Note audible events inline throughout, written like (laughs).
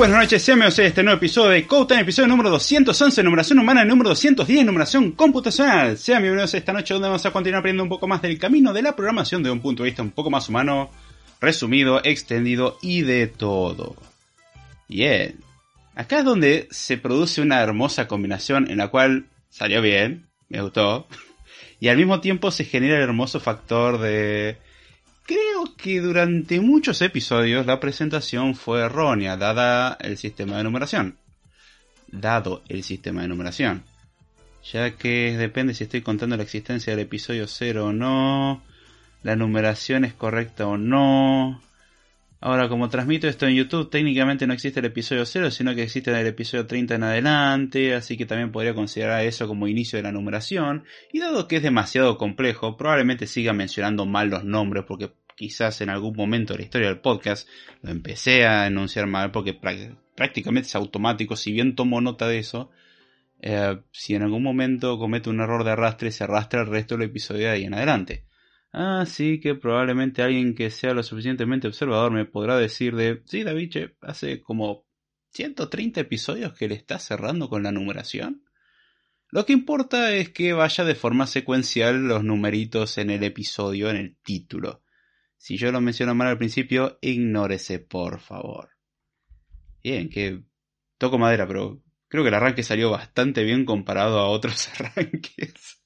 buenas noches, sean bienvenidos a este nuevo episodio de Code Time, episodio número 211, numeración humana, número 210, numeración computacional. Sean bienvenidos a esta noche donde vamos a continuar aprendiendo un poco más del camino de la programación de un punto de vista un poco más humano, resumido, extendido y de todo. Bien, acá es donde se produce una hermosa combinación en la cual salió bien, me gustó, (laughs) y al mismo tiempo se genera el hermoso factor de Creo que durante muchos episodios la presentación fue errónea, dada el sistema de numeración. Dado el sistema de numeración. Ya que depende si estoy contando la existencia del episodio 0 o no, la numeración es correcta o no. Ahora, como transmito esto en YouTube, técnicamente no existe el episodio 0, sino que existe el episodio 30 en adelante, así que también podría considerar eso como inicio de la numeración. Y dado que es demasiado complejo, probablemente siga mencionando mal los nombres, porque quizás en algún momento de la historia del podcast lo empecé a enunciar mal porque prácticamente es automático, si bien tomo nota de eso, eh, si en algún momento comete un error de arrastre, se arrastra el resto del episodio de ahí en adelante. Así que probablemente alguien que sea lo suficientemente observador me podrá decir de, sí, David, hace como 130 episodios que le está cerrando con la numeración. Lo que importa es que vaya de forma secuencial los numeritos en el episodio, en el título. Si yo lo menciono mal al principio, ignórese, por favor. Bien, que toco madera, pero creo que el arranque salió bastante bien comparado a otros (laughs) arranques.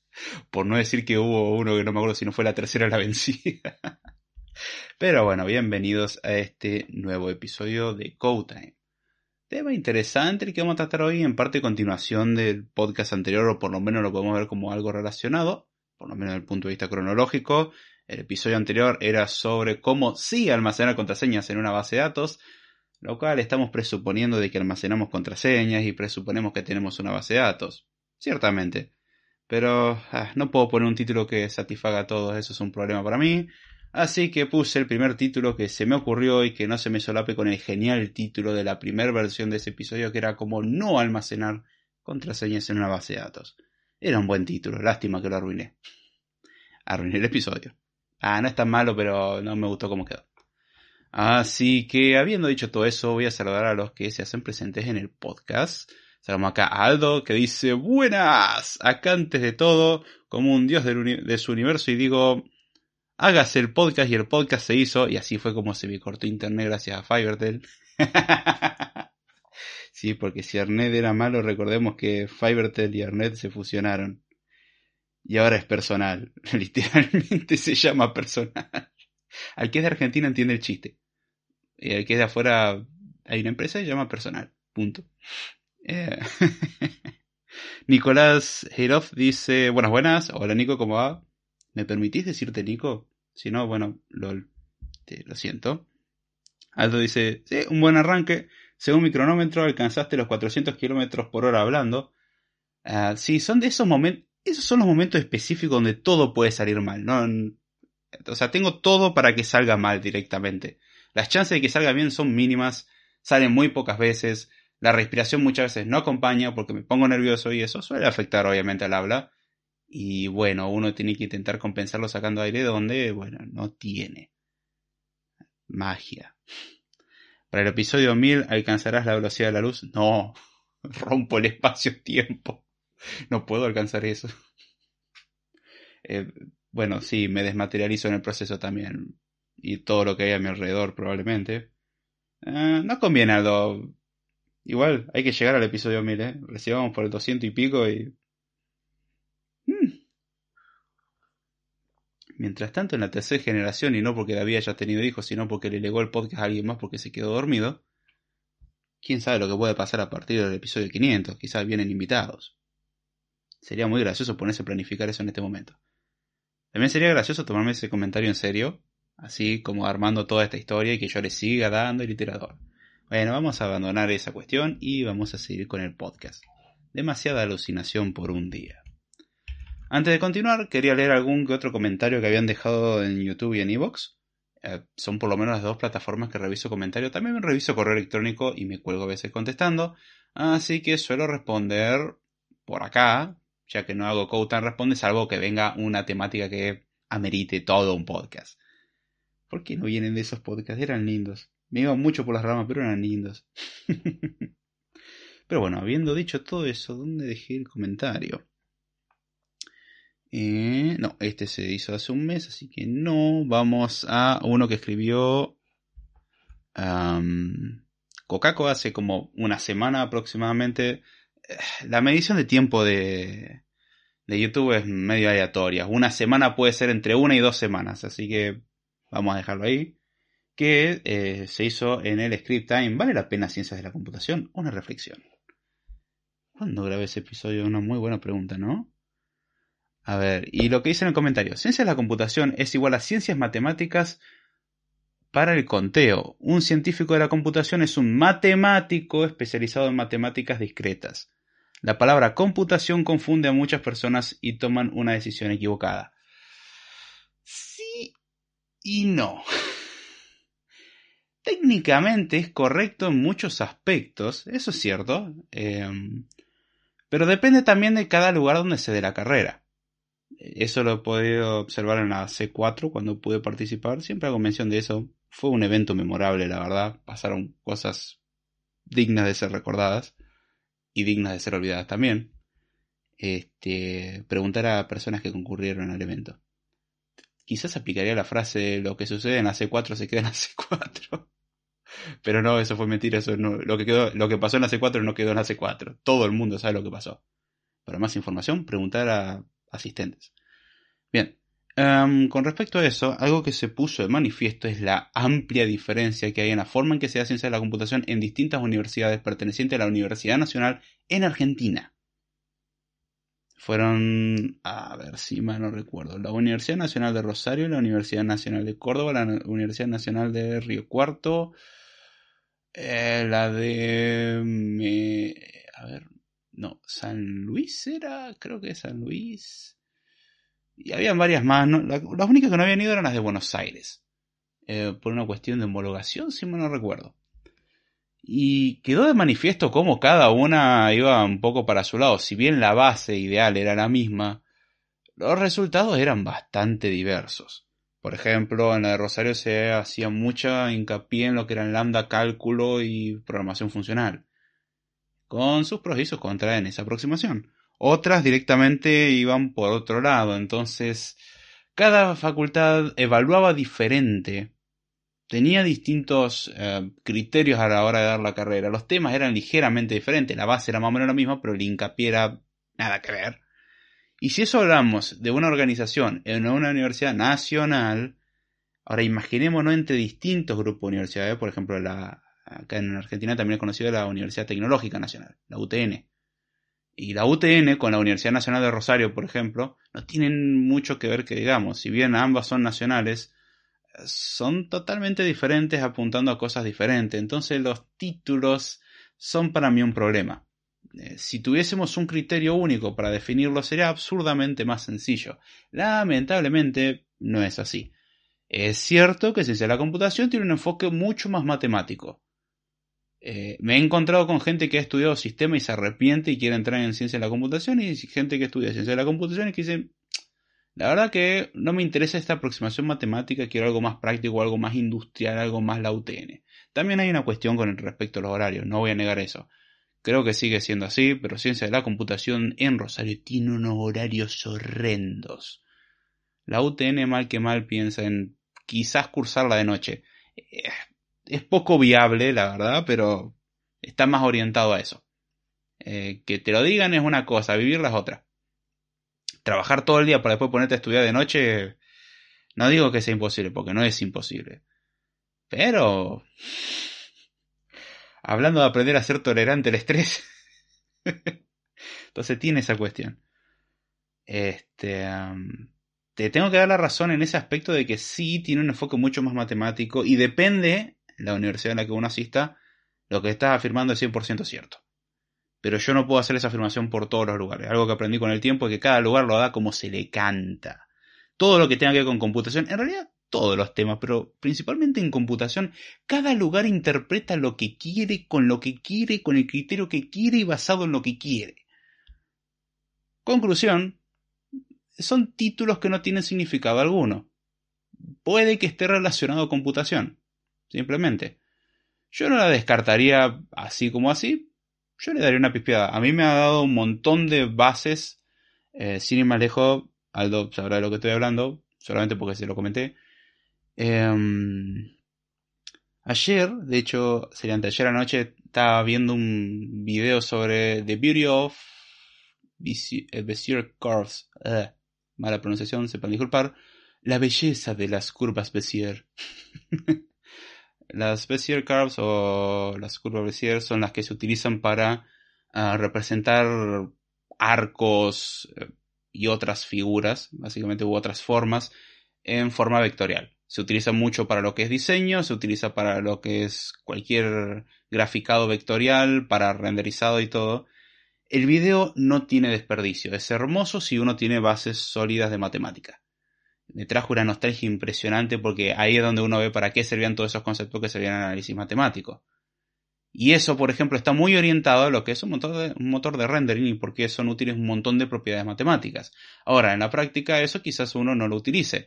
Por no decir que hubo uno que no me acuerdo si no fue la tercera la vencida. (laughs) Pero bueno, bienvenidos a este nuevo episodio de Code. Tema interesante el que vamos a tratar hoy, en parte continuación del podcast anterior, o por lo menos lo podemos ver como algo relacionado, por lo menos desde el punto de vista cronológico, el episodio anterior era sobre cómo sí almacenar contraseñas en una base de datos, lo cual estamos presuponiendo de que almacenamos contraseñas y presuponemos que tenemos una base de datos. Ciertamente. Pero ah, no puedo poner un título que satisfaga a todos, eso es un problema para mí. Así que puse el primer título que se me ocurrió y que no se me solape con el genial título de la primera versión de ese episodio que era como no almacenar contraseñas en una base de datos. Era un buen título, lástima que lo arruiné. Arruiné el episodio. Ah, no es tan malo, pero no me gustó cómo quedó. Así que, habiendo dicho todo eso, voy a saludar a los que se hacen presentes en el podcast. Saludamos acá a Aldo, que dice, buenas, acá antes de todo, como un dios de su universo, y digo, hágase el podcast, y el podcast se hizo, y así fue como se me cortó internet gracias a Fivertel. (laughs) sí, porque si Arnet era malo, recordemos que Fivertel y Arnet se fusionaron y ahora es personal. (laughs) Literalmente se llama personal. Al que es de Argentina entiende el chiste. Y al que es de afuera hay una empresa y se llama personal. Punto. Eh, (laughs) Nicolás Heroff dice, buenas, buenas. Hola Nico, ¿cómo va? ¿Me permitís decirte Nico? Si no, bueno, lo, lo siento. Aldo dice, sí, un buen arranque. Según mi cronómetro, alcanzaste los 400 kilómetros por hora hablando. Uh, sí, son de esos momentos esos son los momentos específicos donde todo puede salir mal, ¿no? O sea, tengo todo para que salga mal directamente. Las chances de que salga bien son mínimas, salen muy pocas veces, la respiración muchas veces no acompaña porque me pongo nervioso y eso suele afectar obviamente al habla. Y bueno, uno tiene que intentar compensarlo sacando aire donde, bueno, no tiene. Magia. Para el episodio 1000 alcanzarás la velocidad de la luz. No, (laughs) rompo el espacio-tiempo. no puedo alcanzar eso. Eh, bueno, sí, me desmaterializo en el proceso también. Y todo lo que hay a mi alrededor, probablemente. Eh, no conviene, Aldo. Igual, hay que llegar al episodio 1000, ¿eh? Por el 200 y pico y... Hmm. Mientras tanto, en la tercera generación, y no porque David haya tenido hijos, sino porque le legó el podcast a alguien más porque se quedó dormido, quién sabe lo que puede pasar a partir del episodio 500, quizás vienen invitados. Sería muy gracioso ponerse a planificar eso en este momento. También sería gracioso tomarme ese comentario en serio, así como armando toda esta historia y que yo le siga dando el iterador. Bueno, vamos a abandonar esa cuestión y vamos a seguir con el podcast. Demasiada alucinación por un día. Antes de continuar, quería leer algún que otro comentario que habían dejado en YouTube y en Evox. Eh, son por lo menos las dos plataformas que reviso comentarios. También reviso correo electrónico y me cuelgo a veces contestando. Así que suelo responder por acá, ya que no hago Time Responde, salvo que venga una temática que amerite todo un podcast. ¿Por qué no vienen de esos podcasts? Eran lindos. Me iba mucho por las ramas, pero eran lindos. (laughs) pero bueno, habiendo dicho todo eso, ¿dónde dejé el comentario? Eh, no, este se hizo hace un mes, así que no. Vamos a uno que escribió um, hace como una semana aproximadamente. Eh, la medición de tiempo de, de YouTube es medio aleatoria. Una semana puede ser entre una y dos semanas, así que vamos a dejarlo ahí. Que eh, se hizo en el Script Time. ¿Vale la pena Ciencias de la Computación? Una reflexión. ¿Cuándo grabé ese episodio? Una muy buena pregunta, ¿no? A ver, y lo que dice en el comentario, ciencias de la computación es igual a ciencias matemáticas para el conteo. Un científico de la computación es un matemático especializado en matemáticas discretas. La palabra computación confunde a muchas personas y toman una decisión equivocada. Sí y no. (laughs) Técnicamente es correcto en muchos aspectos, eso es cierto, eh, pero depende también de cada lugar donde se dé la carrera. Eso lo he podido observar en la C4 cuando pude participar. Siempre hago mención de eso. Fue un evento memorable, la verdad. Pasaron cosas dignas de ser recordadas y dignas de ser olvidadas también. Este, preguntar a personas que concurrieron al evento. Quizás aplicaría la frase lo que sucede en la C4 se queda en la C4. Pero no, eso fue mentira, eso no, lo que lo que pasó en la C4 no quedó en la C4. Todo el mundo sabe lo que pasó. Para más información, preguntar a asistentes. Bien, em, con respecto a eso, algo que se puso de manifiesto es la amplia diferencia que hay en la forma en que se da ciencia de la computación en distintas universidades pertenecientes a la Universidad Nacional en Argentina. Fueron, a ver si mal no recuerdo, la Universidad Nacional de Rosario, la Universidad Nacional de Córdoba, la Universidad Nacional de Río Cuarto, eh, la de... a ver, no, San Luis era, creo que San Luis. Y habían varias más. las únicas que no habían ido eran las de Buenos Aires. Eh, por una cuestión de homologación, si me no recuerdo. Y quedó de manifiesto cómo cada una iba un poco para su lado. Si bien la base ideal era la misma, los resultados eran bastante diversos. Por ejemplo, en la de Rosario se hacía mucha hincapié en lo que eran lambda, cálculo y programación funcional con sus pros y sus contras en esa aproximación. Otras directamente iban por otro lado, entonces cada facultad evaluaba diferente, tenía distintos eh, criterios a la hora de dar la carrera, los temas eran ligeramente diferentes, la base era más o menos la misma, pero el hincapié era nada que ver. Y si eso hablamos de una organización en una universidad nacional, ahora imaginémonos entre distintos grupos de universidades, por ejemplo la acá en Argentina también es conocida la Universidad Tecnológica Nacional, la UTN. Y la UTN con la Universidad Nacional de Rosario, por ejemplo, no tienen mucho que ver que digamos, si bien ambas son nacionales, son totalmente diferentes apuntando a cosas diferentes. Entonces los títulos son para mí un problema. Eh, si tuviésemos un criterio único para definirlo sería absurdamente más sencillo. Lamentablemente no es así. Es cierto que Ciencia de la Computación tiene un enfoque mucho más matemático. Eh, me he encontrado con gente que ha estudiado sistema y se arrepiente y quiere entrar en ciencia de la computación y gente que estudia ciencia de la computación y que dice, la verdad que no me interesa esta aproximación matemática, quiero algo más práctico, algo más industrial, algo más la UTN. También hay una cuestión con respecto a los horarios, no voy a negar eso. Creo que sigue siendo así, pero ciencia de la computación en Rosario tiene unos horarios horrendos. La UTN mal que mal piensa en quizás cursarla de noche. Eh, es poco viable, la verdad, pero está más orientado a eso. Eh, que te lo digan es una cosa, vivirla es otra. Trabajar todo el día para después ponerte a estudiar de noche, no digo que sea imposible, porque no es imposible. Pero... Hablando de aprender a ser tolerante al estrés. (laughs) Entonces tiene esa cuestión. Este te tengo que dar la razón en ese aspecto de que sí tiene un enfoque mucho más matemático y depende la universidad en la que uno asista, lo que estás afirmando es 100% cierto. Pero yo no puedo hacer esa afirmación por todos los lugares. Algo que aprendí con el tiempo es que cada lugar lo da como se le canta. Todo lo que tenga que ver con computación, en realidad todos los temas, pero principalmente en computación, cada lugar interpreta lo que quiere, con lo que quiere, con el criterio que quiere y basado en lo que quiere. Conclusión, son títulos que no tienen significado alguno. Puede que esté relacionado a computación, simplemente. Yo no la descartaría así como así. Yo le daría una pispeada. A mí me ha dado un montón de bases. Eh, sin ir más lejos, Aldo sabrá de lo que estoy hablando, solamente porque se lo comenté. Em, ayer, de hecho, sería anteayer anoche, estaba viendo un video sobre The Beauty of Bezier Curves. Eh, mala pronunciación, sepan disculpar. La belleza de las curvas Bezier. (laughs) las Bezier Curves o las curvas Bezier son las que se utilizan para ah, representar arcos eh, y otras figuras, básicamente u otras formas, en forma vectorial. Se utiliza mucho para lo que es diseño, se utiliza para lo que es cualquier graficado vectorial, para renderizado y todo. El video no tiene desperdicio, es hermoso si uno tiene bases sólidas de matemática. Me trajo una nostalgia impresionante porque ahí es donde uno ve para qué servían todos esos conceptos que servían en análisis matemático. Y eso, por ejemplo, está muy orientado a lo que es un motor, de, un motor de rendering y porque son útiles un montón de propiedades matemáticas. Ahora, en la práctica eso quizás uno no lo utilice.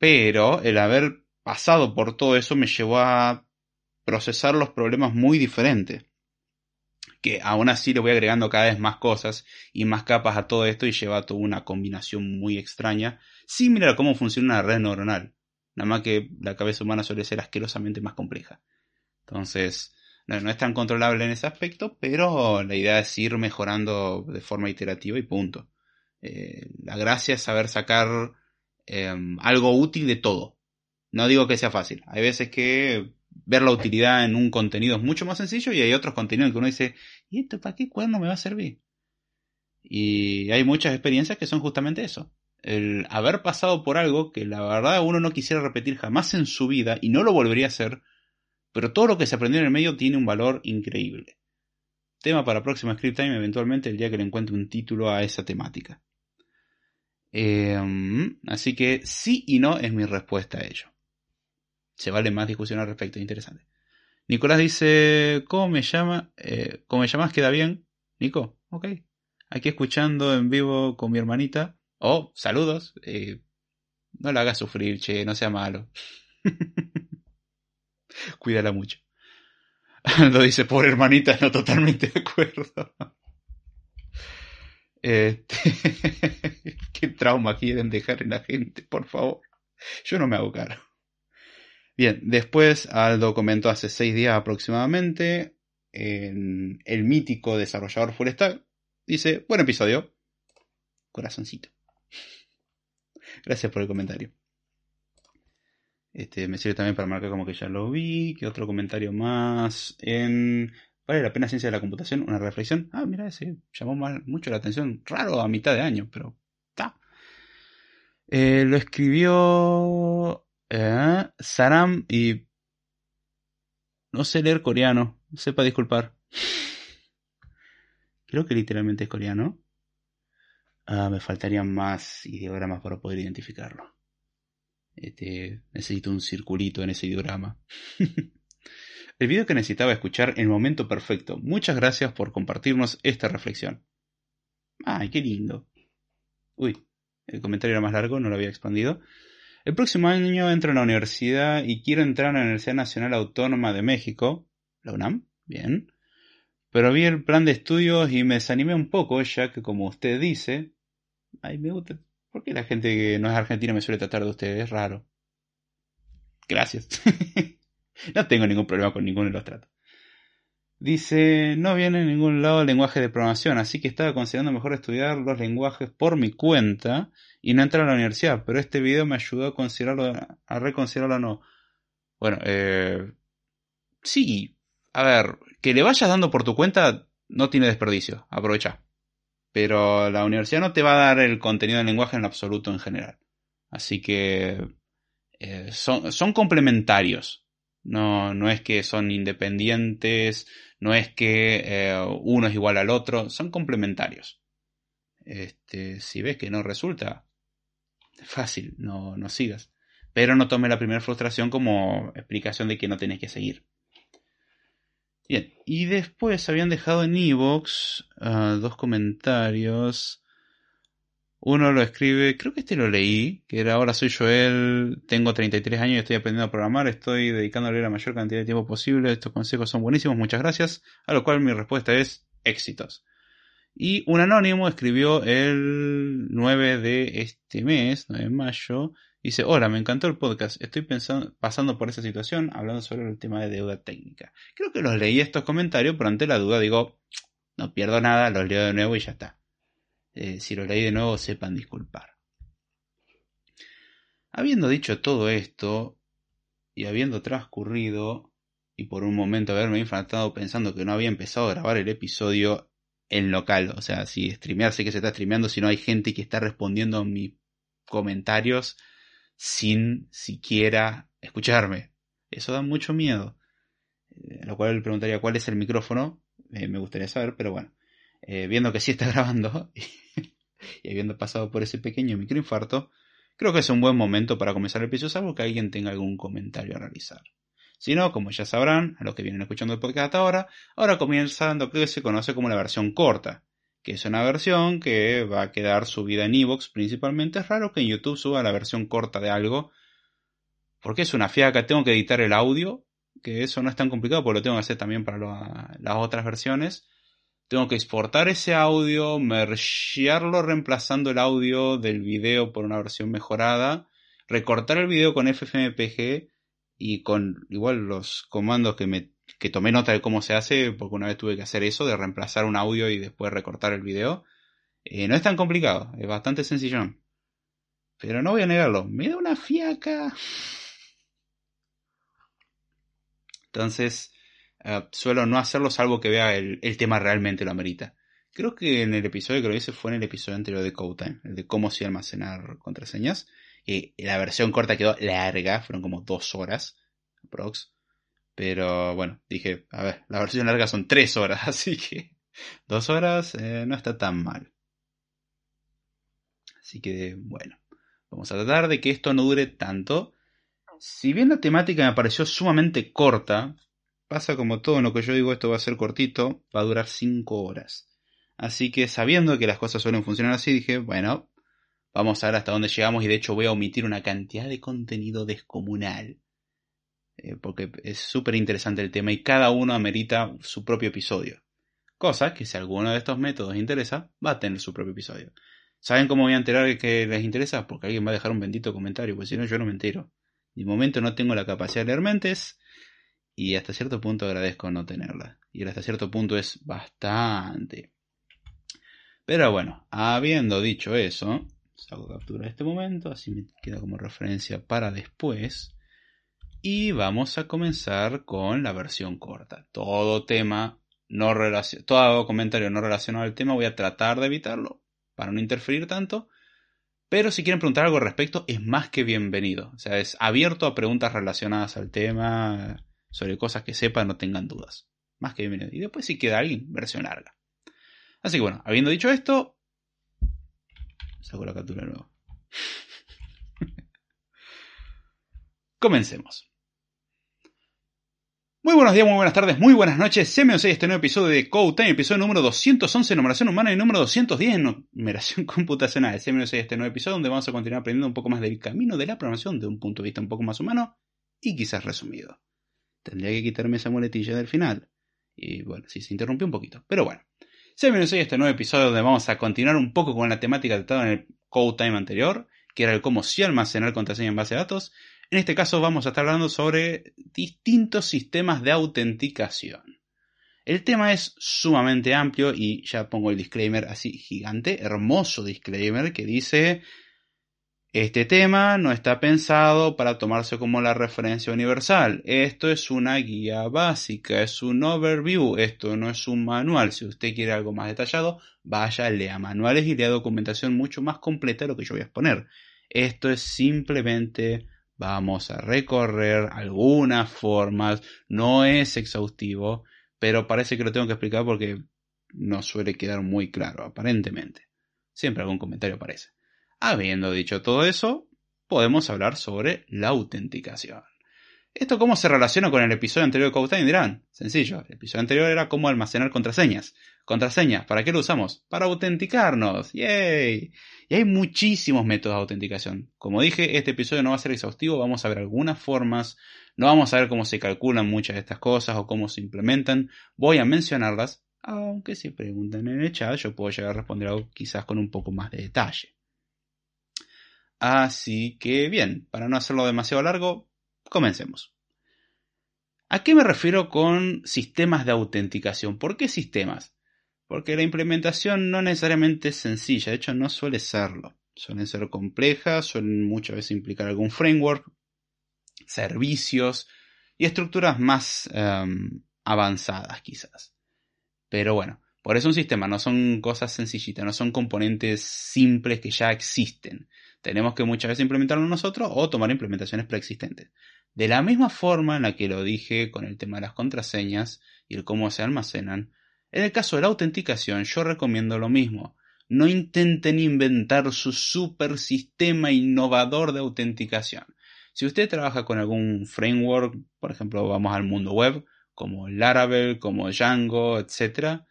Pero el haber pasado por todo eso me llevó a procesar los problemas muy diferente. Que aún así le voy agregando cada vez más cosas y más capas a todo esto y lleva a toda una combinación muy extraña, similar a cómo funciona una red neuronal. Nada más que la cabeza humana suele ser asquerosamente más compleja. Entonces, no, es tan controlable en ese aspecto, pero la idea es ir mejorando de forma iterativa y punto. Eh, la gracia es saber sacar em, algo útil de todo. No digo que sea fácil. Hay veces que ver la utilidad en un contenido es mucho más sencillo y hay otros contenidos que uno dice, ¿y esto para qué cuerno me va a servir? Y hay muchas experiencias que son justamente eso. El haber pasado por algo que la verdad uno no quisiera repetir jamás en su vida y no lo volvería a hacer pero todo lo que se aprendió en el medio tiene un valor increíble. Tema para próxima Script Time, eventualmente el día que le encuentre un título a esa temática. Em, así que sí y no es mi respuesta a ello. Se vale más discusión al respecto, interesante. Nicolás dice, ¿cómo me llama? Eh, ¿Cómo me llamas? ¿Queda bien? Nico, ok. Aquí escuchando en vivo con mi hermanita. Oh, saludos. Eh, no la hagas sufrir, che, no sea malo. (laughs) Cuídala mucho. (laughs) Lo dice, por hermanita, no totalmente de acuerdo. Este... (laughs) ¿Qué trauma quieren dejar en la gente, por favor? Yo no me hago caro. Bien, después Aldo comentó hace seis días aproximadamente en el mítico desarrollador Full Dice, buen episodio. Corazoncito. Gracias por el comentario. Este, me sirve también para marcar como que ya lo vi. ¿Qué otro comentario más? En ¿Vale la pena ciencia de la computación? Una reflexión. Ah, mira ese. Llamó mucho la atención. Raro a mitad de año, pero está. Eh, lo escribió eh, Saram y... No sé leer coreano. Sepa disculpar. Creo que literalmente es coreano. Ah, me faltarían más ideogramas para poder identificarlo. Este, necesito un circulito en ese diagrama. (laughs) el video que necesitaba escuchar en el momento perfecto. Muchas gracias por compartirnos esta reflexión. Ay, qué lindo. Uy, el comentario era más largo, no lo había expandido. El próximo año entro a la universidad y quiero entrar a la Universidad Nacional Autónoma de México, la UNAM, bien. Pero vi el plan de estudios y me desanimé un poco, ya que como usted dice, ay, me gusta, ¿Por qué la gente que no es argentina me suele tratar de ustedes? Es raro. Gracias. (laughs) (laughs) no tengo ningún problema con ninguno de los tratos. Dice, no viene en ningún lado el lenguaje de programación, así que estaba considerando mejor estudiar los lenguajes por mi cuenta y no entrar a la universidad, pero este video me ayudó a considerarlo, a reconsiderarlo no. Bueno, eh, sí, a ver, que le vayas dando por tu cuenta no tiene desperdicio, aprovecha pero la universidad no te va a dar el contenido del lenguaje en absoluto en general. Así que eh, son, complementarios. No, no es que son independientes, no es que eh, uno es igual al otro, son complementarios. Este, si ves que no resulta, (laughs) fácil, no, no sigas. Pero no tome la primera frustración como explicación de que no tenés que seguir. Bien, y después habían dejado en Evox ah, dos comentarios. Uno lo escribe, creo que este lo leí, que era ahora soy Joel, tengo 33 años y estoy aprendiendo a programar, estoy dedicándole la mayor cantidad de tiempo posible, estos consejos son buenísimos, muchas gracias, a lo cual mi respuesta es éxitos. Y un anónimo escribió el 9 de este mes, 9 de mayo, dice, hola, me encantó el podcast, estoy pensando, pasando por esa situación, hablando sobre el tema de deuda técnica. Creo que los leí estos comentarios, pero ante la duda digo, no pierdo nada, los leo de nuevo y ya está. Eh, si lo leí de nuevo, sepan disculpar. Habiendo dicho todo esto, y habiendo transcurrido, y por un momento haberme infantado pensando que no había empezado a grabar el episodio en local, o sea, si streamear, sé que se está streameando, si no hay gente que está respondiendo a mis comentarios sin siquiera escucharme. Eso da mucho miedo. Eh, a lo cual le preguntaría cuál es el micrófono, eh, me gustaría saber, pero bueno. Eh, viendo que sí está (laughs) grabando y habiendo pasado por ese pequeño microinfarto, creo que es un buen momento para comenzar el episodio, salvo que alguien tenga algún comentario a realizar. Si no, como ya sabrán, a los que vienen escuchando el podcast hasta ahora, ahora comienza lo que se conoce como la versión corta, que es una versión que va a quedar subida en Evox principalmente. Es raro que en YouTube suba la versión corta de algo, porque es una fiaca, tengo que editar el audio, que eso no es tan complicado, porque lo tengo que hacer también para las otras versiones tengo que exportar ese audio, mergearlo reemplazando el audio del video por una versión mejorada, recortar el video con FFmpeg y con igual los comandos que me que tomé nota de cómo se hace, porque una vez tuve que hacer eso, de reemplazar un audio y después recortar el video. Eh, no es tan complicado, es bastante sencillón. Pero no voy a negarlo, me da una fiaca. Entonces, eh, suelo no hacerlo salvo que vea el, tema realmente lo amerita. Creo que en el episodio que lo hice fue en el episodio anterior de Code Time, el de cómo se almacenar contraseñas. Y la versión corta quedó larga, fueron como dos horas, aprox. Pero bueno, dije, a ver, la versión larga son tres horas, (laughs) así que dos horas eh, no está tan mal. Así que bueno, vamos a tratar de que esto no dure tanto. Si bien la temática me pareció sumamente corta, Pasa como todo lo que yo digo, esto va a ser cortito, va a durar 5 horas. Así que sabiendo que las cosas suelen funcionar así, dije, bueno, vamos a ver hasta dónde llegamos y de hecho voy a omitir una cantidad de contenido descomunal. Eh, porque es súper interesante el tema y cada uno amerita su propio episodio. Cosa que si alguno de estos métodos interesa, va a tener su propio episodio. ¿Saben cómo voy a enterar que les interesa? Porque alguien va a dejar un bendito comentario, pues si no yo no me entero. De momento no tengo la capacidad de leer mentes, y hasta cierto punto agradezco no tenerla. Y hasta cierto punto es bastante. Pero bueno, habiendo dicho eso, saco captura de este momento, así me queda como referencia para después. Y vamos a comenzar con la versión corta. Todo tema no relacionado, todo comentario no relacionado al tema voy a tratar de evitarlo para no interferir tanto. Pero si quieren preguntar algo al respecto, es más que bienvenido. O sea, es abierto a preguntas relacionadas al tema sobre cosas que sepan, no tengan dudas. Más que bienvenido. Y después si queda alguien, versión larga. Así que bueno, habiendo dicho esto, saco la captura de nuevo. (laughs) Comencemos. Muy buenos días, muy buenas tardes, muy buenas noches. Se me este nuevo episodio de Code Time, episodio número 211, numeración humana, y número 210, numeración (laughs) computacional. Se me este nuevo episodio donde vamos a continuar aprendiendo un poco más del camino de la programación de un punto de vista un poco más humano y quizás resumido tendría que quitarme esa muletilla del final. Y bueno, sí, se interrumpió un poquito. Pero bueno, bienvenidos a este nuevo episodio donde vamos a continuar un poco con la temática tratada en el Code Time anterior, que era el cómo sí almacenar contraseña en base de datos. En este caso vamos a estar hablando sobre distintos sistemas de autenticación. El tema es sumamente amplio y ya pongo el disclaimer así gigante, hermoso disclaimer que dice este tema no está pensado para tomarse como la referencia universal. Esto es una guía básica, es un overview, esto no es un manual. Si usted quiere algo más detallado, vaya, lea manuales y lea documentación mucho más completa de lo que yo voy a exponer. Esto es simplemente vamos a recorrer algunas formas, no es exhaustivo, pero parece que lo tengo que explicar porque no suele quedar muy claro, aparentemente. Siempre algún comentario aparece. Habiendo dicho todo eso, podemos hablar sobre la autenticación. ¿Esto cómo se relaciona con el episodio anterior de CodeTime? Dirán, sencillo, el episodio anterior era cómo almacenar contraseñas. Contraseñas, ¿para qué lo usamos? Para autenticarnos, ¡yay! Y hay muchísimos métodos de autenticación. Como dije, este episodio no va a ser exhaustivo, vamos a ver algunas formas, no vamos a ver cómo se calculan muchas de estas cosas o cómo se implementan, voy a mencionarlas, aunque si preguntan en el chat yo puedo llegar a responder algo quizás con un poco más de detalle. Así que bien, para no hacerlo demasiado largo, comencemos. ¿A qué me refiero con sistemas de autenticación? ¿Por qué sistemas? Porque la implementación no necesariamente es sencilla, de hecho no suele serlo. Suelen ser complejas, suelen muchas veces implicar algún framework, servicios y estructuras más em, avanzadas quizás. Pero bueno, por eso un sistema no son cosas sencillitas, no son componentes simples que ya existen. Tenemos que muchas veces implementarlo nosotros o tomar implementaciones preexistentes. De la misma forma en la que lo dije con el tema de las contraseñas y el cómo se almacenan, en el caso de la autenticación yo recomiendo lo mismo. No intenten inventar su super sistema innovador de autenticación. Si usted trabaja con algún framework, por ejemplo, vamos al mundo web, como Laravel, como Django, etc.,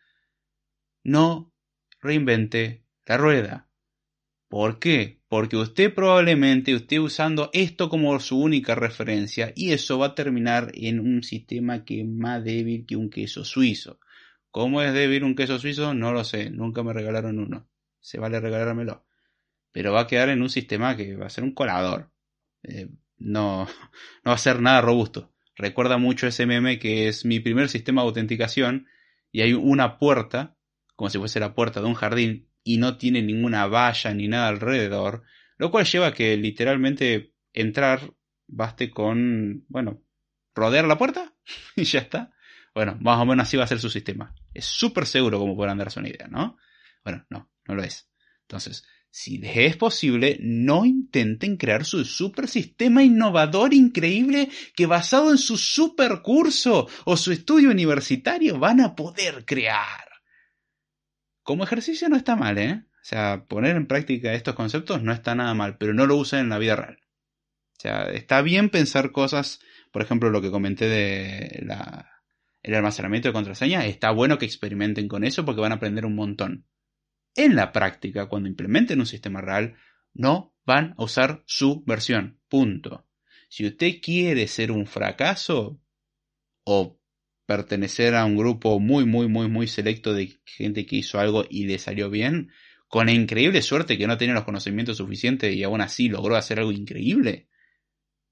no reinvente la rueda. ¿Por qué? Porque usted probablemente esté usando esto como su única referencia y eso va a terminar en un sistema que es más débil que un queso suizo. ¿Cómo es débil un queso suizo? No lo sé, nunca me regalaron uno. Se vale regalármelo. Pero va a quedar en un sistema que va a ser un colador. Eh, no, (laughs) no va a ser nada robusto. Recuerda mucho ese meme que es mi primer sistema de autenticación y hay una puerta, como si fuese la puerta de un jardín, y no tiene ninguna valla ni nada alrededor, lo cual lleva a que literalmente entrar baste con, bueno, rodear la puerta (laughs) y ya está. Bueno, más o menos así va a ser su sistema. Es súper seguro como podrán darse una idea, ¿no? Bueno, no, no lo es. Entonces, si les es posible, no intenten crear su super sistema innovador increíble que basado en su super curso o su estudio universitario van a poder crear. Como ejercicio no está mal, ¿eh? O sea, poner en práctica estos conceptos no está nada mal, pero no lo usen en la vida real. O sea, está bien pensar cosas, por ejemplo, lo que comenté de el almacenamiento de contraseñas, está bueno que experimenten con eso porque van a aprender un montón. En la práctica, cuando implementen un sistema real, no van a usar su versión. Punto. Si usted quiere ser un fracaso o pertenecer a un grupo muy, muy, muy, muy selecto de gente que hizo algo y le salió bien, con la increíble suerte que no tenía los conocimientos suficientes y aún así logró hacer algo increíble,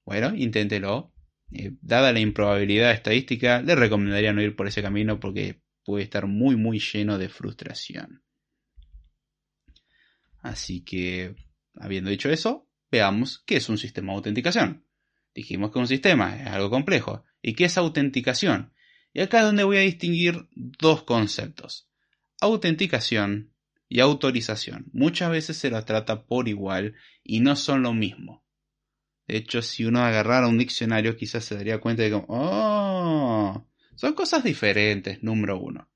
bueno, inténtelo. Eh, dada la improbabilidad estadística, le recomendaría no ir por ese camino porque puede estar muy, muy lleno de frustración. Así que, habiendo dicho eso, veamos qué es un sistema de autenticación. Dijimos que un sistema es algo complejo. ¿Y qué es autenticación? Y acá es donde voy a distinguir dos conceptos. Autenticación y autorización. Muchas veces se los trata por igual y no son lo mismo. De hecho, si uno agarrara un diccionario quizás se daría cuenta de que, oh, son cosas diferentes, número uno.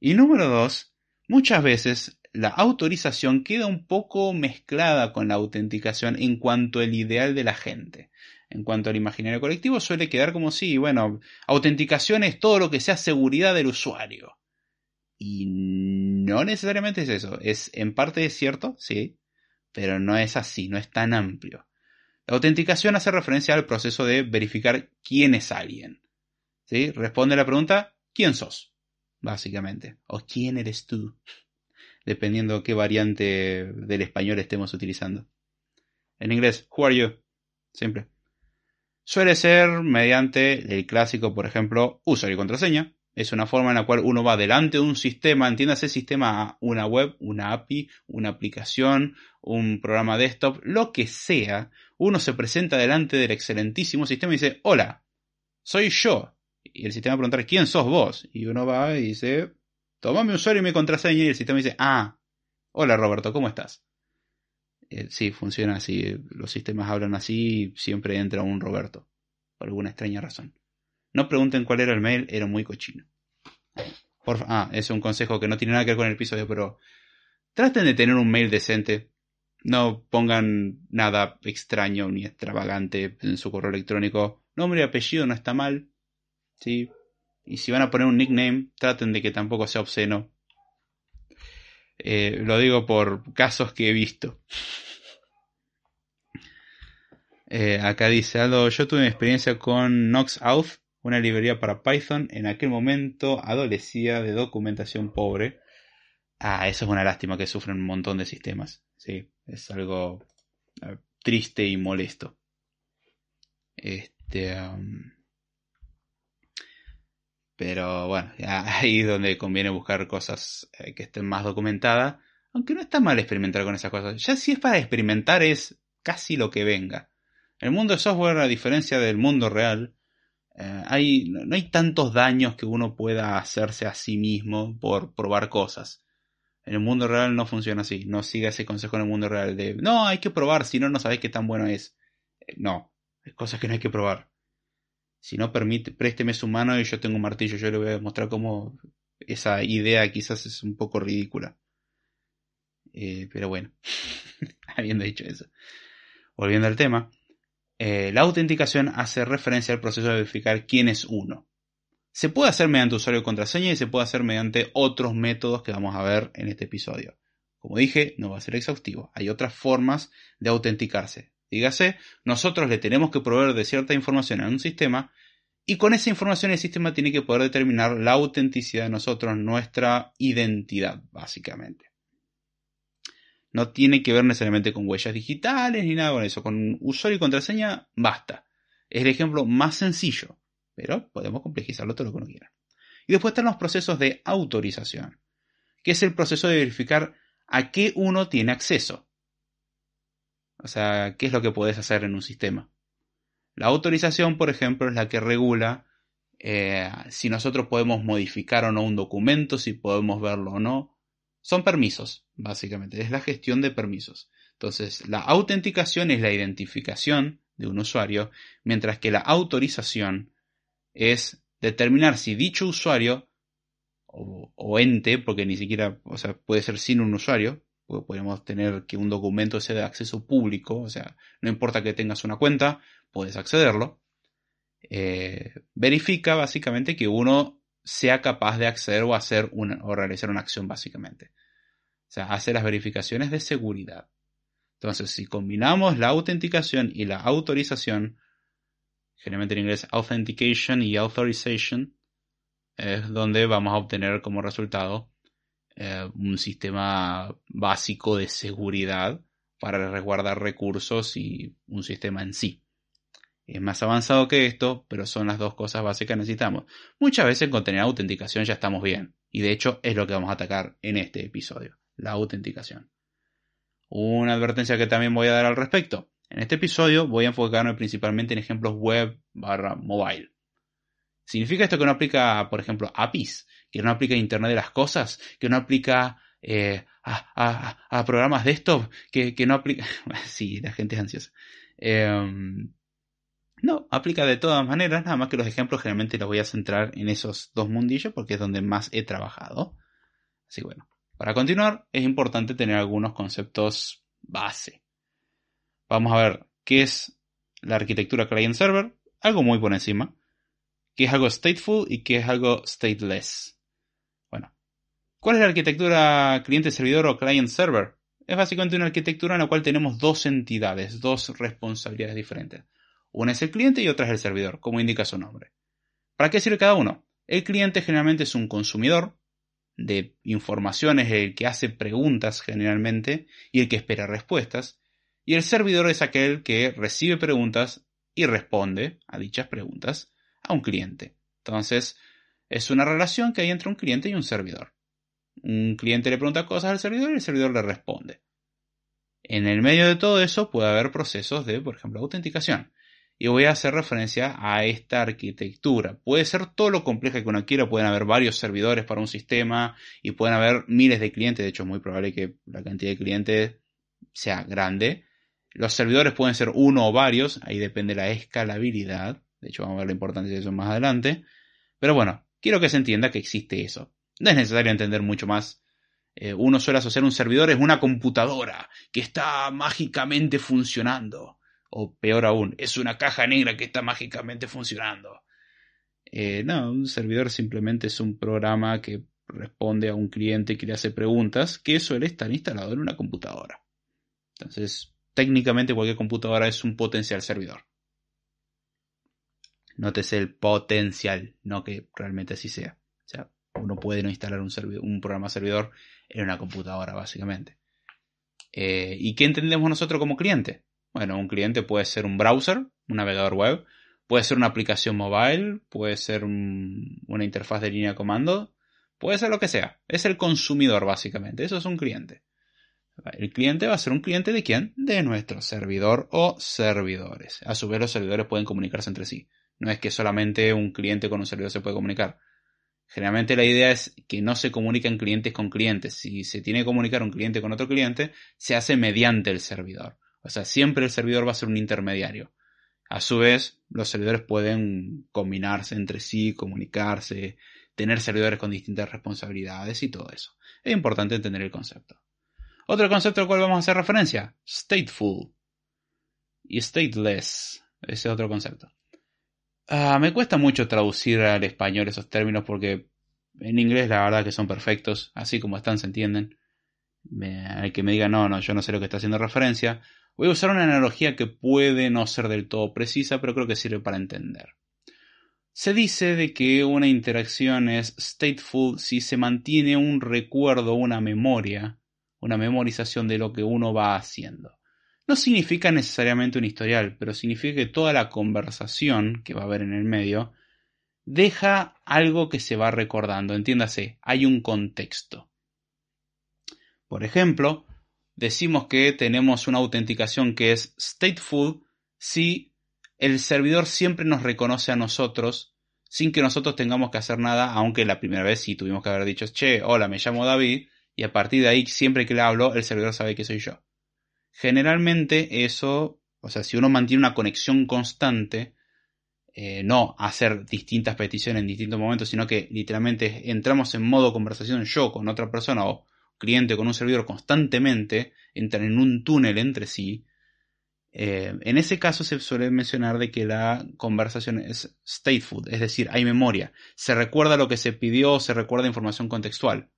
Y número dos, muchas veces la autorización queda un poco mezclada con la autenticación en cuanto al ideal de la gente en cuanto al imaginario colectivo, suele quedar como si, bueno, autenticación es todo lo que sea seguridad del usuario. Y no necesariamente es eso. Es en parte es cierto, sí, pero no es así, no es tan amplio. La autenticación hace referencia al proceso de verificar quién es alguien. ¿Sí? Responde a la pregunta, ¿quién sos? Básicamente. O quién eres tú. Dependiendo qué variante del español estemos utilizando. En inglés, who are you? Siempre. Suele ser mediante el clásico, por ejemplo, usuario y contraseña. Es una forma en la cual uno va delante de un sistema, entiéndase sistema una web, una API, una aplicación, un programa desktop, lo que sea. Uno se presenta delante del excelentísimo sistema y dice, hola, soy yo. Y el sistema va a preguntar, ¿quién sos vos? Y uno va y dice, toma mi usuario y mi contraseña. Y el sistema dice, ah, hola Roberto, ¿cómo estás? Eh, sí, funciona así. Los sistemas hablan así y siempre entra un Roberto. Por alguna extraña razón. No pregunten cuál era el mail, era muy cochino. ah, es un consejo que no tiene nada que ver con el episodio, pero traten de tener un mail decente. no pongan nada extraño ni extravagante en su correo electrónico. Nombre y apellido no está mal. ¿sí? Y si van a poner un nickname, traten de que tampoco sea obsceno. Eh, lo digo por casos que he visto. Eh, acá dice yo tuve una experiencia con Noxauth, una librería para Python. En aquel momento adolecía de documentación pobre. Ah, eso es una lástima que sufren un montón de sistemas. Sí, es algo eh, triste y molesto. Este. Pero bueno, (laughs) ahí es donde conviene buscar cosas eh, que estén más documentadas. Aunque no está mal experimentar con esas cosas. Ya si es para experimentar es casi lo que venga. El mundo de software, a diferencia del mundo real, eh, hay, no hay tantos daños que uno pueda hacerse a sí mismo por probar cosas. En el mundo real no funciona así. No siga ese consejo en el mundo real de no, hay que probar, si no, no sabes qué tan bueno es. Eh, no, hay cosas que no hay que probar. Si no permite, présteme su mano y yo tengo un martillo, yo le voy a mostrar cómo esa idea quizás es un poco ridícula. Eh, pero bueno, (laughs) habiendo dicho eso. Volviendo al tema, eh, la autenticación hace referencia al proceso de verificar quién es uno. Se puede hacer mediante usuario y contraseña y se puede hacer mediante otros métodos que vamos a ver en este episodio. Como dije, no va a ser exhaustivo. Hay otras formas de autenticarse. Dígase, nosotros le tenemos que proveer de cierta información en un sistema y con esa información el sistema tiene que poder determinar la autenticidad de nosotros, nuestra identidad, básicamente. No tiene que ver necesariamente con huellas digitales ni nada con eso. Con usuario y contraseña basta. Es el ejemplo más sencillo, pero podemos complejizarlo todo lo que uno quiera. Y después están los procesos de autorización, que es el proceso de verificar a qué uno tiene acceso. O sea, ¿qué es lo que puedes hacer en un sistema? La autorización, por ejemplo, es la que regula eh, si nosotros podemos modificar o no un documento, si podemos verlo o no. Son permisos, básicamente. Es la gestión de permisos. Entonces, la autenticación es la identificación de un usuario, mientras que la autorización es determinar si dicho usuario o, o ente, porque ni siquiera, o sea, puede ser sin un usuario, podemos tener que un documento sea de acceso público, o sea, no importa que tengas una cuenta, puedes accederlo. Eh, verifica básicamente que uno sea capaz de acceder o hacer una, o realizar una acción básicamente. O sea, hace las verificaciones de seguridad. Entonces, si combinamos la autenticación y la autorización, generalmente en inglés authentication y authorization, es donde vamos a obtener como resultado eh, un sistema básico de seguridad para resguardar recursos y un sistema en sí. Es más avanzado que esto, pero son las dos cosas básicas que necesitamos. Muchas veces con tener autenticación ya estamos bien, y de hecho es lo que vamos a atacar en este episodio, la autenticación. Una advertencia que también voy a dar al respecto. En este episodio voy a enfocarme principalmente en ejemplos web barra mobile. ¿Significa esto que no aplica, por ejemplo, APIs? Que no aplica Internet de las Cosas, que no aplica eh, a, programas desktop, que, que no aplica... (laughs) sí, la gente es ansiosa. Em, no, aplica de todas maneras, nada más que los ejemplos generalmente los voy a centrar en esos dos mundillos porque es donde más he trabajado. Así bueno, para continuar es importante tener algunos conceptos base. Vamos a ver qué es la arquitectura client-server, algo muy por encima, qué es algo stateful y qué es algo stateless. ¿Cuál es la arquitectura cliente-servidor o client-server? Es básicamente una arquitectura en la cual tenemos dos entidades, dos responsabilidades diferentes. Una es el cliente y otra es el servidor, como indica su nombre. ¿Para qué sirve cada uno? El cliente generalmente es un consumidor de informaciones, el que hace preguntas generalmente y el que espera respuestas. Y el servidor es aquel que recibe preguntas y responde a dichas preguntas a un cliente. Entonces, es una relación que hay entre un cliente y un servidor. Un cliente le pregunta cosas al servidor y el servidor le responde. En el medio de todo eso puede haber procesos de, por ejemplo, autenticación. Y voy a hacer referencia a esta arquitectura. Puede ser todo lo compleja que uno quiera, pueden haber varios servidores para un sistema y pueden haber miles de clientes, de hecho es muy probable que la cantidad de clientes sea grande. Los servidores pueden ser uno o varios, ahí depende la escalabilidad. De hecho, vamos a ver la importancia de eso más adelante. Pero bueno, quiero que se entienda que existe eso. No es necesario entender mucho más Eh, uno suele asociar un servidor es una computadora que está mágicamente funcionando. O peor aún, es una caja negra que está mágicamente funcionando. Eh, no, un servidor simplemente es un programa que responde a un cliente que le hace preguntas que suele estar instalado en una computadora. Entonces, técnicamente cualquier computadora es un potencial servidor. Nótese el potencial, no que realmente así sea. Uno puede no instalar un, un programa servidor en una computadora, básicamente. Eh, ¿Y qué entendemos nosotros como cliente? Bueno, un cliente puede ser un browser, un navegador web, puede ser una aplicación mobile, puede ser una interfaz de línea de comando, puede ser lo que sea. Es el consumidor, básicamente. Eso es un cliente. El cliente va a ser un cliente de quién? De nuestro servidor o servidores. A su vez, los servidores pueden comunicarse entre sí. No es que solamente un cliente con un servidor se puede comunicar. Generalmente la idea es que no se comuniquen clientes con clientes. Si se tiene que comunicar un cliente con otro cliente, se hace mediante el servidor. O sea, siempre el servidor va a ser un intermediario. A su vez, los servidores pueden combinarse entre sí, comunicarse, tener servidores con distintas responsabilidades y todo eso. Es importante entender el concepto. Otro concepto al cual vamos a hacer referencia, stateful y stateless. Ese es otro concepto. Ah, me cuesta mucho traducir al español esos términos porque en inglés la verdad que son perfectos, así como están se entienden. hay que me diga, no, no, yo no sé lo que está haciendo referencia. Voy a usar una analogía que puede no ser del todo precisa, pero creo que sirve para entender. Se dice de que una interacción es stateful si se mantiene un recuerdo, una memoria, una memorización de lo que uno va haciendo. No significa necesariamente un historial, pero significa que toda la conversación que va a haber en el medio deja algo que se va recordando. Entiéndase, hay un contexto. Por ejemplo, decimos que tenemos una autenticación que es stateful si el servidor siempre nos reconoce a nosotros sin que nosotros tengamos que hacer nada, aunque la primera vez sí tuvimos que haber dicho, che, hola, me llamo David, y a partir de ahí, siempre que le hablo, el servidor sabe que soy yo. Generalmente eso, o sea, si uno mantiene una conexión constante, eh, no hacer distintas peticiones en distintos momentos, sino que literalmente entramos en modo conversación yo con otra persona o cliente con un servidor constantemente, entran en un túnel entre sí. Eh, en ese caso se suele mencionar de que la conversación es stateful, es decir, hay memoria. Se recuerda lo que se pidió, se recuerda información contextual.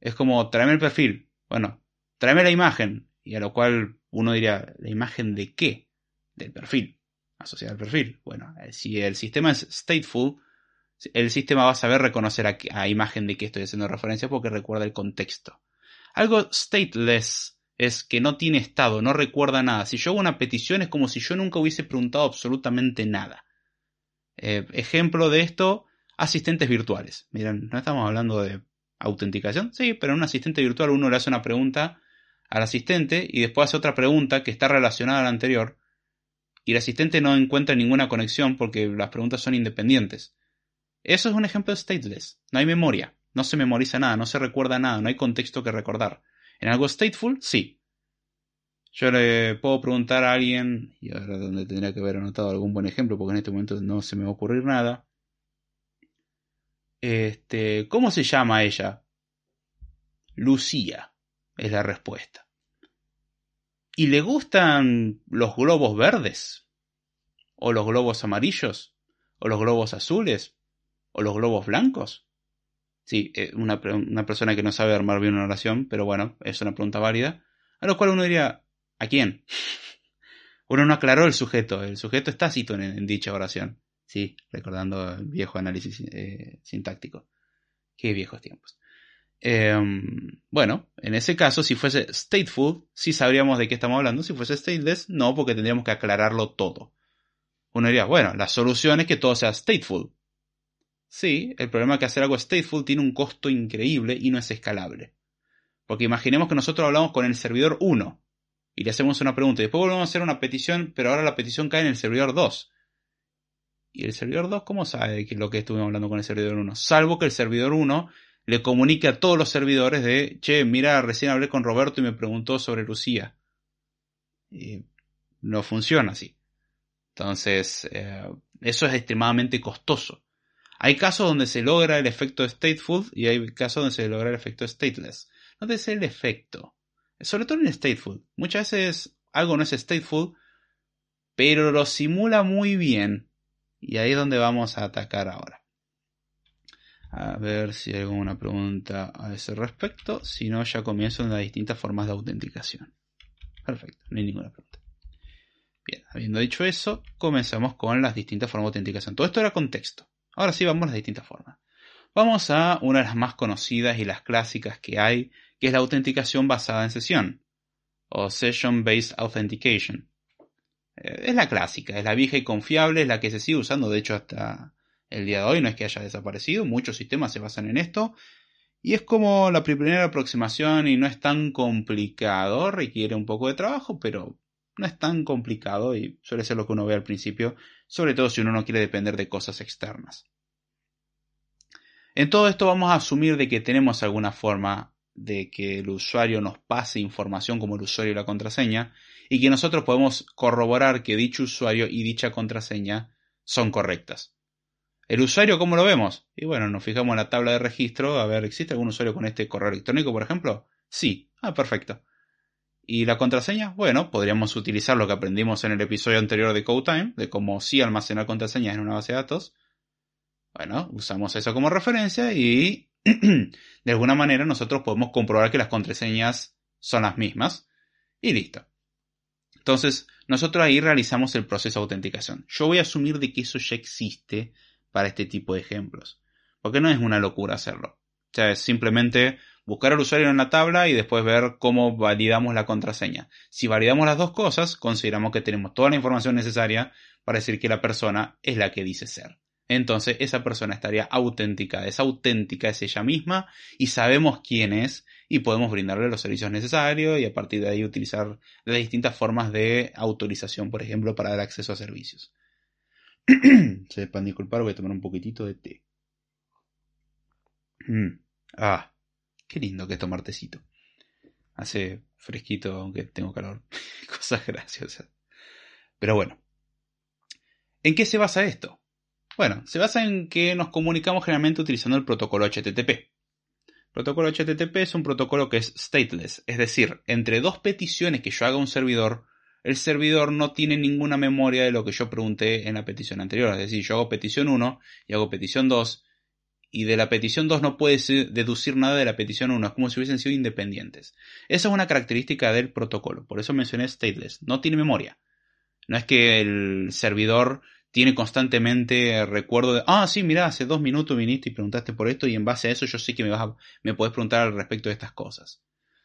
Es como, tráeme el perfil. Bueno, tráeme la imagen. Y a lo cual uno diría, ¿la imagen de qué? Del perfil. Asociada al perfil. Bueno, eh, si el sistema es stateful, el sistema va a saber reconocer a, imagen de qué estoy haciendo referencia porque recuerda el contexto. Algo stateless es que no tiene estado, no recuerda nada. Si yo hago una petición es como si yo nunca hubiese preguntado absolutamente nada. Eh, ejemplo de esto, asistentes virtuales. Miren, no estamos hablando de autenticación, sí, pero en un asistente virtual uno le hace una pregunta al asistente y después hace otra pregunta que está relacionada a la anterior y el asistente no encuentra ninguna conexión porque las preguntas son independientes. Eso es un ejemplo de stateless. No hay memoria, no se memoriza nada, no se recuerda nada, no hay contexto que recordar. En algo stateful, sí. Yo le puedo preguntar a alguien, y ahora donde tendría que haber anotado algún buen ejemplo, porque en este momento no se me va a ocurrir nada. Este, ¿cómo se llama ella? Lucía es la respuesta. ¿Y le gustan los globos verdes? ¿O los globos amarillos? ¿O los globos azules? ¿O los globos blancos? Sí, eh, una, una persona que no sabe armar bien una oración, pero bueno, es una pregunta válida. A lo cual uno diría, ¿a quién? (laughs) Uno no aclaró el sujeto, el sujeto está tácito en, dicha oración. Sí, recordando el viejo análisis eh, sintáctico. Qué viejos tiempos. Em, bueno, en ese caso, si fuese stateful, sí sabríamos de qué estamos hablando. Si fuese stateless, no, porque tendríamos que aclararlo todo. Uno diría, bueno, la solución es que todo sea stateful. Sí, el problema es que hacer algo stateful tiene un costo increíble y no es escalable. Porque imaginemos que nosotros hablamos con el servidor 1 y le hacemos una pregunta y después volvemos a hacer una petición, pero ahora la petición cae en el servidor 2. ¿Y el servidor 2 cómo sabe que lo que estuvimos hablando con el servidor 1? Salvo que el servidor 1 le comunique a todos los servidores de, che, mira, recién hablé con Roberto y me preguntó sobre Lucía. Y no funciona así. Entonces, eh, eso es extremadamente costoso. Hay casos donde se logra el efecto stateful y hay casos donde se logra el efecto stateless. No debe ser el efecto. Sobre todo en stateful. Muchas veces algo no es stateful, pero lo simula muy bien. Y ahí es donde vamos a atacar ahora. A ver si hay alguna pregunta a ese respecto. Si no, ya comienzo en las distintas formas de autenticación. Perfecto, no hay ninguna pregunta. Bien, habiendo dicho eso, comenzamos con las distintas formas de autenticación. Todo esto era contexto. Ahora sí vamos a las distintas formas. Vamos a una de las más conocidas y las clásicas que hay, que es la autenticación basada en sesión, o Session Based Authentication. Eh, es la clásica, es la vieja y confiable, es la que se sigue usando, de hecho, hasta el día de hoy, no es que haya desaparecido, muchos sistemas se basan en esto, y es como la primera aproximación y no es tan complicado, requiere un poco de trabajo, pero no es tan complicado y suele ser lo que uno ve al principio, sobre todo si uno no quiere depender de cosas externas. En todo esto vamos a asumir de que tenemos alguna forma de que el usuario nos pase información como el usuario y la contraseña y que nosotros podemos corroborar que dicho usuario y dicha contraseña son correctas. ¿El usuario cómo lo vemos? Y bueno, nos fijamos en la tabla de registro, a ver, ¿existe algún usuario con este correo electrónico, por ejemplo? Sí. Ah, perfecto. ¿Y la contraseña? Bueno, podríamos utilizar lo que aprendimos en el episodio anterior de CodeTime, de cómo sí almacenar contraseñas en una base de datos. Bueno, usamos eso como referencia y (clears throat) de alguna manera nosotros podemos comprobar que las contraseñas son las mismas. Y listo. Entonces, nosotros ahí realizamos el proceso de autenticación. Yo voy a asumir de que eso ya existe para este tipo de ejemplos. Porque no es una locura hacerlo. O sea, es simplemente buscar al usuario en la tabla y después ver cómo validamos la contraseña. Si validamos las dos cosas, consideramos que tenemos toda la información necesaria para decir que la persona es la que dice ser. Entonces esa persona estaría auténtica, es auténtica, es ella misma y sabemos quién es y podemos brindarle los servicios necesarios y a partir de ahí utilizar las distintas formas de autorización, por ejemplo, para dar acceso a servicios. (clears throat) Se para disculpar, voy a tomar un poquitito de té. Mm. Ah, Qué lindo que es tomar tecito. Hace fresquito aunque tengo calor. (laughs) Cosas graciosas. Pero bueno. ¿En qué se basa esto? Bueno, se basa en que nos comunicamos generalmente utilizando el protocolo HTTP. Protocolo HTTP es un protocolo que es stateless, es decir, entre dos peticiones que yo haga a un servidor, el servidor no tiene ninguna memoria de lo que yo pregunté en la petición anterior. Es decir, yo hago petición 1 y hago petición 2 y de la petición 2 no puedes deducir nada de la petición 1, es como si hubiesen sido independientes. Esa es una característica del protocolo, por eso mencioné stateless, no tiene memoria. No es que el servidor tiene constantemente recuerdo de, ah, sí, mira, hace dos minutos viniste y preguntaste por esto y en base a eso yo sé que me, vas a, me puedes preguntar al respecto de estas cosas.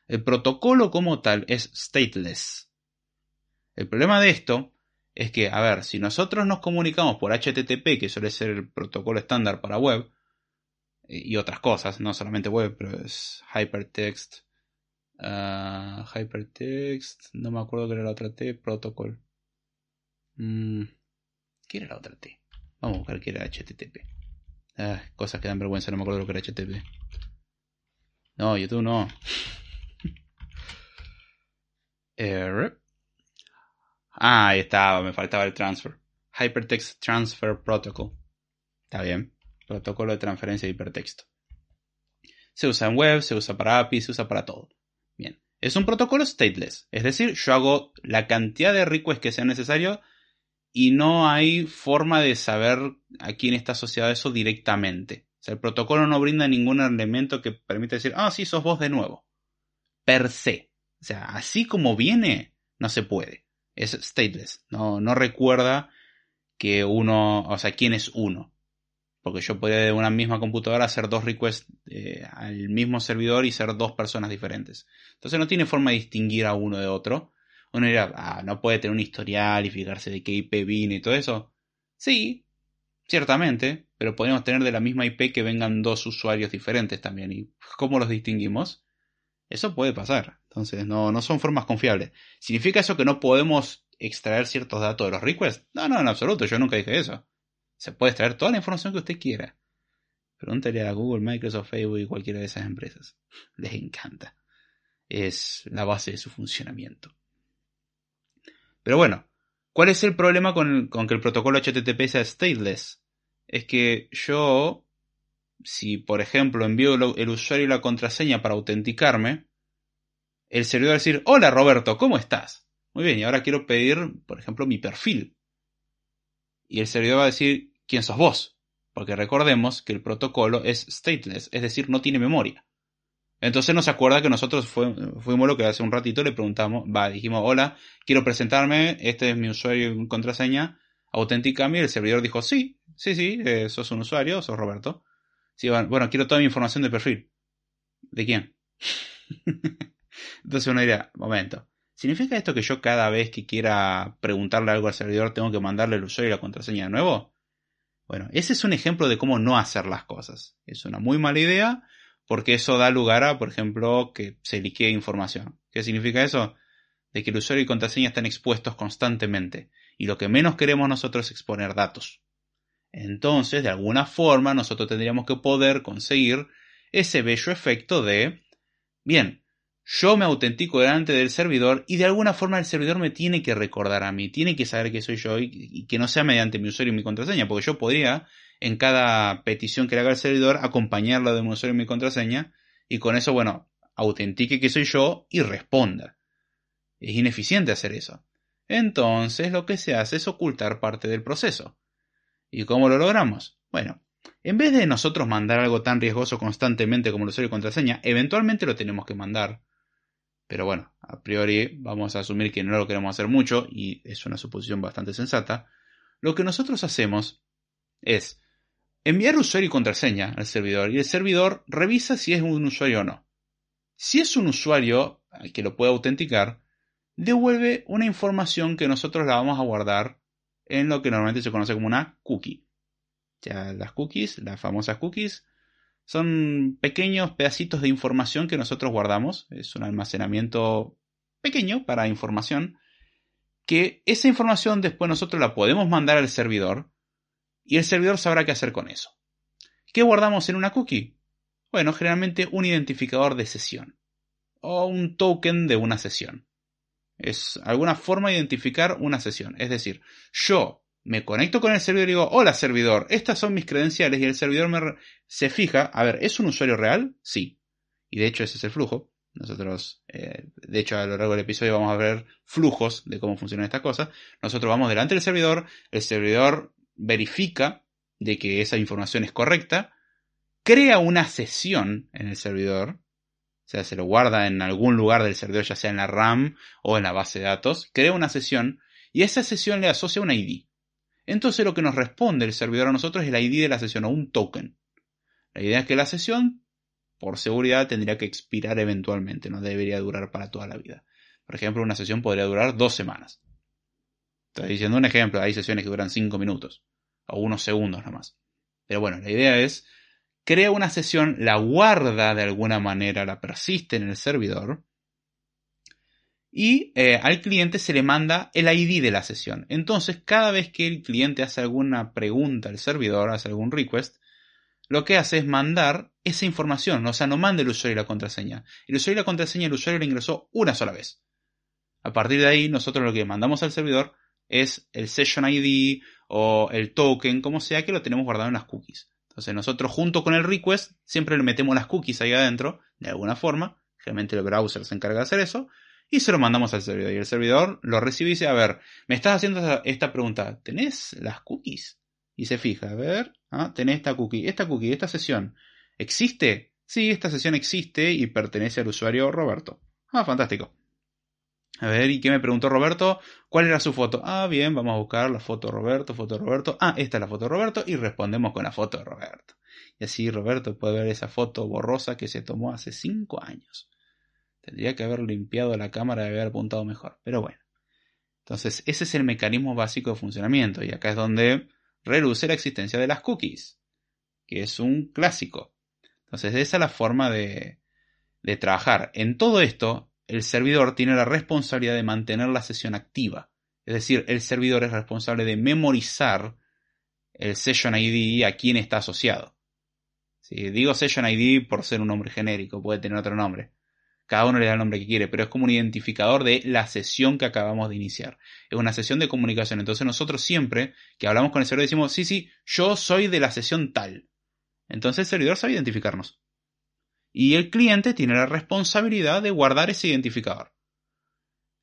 El protocolo como tal es stateless. El problema de esto es que, a ver, si nosotros nos comunicamos por HTTP, que suele ser el protocolo estándar para web, y otras cosas, no solamente web, pero es hypertext. Uh, hypertext, no me acuerdo qué era la otra T, protocol. Mm, ¿Qué era la otra T? Vamos a buscar qué era HTTP. Ah, cosas que dan vergüenza, no me acuerdo lo que era HTTP. No, YouTube no. (laughs) ah, ahí estaba, me faltaba el transfer. Hypertext Transfer Protocol. Está bien protocolo de transferencia de hipertexto. Se usa en web, se usa para API, se usa para todo. Bien, es un protocolo stateless, es decir, yo hago la cantidad de requests que sea necesario y no hay forma de saber a quién está asociado eso directamente. O sea, el protocolo no brinda ningún elemento que permita decir, ah, sí, sos vos de nuevo. Per se. O sea, así como viene, no se puede. Es stateless. No, recuerda que uno, o sea, quién es uno. Porque yo podría de una misma computadora hacer dos requests eh, al mismo servidor y ser dos personas diferentes. Entonces no tiene forma de distinguir a uno de otro. Uno dirá, ah, no puede tener un historial y fijarse de qué IP viene y todo eso. Sí, ciertamente, pero podemos tener de la misma IP que vengan dos usuarios diferentes también. ¿Y cómo los distinguimos? Eso puede pasar. Entonces no, no son formas confiables. ¿Significa eso que no podemos extraer ciertos datos de los requests? No, no, en absoluto, yo nunca dije eso. Se puede extraer toda la información que usted quiera. Pregúntale a Google, Microsoft, Facebook y cualquiera de esas empresas. Les encanta. Es la base de su funcionamiento. Pero bueno, ¿cuál es el problema con, que el protocolo HTTP sea stateless? es que yo, si por ejemplo envío el usuario y la contraseña para autenticarme, el servidor va a decir, hola Roberto, ¿cómo estás? Muy bien, y ahora quiero pedir, por ejemplo, mi perfil. Y el servidor va a decir, ¿quién sos vos? Porque recordemos que el protocolo es stateless, es decir, no tiene memoria. Entonces nos acuerda que nosotros fuimos lo que hace un ratito le preguntamos, va, dijimos, hola, quiero presentarme, este es mi usuario y contraseña, autenticame, y el servidor dijo, sí, sí, sí, eh, sos un usuario, sos Roberto. Sí, bueno, quiero toda mi información de perfil. ¿De quién? (laughs) Entonces uno diría, momento, ¿significa esto que yo cada vez que quiera preguntarle algo al servidor tengo que mandarle el usuario y la contraseña de nuevo? Bueno, ese es un ejemplo de cómo no hacer las cosas. Es una muy mala idea porque eso da lugar a, por ejemplo, que se liquee información. ¿Qué significa eso? De que el usuario y contraseña están expuestos constantemente. Y lo que menos queremos nosotros es exponer datos. Entonces, de alguna forma, nosotros tendríamos que poder conseguir ese bello efecto de, bien, yo me autentico delante del servidor y de alguna forma el servidor me tiene que recordar a mí, tiene que saber que soy yo y, que no sea mediante mi usuario y mi contraseña, porque yo podría en cada petición que le haga el servidor acompañarlo de mi usuario y mi contraseña y con eso, bueno, autentique que soy yo y responda. Es ineficiente hacer eso. Entonces lo que se hace es ocultar parte del proceso. ¿Y cómo lo logramos? Bueno, en vez de nosotros mandar algo tan riesgoso constantemente como el usuario y contraseña, eventualmente lo tenemos que mandar pero bueno, a priori vamos a asumir que no lo queremos hacer mucho y es una suposición bastante sensata. Lo que nosotros hacemos es enviar usuario y contraseña al servidor y el servidor revisa si es un usuario o no. Si es un usuario que lo puede autenticar, devuelve una información que nosotros la vamos a guardar en lo que normalmente se conoce como una cookie. Ya las cookies, las famosas cookies, son pequeños pedacitos de información que nosotros guardamos. Es un almacenamiento pequeño para información. Que esa información después nosotros la podemos mandar al servidor y el servidor sabrá qué hacer con eso. ¿Qué guardamos en una cookie? Bueno, generalmente un identificador de sesión o un token de una sesión. Es alguna forma de identificar una sesión. Es decir, yo me conecto con el servidor y digo, hola servidor, estas son mis credenciales y el servidor me se fija, a ver, ¿es un usuario real? Sí. Y de hecho ese es el flujo. Nosotros, eh, de hecho a lo largo del episodio vamos a ver flujos de cómo funcionan estas cosas. Nosotros vamos delante del servidor, el servidor verifica de que esa información es correcta, crea una sesión en el servidor, o sea, se lo guarda en algún lugar del servidor, ya sea en la RAM o en la base de datos, crea una sesión y esa sesión le asocia un ID. Entonces lo que nos responde el servidor a nosotros es el ID de la sesión o un token. La idea es que la sesión, por seguridad, tendría que expirar eventualmente, no debería durar para toda la vida. Por ejemplo, una sesión podría durar dos semanas. Estoy diciendo un ejemplo, hay sesiones que duran cinco minutos o unos segundos nomás. Pero bueno, la idea es, crea una sesión, la guarda de alguna manera, la persiste en el servidor, y eh, al cliente se le manda el ID de la sesión. Entonces, cada vez que el cliente hace alguna pregunta al servidor, hace algún request, lo que hace es mandar esa información, o sea, no manda el usuario y la contraseña. El usuario y la contraseña el usuario la ingresó una sola vez. A partir de ahí, nosotros lo que mandamos al servidor es el session ID o el token, como sea, que lo tenemos guardado en las cookies. Entonces nosotros junto con el request siempre le metemos las cookies ahí adentro, de alguna forma. Generalmente el browser se encarga de hacer eso y se lo mandamos al servidor. Y el servidor lo recibe y dice, a ver, me estás haciendo esta pregunta, ¿tenés las cookies? Y se fija, a ver, ¿ah? tenés esta cookie, esta cookie, esta sesión, ¿existe? Sí, esta sesión existe y pertenece al usuario Roberto. Ah, fantástico. A ver, ¿y qué me preguntó Roberto? ¿Cuál era su foto? Ah, bien, vamos a buscar la foto de Roberto, foto de Roberto. Ah, esta es la foto de Roberto y respondemos con la foto de Roberto. Y así Roberto puede ver esa foto borrosa que se tomó hace cinco años. Tendría que haber limpiado la cámara y haber apuntado mejor. Pero bueno. Entonces, ese es el mecanismo básico de funcionamiento. Y acá es donde reluce la existencia de las cookies. Que es un clásico. Entonces, esa es la forma de, trabajar. En todo esto, el servidor tiene la responsabilidad de mantener la sesión activa. Es decir, el servidor es responsable de memorizar el session ID a quien está asociado. Si digo session ID por ser un nombre genérico, puede tener otro nombre. Cada uno le da el nombre que quiere, pero es como un identificador de la sesión que acabamos de iniciar. Es una sesión de comunicación. Entonces nosotros siempre que hablamos con el servidor decimos, sí, sí, yo soy de la sesión tal. Entonces el servidor sabe identificarnos. Y el cliente tiene la responsabilidad de guardar ese identificador.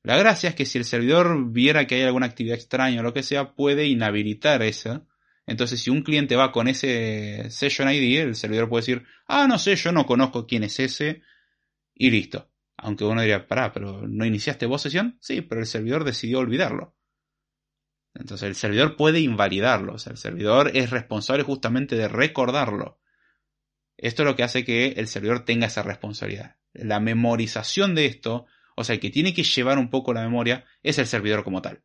La gracia es que si el servidor viera que hay alguna actividad extraña o lo que sea, puede inhabilitar esa. Entonces, si un cliente va con ese session ID, el servidor puede decir, ah, no sé, yo no conozco quién es ese, y listo. Aunque uno diría, pará, pero ¿no iniciaste vos sesión? Sí, pero el servidor decidió olvidarlo. Entonces el servidor puede invalidarlo, o sea, el servidor es responsable justamente de recordarlo. Esto es lo que hace que el servidor tenga esa responsabilidad. La memorización de esto, o sea, el que tiene que llevar un poco la memoria, es el servidor como tal.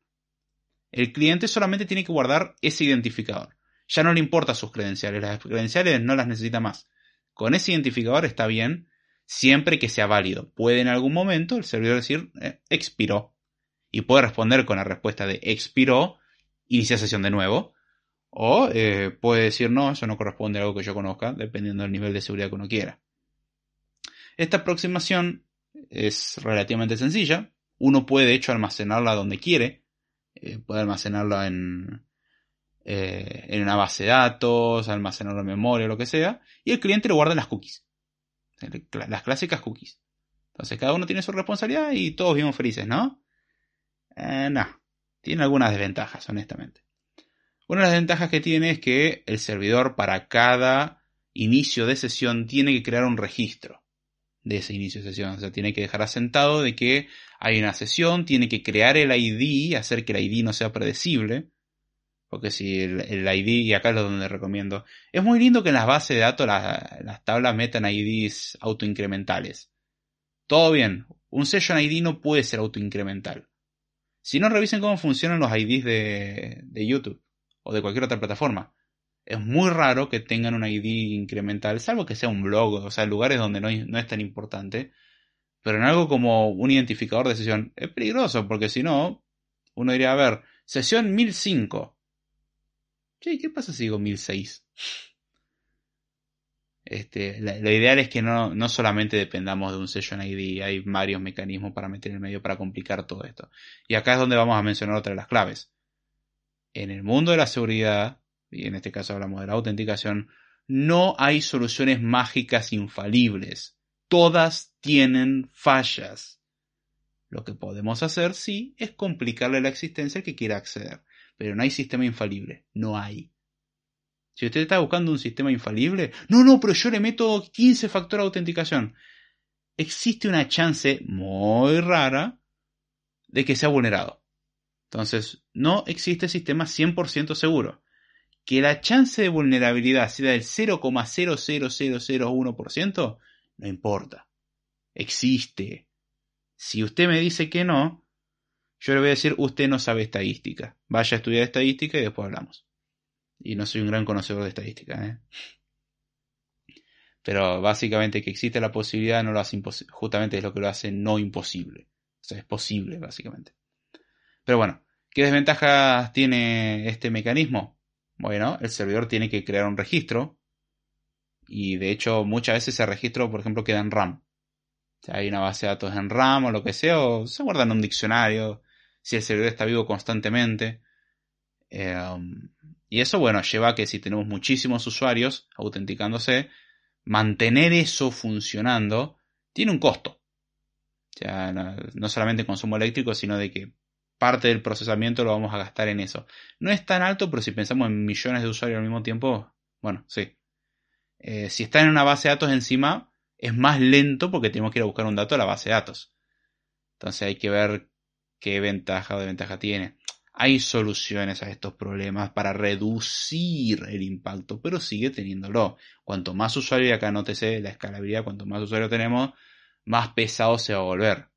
El cliente solamente tiene que guardar ese identificador. Ya no le importa sus credenciales, las credenciales no las necesita más. Con ese identificador está bien, siempre que sea válido. Puede en algún momento el servidor decir eh, expiró y puede responder con la respuesta de expiró, inicia sesión de nuevo. O eh, puede decir no, eso no corresponde a algo que yo conozca, dependiendo del nivel de seguridad que uno quiera. Esta aproximación es relativamente sencilla. Uno puede de hecho almacenarla donde quiere. Eh, puede almacenarla en, en una base de datos, almacenarla en memoria, lo que sea. Y el cliente lo guarda en las cookies las clásicas cookies. Entonces cada uno tiene su responsabilidad y todos vivimos felices, ¿no? Eh, no, tiene algunas desventajas, honestamente. Una de las desventajas que tiene es que el servidor para cada inicio de sesión tiene que crear un registro de ese inicio de sesión. O sea, tiene que dejar asentado de que hay una sesión, tiene que crear el ID, hacer que el ID no sea predecible. Porque si el, ID, y acá es donde recomiendo, es muy lindo que en las bases de datos las tablas metan IDs autoincrementales. Todo bien, un session ID no puede ser autoincremental. Si no, revisen cómo funcionan los IDs de, de YouTube o de cualquier otra plataforma. Es muy raro que tengan un ID incremental, salvo que sea un blog, o sea, lugares donde no, no es tan importante. Pero en algo como un identificador de sesión es peligroso, porque si no, uno diría, a ver, sesión 1005 Che, ¿qué pasa si digo 1006? Este, lo ideal es que no, no, solamente dependamos de un session ID, hay varios mecanismos para meter en el medio para complicar todo esto. Y acá es donde vamos a mencionar otra de las claves. En el mundo de la seguridad, y en este caso hablamos de la autenticación, no hay soluciones mágicas infalibles. Todas tienen fallas. Lo que podemos hacer, sí, es complicarle la existencia al que quiera acceder pero no hay sistema infalible, no hay. Si usted está buscando un sistema infalible, no, no, pero yo le meto 15 factores de autenticación. Existe una chance muy rara de que sea vulnerado. Entonces, no existe sistema 100% seguro. Que la chance de vulnerabilidad sea del 0,00001%, no importa. Existe. Si usted me dice que no, yo le voy a decir, usted no sabe estadística. Vaya a estudiar estadística y después hablamos. Y no soy un gran conocedor de estadística. ¿eh? Pero básicamente que existe la posibilidad no lo hace. Justamente es lo que lo hace no imposible. O sea, es posible, básicamente. Pero bueno, ¿qué desventajas tiene este mecanismo? Bueno, el servidor tiene que crear un registro. Y de hecho, muchas veces ese registro, por ejemplo, queda en RAM. O sea, hay una base de datos en RAM o lo que sea, o se guarda en un diccionario si el servidor está vivo constantemente. Em, y eso, bueno, lleva a que si tenemos muchísimos usuarios autenticándose, mantener eso funcionando tiene un costo. O sea, no, solamente consumo eléctrico, sino de que parte del procesamiento lo vamos a gastar en eso. No es tan alto, pero si pensamos en millones de usuarios al mismo tiempo, bueno, sí. Eh, si está en una base de datos encima, es más lento porque tenemos que ir a buscar un dato a la base de datos. Entonces hay que ver qué ventaja o desventaja tiene. Hay soluciones a estos problemas para reducir el impacto, pero sigue teniéndolo. Cuanto más usuario, y acá nótese la escalabilidad, cuanto más usuario tenemos, más pesado se va a volver.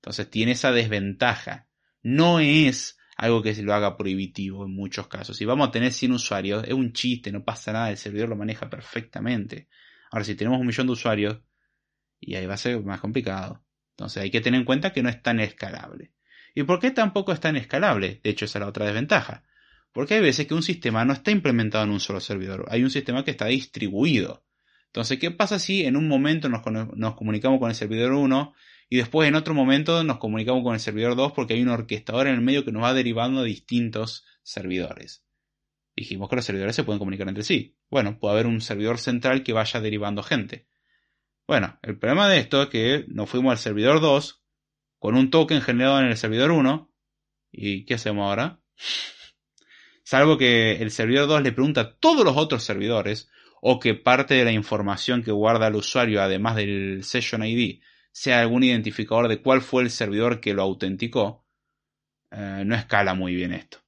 Entonces tiene esa desventaja. No es algo que se lo haga prohibitivo en muchos casos. Si vamos a tener 100 usuarios, es un chiste, no pasa nada, el servidor lo maneja perfectamente. Ahora, si tenemos un millón de usuarios, y ahí va a ser más complicado. Entonces hay que tener en cuenta que no es tan escalable. ¿Y por qué tampoco es tan escalable? De hecho, esa es la otra desventaja. Porque hay veces que un sistema no está implementado en un solo servidor, hay un sistema que está distribuido. Entonces, ¿qué pasa si en un momento nos, comunicamos con el servidor 1 y después en otro momento nos comunicamos con el servidor 2 porque hay un orquestador en el medio que nos va derivando a distintos servidores. Dijimos que los servidores se pueden comunicar entre sí. Bueno, puede haber un servidor central que vaya derivando gente. Bueno, el problema de esto es que nos fuimos al servidor 2 con un token generado en el servidor 1. ¿Y qué hacemos ahora? Salvo que el servidor 2 le pregunta a todos los otros servidores o que parte de la información que guarda el usuario, además del Session ID, sea algún identificador de cuál fue el servidor que lo autenticó, eh, no escala muy bien esto.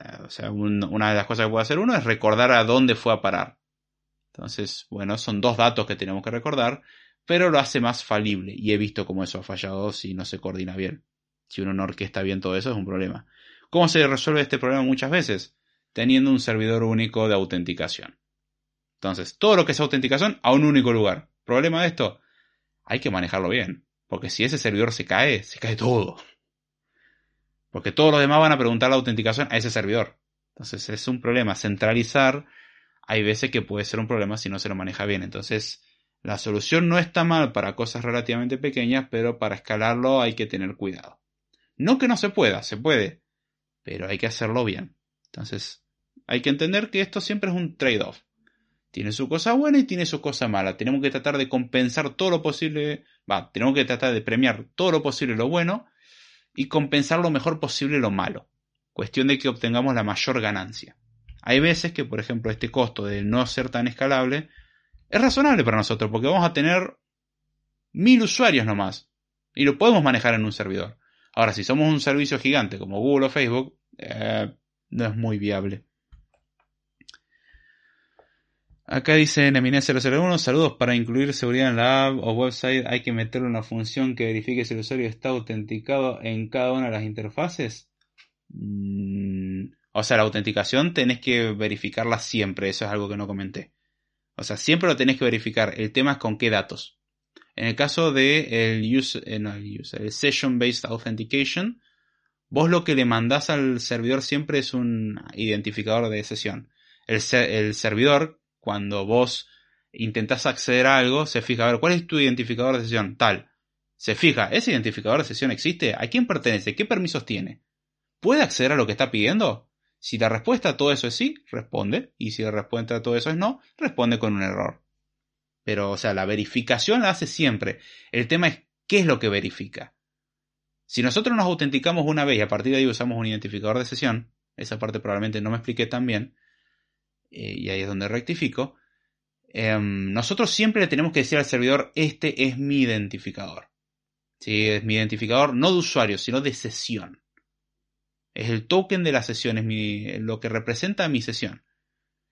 Eh, o sea, una de las cosas que puede hacer uno es recordar a dónde fue a parar. Entonces, bueno, son dos datos que tenemos que recordar, pero lo hace más falible. Y he visto cómo eso ha fallado si no se coordina bien. Si uno no orquesta bien todo eso es un problema. ¿Cómo se resuelve este problema muchas veces? Teniendo un servidor único de autenticación. Entonces, todo lo que es autenticación a un único lugar. ¿Problema de esto? Hay que manejarlo bien. Porque si ese servidor se cae, se cae todo. Porque todos los demás van a preguntar la autenticación a ese servidor. Entonces es un problema. Centralizar, hay veces que puede ser un problema si no se lo maneja bien. Entonces, la solución no está mal para cosas relativamente pequeñas, pero para escalarlo hay que tener cuidado. No que no se pueda, se puede, pero hay que hacerlo bien. Entonces, hay que entender que esto siempre es un trade-off. Tiene su cosa buena y tiene su cosa mala. Tenemos que tratar de compensar todo lo posible, va, tenemos que tratar de premiar todo lo posible lo bueno y compensar lo mejor posible lo malo. Cuestión de que obtengamos la mayor ganancia. Hay veces que, por ejemplo, este costo de no ser tan escalable es razonable para nosotros porque vamos a tener mil usuarios nomás y lo podemos manejar en un servidor. Ahora, si somos un servicio gigante como Google o Facebook, eh, no es muy viable. Acá dice Neminé001, saludos para incluir seguridad en la app o website hay que meterle una función que verifique si el usuario está autenticado en cada una de las interfaces. Mm, o sea, la autenticación tenés que verificarla siempre, eso es algo que no comenté. O sea, siempre lo tenés que verificar, el tema es con qué datos. En el caso de el, user, eh, el, Session Based Authentication, vos lo que le mandás al servidor siempre es un identificador de sesión. El, el servidor cuando vos intentás acceder a algo, se fija, a ver, ¿cuál es tu identificador de sesión? Tal. Se fija, ¿ese identificador de sesión existe? ¿A quién pertenece? ¿Qué permisos tiene? ¿Puede acceder a lo que está pidiendo? Si la respuesta a todo eso es sí, responde. Y si la respuesta a todo eso es no, responde con un error. Pero, o sea, la verificación la hace siempre. El tema es qué es lo que verifica. Si nosotros nos autenticamos una vez y a partir de ahí usamos un identificador de sesión, esa parte probablemente no me expliqué tan bien, eh, y ahí es donde rectifico, em, nosotros siempre le tenemos que decir al servidor, este es mi identificador. ¿Sí? Es mi identificador no de usuario, sino de sesión. Es el token de la sesión, es lo que representa mi sesión.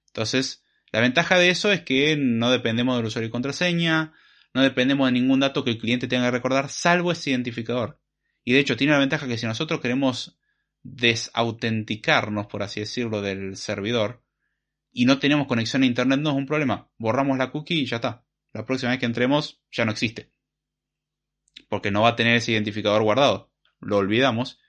Entonces, la ventaja de eso es que no dependemos del usuario y contraseña, no dependemos de ningún dato que el cliente tenga que recordar, salvo ese identificador. Y de hecho tiene la ventaja que si nosotros queremos desautenticarnos, por así decirlo, del servidor, y no tenemos conexión a internet, no es un problema. Borramos la cookie y ya está. La próxima vez que entremos ya no existe. Porque no va a tener ese identificador guardado. Lo olvidamos.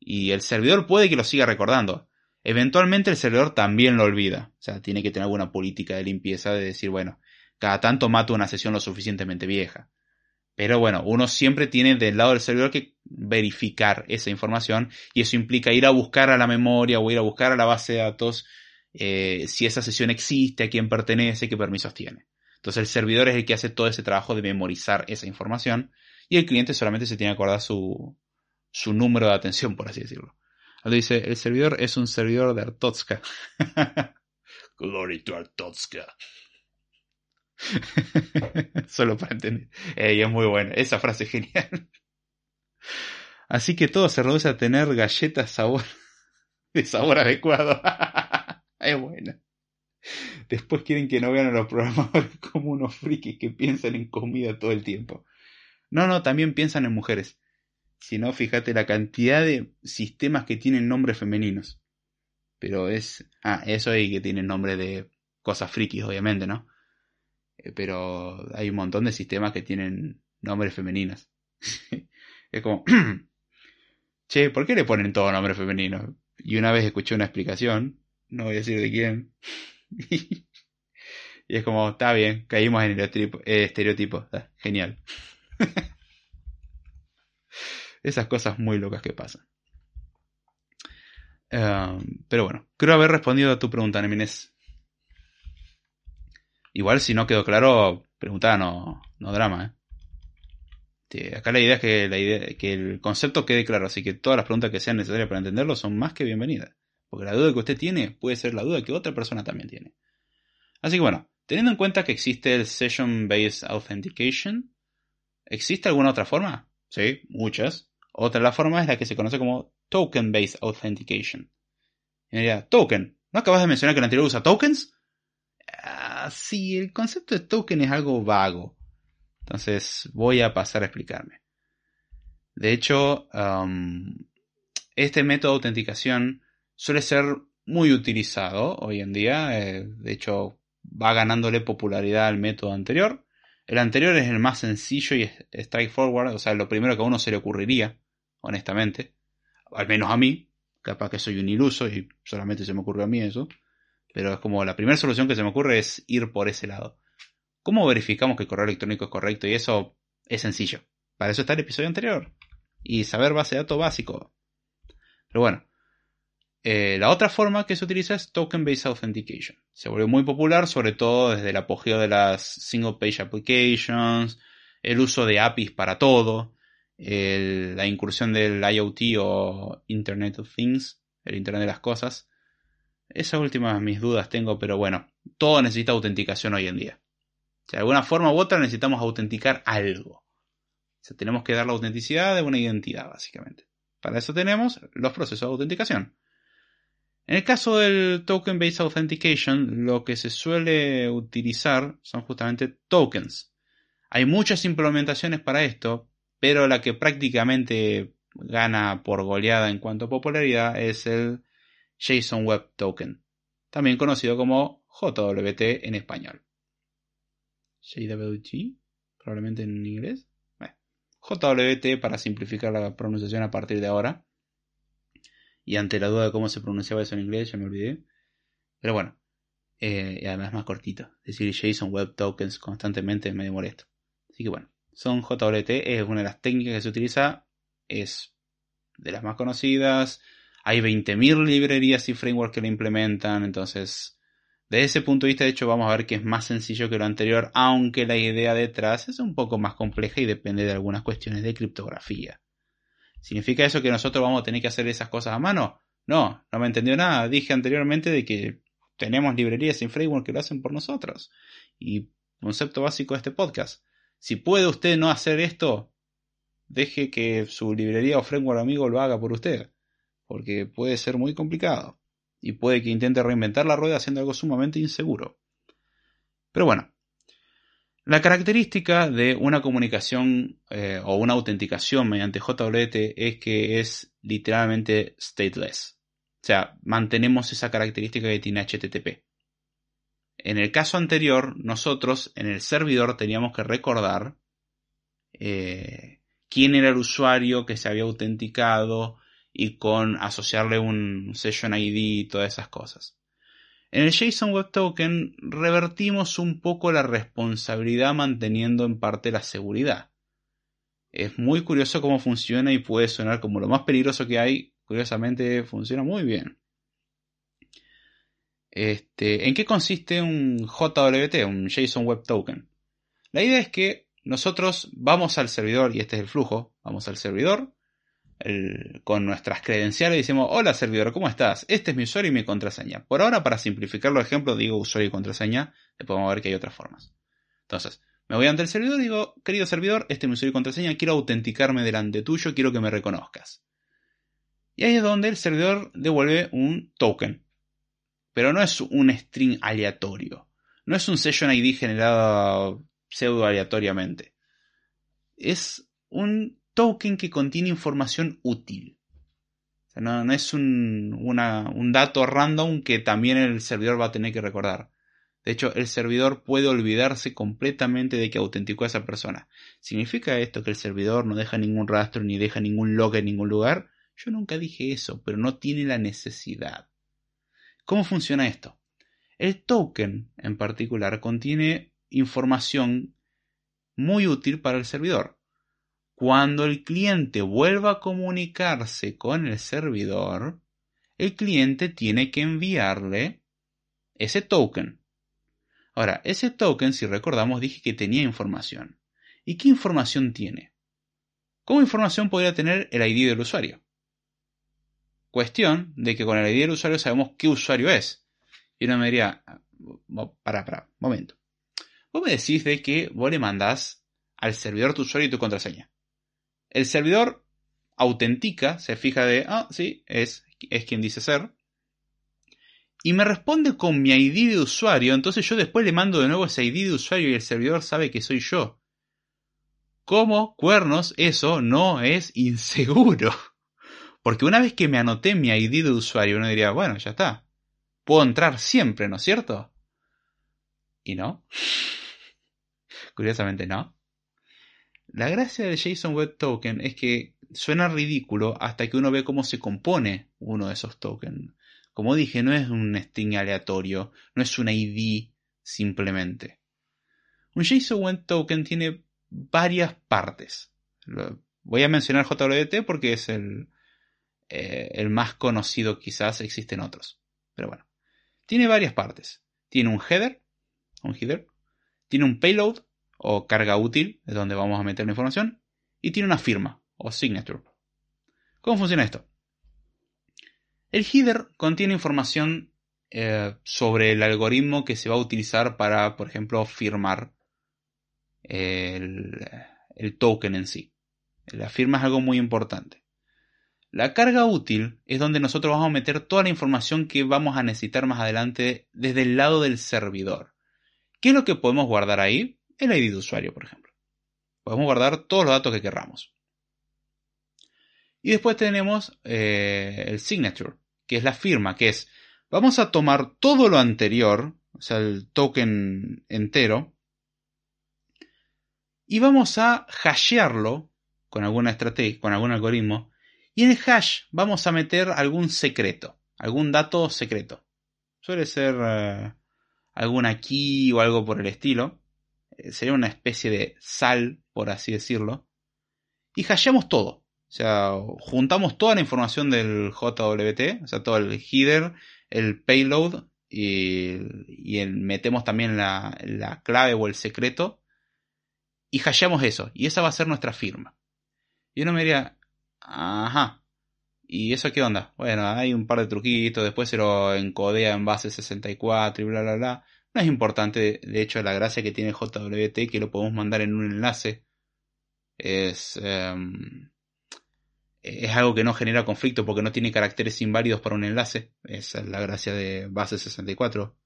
Y el servidor puede que lo siga recordando. Eventualmente el servidor también lo olvida. O sea, tiene que tener alguna política de limpieza de decir, bueno, cada tanto mato una sesión lo suficientemente vieja. Pero bueno, uno siempre tiene del lado del servidor que verificar esa información y eso implica ir a buscar a la memoria o ir a buscar a la base de datos eh, si esa sesión existe, a quién pertenece, qué permisos tiene. Entonces el servidor es el que hace todo ese trabajo de memorizar esa información y el cliente solamente se tiene que acordar su, su número de atención, por así decirlo. Dice, el servidor es un servidor de Artotska. (laughs) Glory to Artotska. (laughs) Solo para entender. Es muy buena. Esa frase es genial. (laughs) Así que todo se reduce a tener galletas sabor de sabor adecuado. Es buena. Después quieren que no vean a los programadores como unos frikis que piensan en comida todo el tiempo. No, no, también piensan en mujeres. Si no, fíjate la cantidad de sistemas que tienen nombres femeninos. Pero es... Ah, eso ahí que tienen nombre de cosas frikis, obviamente, ¿no? Eh, pero hay un montón de sistemas que tienen nombres femeninos. (laughs) es como... (clears throat) che, ¿por qué le ponen todo nombre femenino? Y una vez escuché una explicación no voy a decir de quién. (laughs) y es como, está bien, caímos en el estereotipo, genial. (laughs) Esas cosas muy locas que pasan. Em, pero bueno, creo haber respondido a tu pregunta, Nemines. Igual si no quedó claro, pregunta no, no drama, ¿eh? acá la idea es que, la idea, que el concepto quede claro, así que todas las preguntas que sean necesarias para entenderlo son más que bienvenidas. Porque la duda que usted tiene puede ser la duda que otra persona también tiene. Así que bueno, teniendo en cuenta que existe el Session Based Authentication, ¿existe alguna otra forma? Sí, muchas. Otra de las formas es la que se conoce como Token Based Authentication. Y me diría, token, ¿no acabas de mencionar que el anterior usa tokens? Ah, sí, el concepto de token es algo vago. Entonces voy a pasar a explicarme. De hecho, um, este método de autenticación suele ser muy utilizado hoy en día. Eh, de hecho, va ganándole popularidad al método anterior. El anterior es el más sencillo y straightforward, o sea, lo primero que a uno se le ocurriría, honestamente. Al menos a mí. Capaz que soy un iluso y solamente se me ocurre a mí eso. Pero es como la primera solución que se me ocurre es ir por ese lado. ¿Cómo verificamos que el correo electrónico es correcto? Y eso es sencillo. Para eso está el episodio anterior. Y saber base de datos básico. Pero bueno, eh, la otra forma que se utiliza es Token Based Authentication. Se volvió muy popular, sobre todo desde el apogeo de las Single Page Applications, el uso de APIs para todo, la incursión del IoT o Internet of Things, el Internet de las Cosas. Esas últimas mis dudas tengo, pero bueno, todo necesita autenticación hoy en día. de alguna forma u otra necesitamos autenticar algo. O sea, tenemos que dar la autenticidad de una identidad, básicamente. Para eso tenemos los procesos de autenticación. En el caso del Token Based Authentication, lo que se suele utilizar son justamente tokens. Hay muchas implementaciones para esto, pero la que prácticamente gana por goleada en cuanto a popularidad es el JSON Web Token, también conocido como JWT en español. JWT, probablemente en inglés. JWT para simplificar la pronunciación a partir de ahora. Y ante la duda de cómo se pronunciaba eso en inglés, ya me olvidé. Pero bueno, eh, y además más cortito. Decir JSON Web Tokens constantemente es medio molesto. Así que bueno, son JWT, es una de las técnicas que se utiliza, es de las más conocidas. Hay 20.000 librerías y frameworks que la implementan, entonces desde ese punto de vista, de hecho, vamos a ver que es más sencillo que lo anterior, aunque la idea detrás es un poco más compleja y depende de algunas cuestiones de criptografía. ¿Significa eso que nosotros vamos a tener que hacer esas cosas a mano? No, no me entendió nada. Dije anteriormente de que tenemos librerías sin framework que lo hacen por nosotros. Y concepto básico de este podcast. Si puede usted no hacer esto, deje que su librería o framework amigo lo haga por usted. Porque puede ser muy complicado. Y puede que intente reinventar la rueda haciendo algo sumamente inseguro. Pero bueno, la característica de una comunicación eh, o una autenticación mediante JWT es que es literalmente stateless. O sea, mantenemos esa característica que tiene HTTP. En el caso anterior, nosotros en el servidor teníamos que recordar eh, quién era el usuario que se había autenticado y con asociarle un session ID y todas esas cosas. En el JSON Web Token revertimos un poco la responsabilidad manteniendo en parte la seguridad. Es muy curioso cómo funciona y puede sonar como lo más peligroso que hay. Curiosamente funciona muy bien. Este, ¿En qué consiste un JWT, un JSON Web Token? La idea es que nosotros vamos al servidor, y este es el flujo, vamos al servidor, con nuestras credenciales y decimos, hola servidor, ¿cómo estás? Este es mi usuario y mi contraseña. Por ahora, para simplificar los ejemplos, digo usuario y contraseña, después vamos a ver que hay otras formas. Entonces, me voy ante el servidor y digo, querido servidor, este es mi usuario y contraseña, quiero autenticarme delante tuyo, quiero que me reconozcas. Y ahí es donde el servidor devuelve un token. Pero no es un string aleatorio. No es un session ID generado pseudo aleatoriamente. Es un token que contiene información útil. no, es un, un dato random que también el servidor va a tener que recordar. De hecho, el servidor puede olvidarse completamente de que autenticó a esa persona. ¿Significa esto que el servidor no deja ningún rastro ni deja ningún log en ningún lugar? Yo nunca dije eso, pero no tiene la necesidad. ¿Cómo funciona esto? El token en particular contiene información muy útil para el servidor. cuando el cliente vuelva a comunicarse con el servidor, el cliente tiene que enviarle ese token. Ahora, ese token, si recordamos, dije que tenía información. ¿Y qué información tiene? ¿Cómo información podría tener el ID del usuario? Cuestión de que con el ID del usuario sabemos qué usuario es. Y uno me diría, para, para, momento. Vos me decís de que vos le mandás al servidor tu usuario y tu contraseña. El servidor autentica, se fija de, ah, sí, es, es quien dice ser. Y me responde con mi ID de usuario, entonces yo después le mando de nuevo ese ID de usuario y el servidor sabe que soy yo. ¿Cómo cuernos eso no es inseguro? Porque una vez que me anoté mi ID de usuario, uno diría, bueno, ya está. Puedo entrar siempre, ¿no es cierto? Y no. (laughs) Curiosamente no. La gracia del JSON Web Token es que suena ridículo hasta que uno ve cómo se compone uno de esos tokens. Como dije, no es un string aleatorio, no es un ID simplemente. Un JSON Web Token tiene varias partes. Voy a mencionar JWT porque es el, eh, el más conocido quizás, existen otros. Pero bueno, tiene varias partes. Tiene un header, un header, tiene un payload o carga útil, es donde vamos a meter la información, y tiene una firma o signature. ¿Cómo funciona esto? El header contiene información eh, sobre el algoritmo que se va a utilizar para, por ejemplo, firmar el, el token en sí. La firma es algo muy importante. La carga útil es donde nosotros vamos a meter toda la información que vamos a necesitar más adelante desde el lado del servidor. ¿Qué es lo que podemos guardar ahí? El ID de usuario, por ejemplo. Podemos guardar todos los datos que querramos. Y después tenemos eh, el signature, que es la firma, que es, vamos a tomar todo lo anterior, o sea, el token entero, y vamos a hashearlo con alguna estrategia, con algún algoritmo, y en el hash vamos a meter algún secreto, algún dato secreto. Suele ser eh, alguna key o algo por el estilo. Eh, sería una especie de sal, por así decirlo. Y hasheamos todo. O sea, juntamos toda la información del JWT, o sea, todo el header, el payload y, metemos también la, la, clave o el secreto y hasheamos eso. Y esa va a ser nuestra firma. Y uno me diría, ajá, ¿y eso qué onda? Bueno, hay un par de truquitos, después se lo encodea en base 64 y bla, bla, bla. No es importante, de hecho, la gracia que tiene JWT, que lo podemos mandar en un enlace, es... Em, es algo que no genera conflicto porque no tiene caracteres inválidos para un enlace. Esa es la gracia de base 64.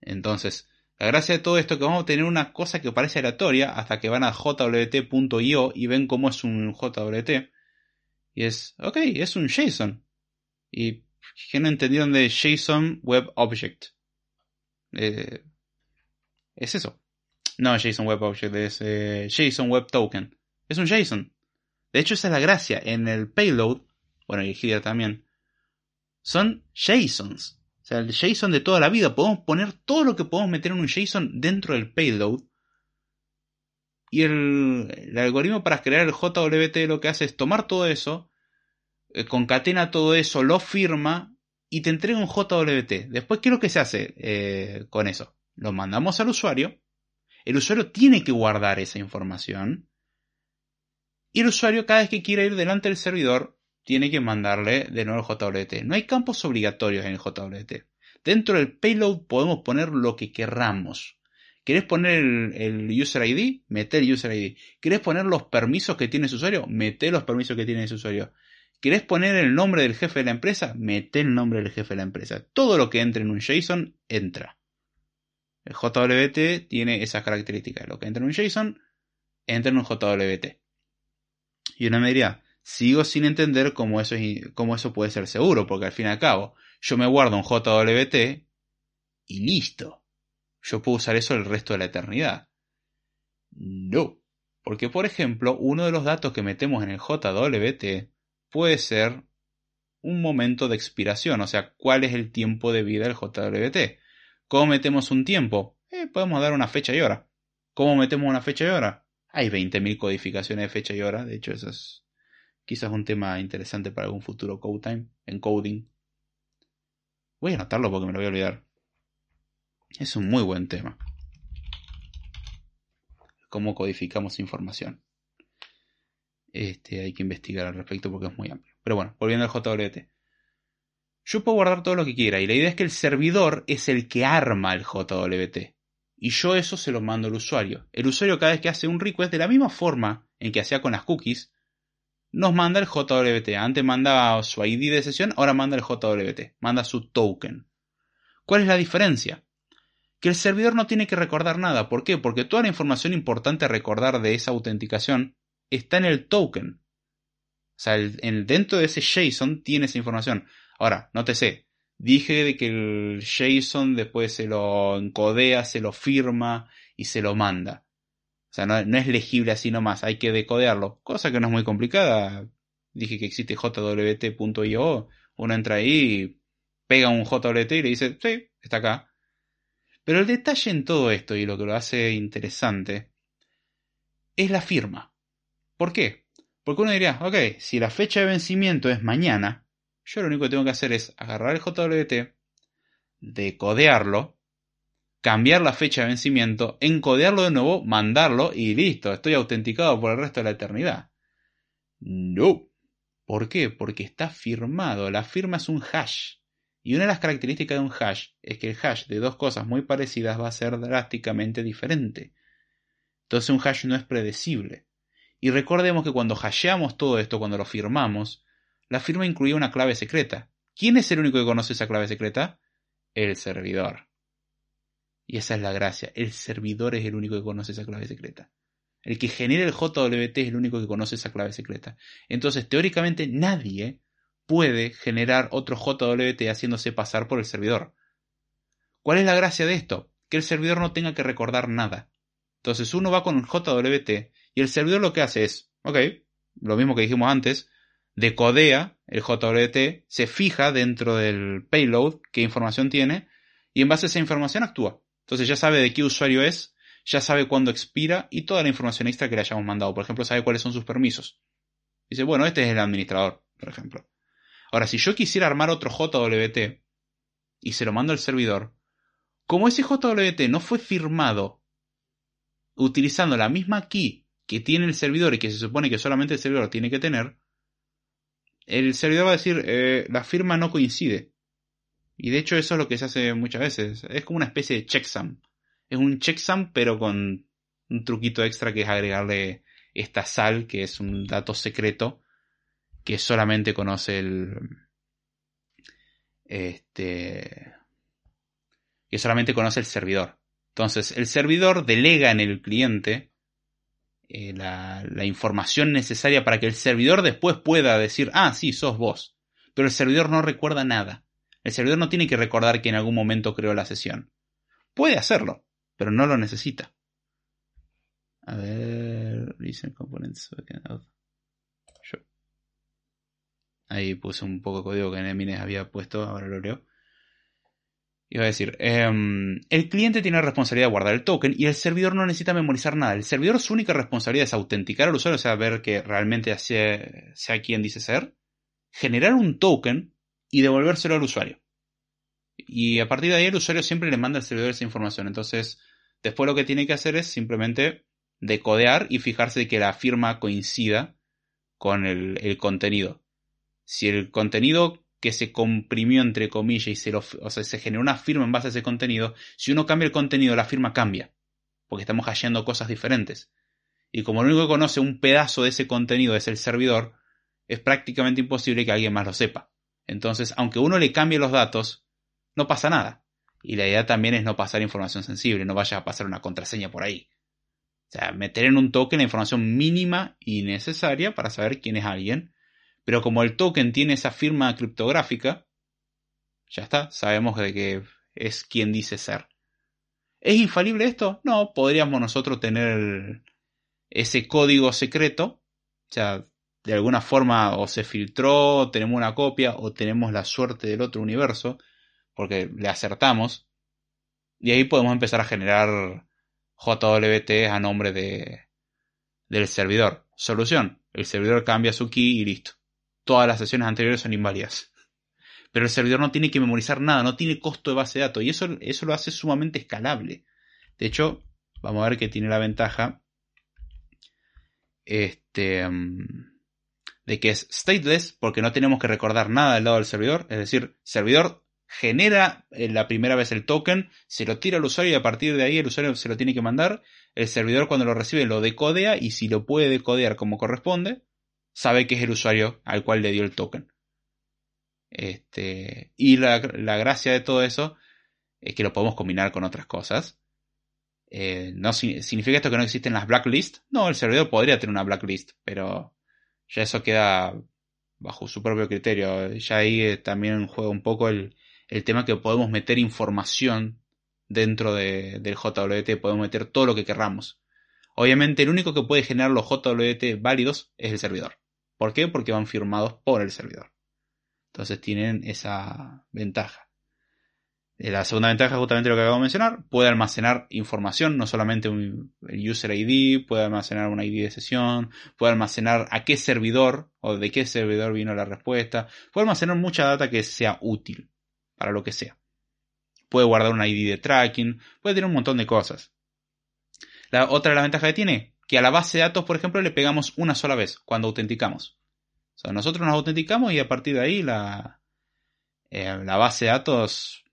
Entonces, la gracia de todo esto es que vamos a tener una cosa que parece aleatoria hasta que van a jwt.io y ven cómo es un JWT. Y es, ok, es un JSON. Y que no entendieron de JSON Web Object. Eh, es eso. No JSON Web Object, es eh, JSON Web Token. Es un JSON. De hecho, esa es la gracia. En el payload, bueno, y el también, son JSONs. O sea, el JSON de toda la vida. Podemos poner todo lo que podemos meter en un JSON dentro del payload. Y el, algoritmo para crear el JWT lo que hace es tomar todo eso, eh, concatena todo eso, lo firma y te entrega un JWT. Después, ¿qué es lo que se hace eh, con eso? Lo mandamos al usuario. El usuario tiene que guardar esa información y el usuario cada vez que quiera ir delante del servidor tiene que mandarle de nuevo el JWT. No hay campos obligatorios en el JWT. Dentro del payload podemos poner lo que querramos. ¿Querés poner el, user ID? Mete el user ID. ¿Querés poner los permisos que tiene ese usuario? Mete los permisos que tiene ese usuario. ¿Querés poner el nombre del jefe de la empresa? Mete el nombre del jefe de la empresa. Todo lo que entre en un JSON entra. El JWT tiene esas características. Lo que entra en un JSON entra en un JWT. Y una me diría, sigo sin entender cómo eso, cómo eso puede ser seguro, porque al fin y al cabo, yo me guardo un JWT y listo. Yo puedo usar eso el resto de la eternidad. No. Porque, por ejemplo, uno de los datos que metemos en el JWT puede ser un momento de expiración, o sea, cuál es el tiempo de vida del JWT. ¿Cómo metemos un tiempo? Eh, podemos dar una fecha y hora. ¿Cómo metemos una fecha y hora? Hay 20.000 codificaciones de fecha y hora. De hecho, eso es quizás un tema interesante para algún futuro code time, encoding. Voy a anotarlo porque me lo voy a olvidar. Es un muy buen tema. Cómo codificamos información. Este, hay que investigar al respecto porque es muy amplio. Pero bueno, volviendo al JWT. Yo puedo guardar todo lo que quiera y la idea es que el servidor es el que arma el JWT. Y yo eso se lo mando al usuario. El usuario cada vez que hace un request, de la misma forma en que hacía con las cookies, nos manda el JWT. Antes mandaba su ID de sesión, ahora manda el JWT. Manda su token. ¿Cuál es la diferencia? Que el servidor no tiene que recordar nada. ¿Por qué? Porque toda la información importante a recordar de esa autenticación está en el token. O sea, el, dentro de ese JSON tiene esa información. Ahora, nótese, Dije de que el JSON después se lo encodea, se lo firma y se lo manda. O sea, no, es legible así nomás, hay que decodearlo. Cosa que no es muy complicada. Dije que existe jwt.io. Uno entra ahí, pega un JWT y le dice, sí, está acá. Pero el detalle en todo esto y lo que lo hace interesante es la firma. ¿Por qué? Porque uno diría, ok, si la fecha de vencimiento es mañana, yo lo único que tengo que hacer es agarrar el JWT, decodearlo, cambiar la fecha de vencimiento, encodearlo de nuevo, mandarlo y listo, estoy autenticado por el resto de la eternidad. No. ¿Por qué? Porque está firmado. La firma es un hash. Y una de las características de un hash es que el hash de dos cosas muy parecidas va a ser drásticamente diferente. Entonces un hash no es predecible. Y recordemos que cuando hasheamos todo esto, cuando lo firmamos, la firma incluía una clave secreta. ¿Quién es el único que conoce esa clave secreta? El servidor. Y esa es la gracia. El servidor es el único que conoce esa clave secreta. El que genera el JWT es el único que conoce esa clave secreta. Entonces, teóricamente, nadie puede generar otro JWT haciéndose pasar por el servidor. ¿Cuál es la gracia de esto? Que el servidor no tenga que recordar nada. Entonces uno va con un JWT y el servidor lo que hace es, ok, lo mismo que dijimos antes, decodea el JWT, se fija dentro del payload qué información tiene y en base a esa información actúa. Entonces ya sabe de qué usuario es, ya sabe cuándo expira y toda la información extra que le hayamos mandado. Por ejemplo, sabe cuáles son sus permisos. Dice, bueno, este es el administrador, por ejemplo. Ahora, si yo quisiera armar otro JWT y se lo mando al servidor, como ese JWT no fue firmado utilizando la misma key que tiene el servidor y que se supone que solamente el servidor tiene que tener, el servidor va a decir, eh, la firma no coincide. Y de hecho eso es lo que se hace muchas veces. Es como una especie de checksum. Es un checksum pero con un truquito extra que es agregarle esta sal, que es un dato secreto, que solamente conoce el... Este... Que solamente conoce el servidor. Entonces, el servidor delega en el cliente eh, la, información necesaria para que el servidor después pueda decir, ah, sí, sos vos. Pero el servidor no recuerda nada. El servidor no tiene que recordar que en algún momento creó la sesión. Puede hacerlo, pero no lo necesita. A ver, components. Ahí puse un poco de código que Nemines había puesto, ahora lo leo. Iba a decir, em, el cliente tiene la responsabilidad de guardar el token y el servidor no necesita memorizar nada. El servidor su única responsabilidad es autenticar al usuario, o sea, ver que realmente sea, quien dice ser, generar un token y devolvérselo al usuario. Y a partir de ahí el usuario siempre le manda al servidor esa información. Entonces, después lo que tiene que hacer es simplemente decodear y fijarse que la firma coincida con el contenido. Si el contenido que se comprimió entre comillas y se, lo, o sea, se generó una firma en base a ese contenido, si uno cambia el contenido, la firma cambia, porque estamos hasheando cosas diferentes. Y como el único que conoce un pedazo de ese contenido es el servidor, es prácticamente imposible que alguien más lo sepa. Entonces, aunque uno le cambie los datos, no pasa nada. Y la idea también es no pasar información sensible, no vaya a pasar una contraseña por ahí. O sea, meter en un token la información mínima y necesaria para saber quién es alguien pero como el token tiene esa firma criptográfica, ya está, sabemos de que es quien dice ser. ¿Es infalible esto? No, podríamos nosotros tener ese código secreto, o sea, de alguna forma o se filtró, tenemos una copia, o tenemos la suerte del otro universo, porque le acertamos, y ahí podemos empezar a generar JWT a nombre de, del servidor. Solución, el servidor cambia su key y listo. Todas las sesiones anteriores son inválidas. Pero el servidor no tiene que memorizar nada, no tiene costo de base de datos y eso, eso lo hace sumamente escalable. De hecho, vamos a ver que tiene la ventaja este, de que es stateless porque no tenemos que recordar nada del lado del servidor. Es decir, servidor genera eh, la primera vez el token, se lo tira al usuario y a partir de ahí el usuario se lo tiene que mandar. El servidor cuando lo recibe lo decodea y si lo puede decodear como corresponde, sabe que es el usuario al cual le dio el token. Este, y la, gracia de todo eso es que lo podemos combinar con otras cosas. Eh, no significa esto que no existen las blacklists. No, el servidor podría tener una blacklist, pero ya eso queda bajo su propio criterio. Ya ahí eh, también juega un poco el, el tema que podemos meter información dentro del JWT, podemos meter todo lo que querramos. Obviamente el único que puede generar los JWT válidos es el servidor. ¿Por qué? Porque van firmados por el servidor. Entonces tienen esa ventaja. Eh, la segunda ventaja es justamente lo que acabo de mencionar. Puede almacenar información, no solamente un, el user ID, puede almacenar una ID de sesión, puede almacenar a qué servidor o de qué servidor vino la respuesta. Puede almacenar mucha data que sea útil para lo que sea. Puede guardar una ID de tracking, puede tener un montón de cosas. La otra de las ventajas que tiene, que a la base de datos, por ejemplo, le pegamos una sola vez cuando autenticamos. O sea, nosotros nos autenticamos y a partir de ahí la, eh, la base de datos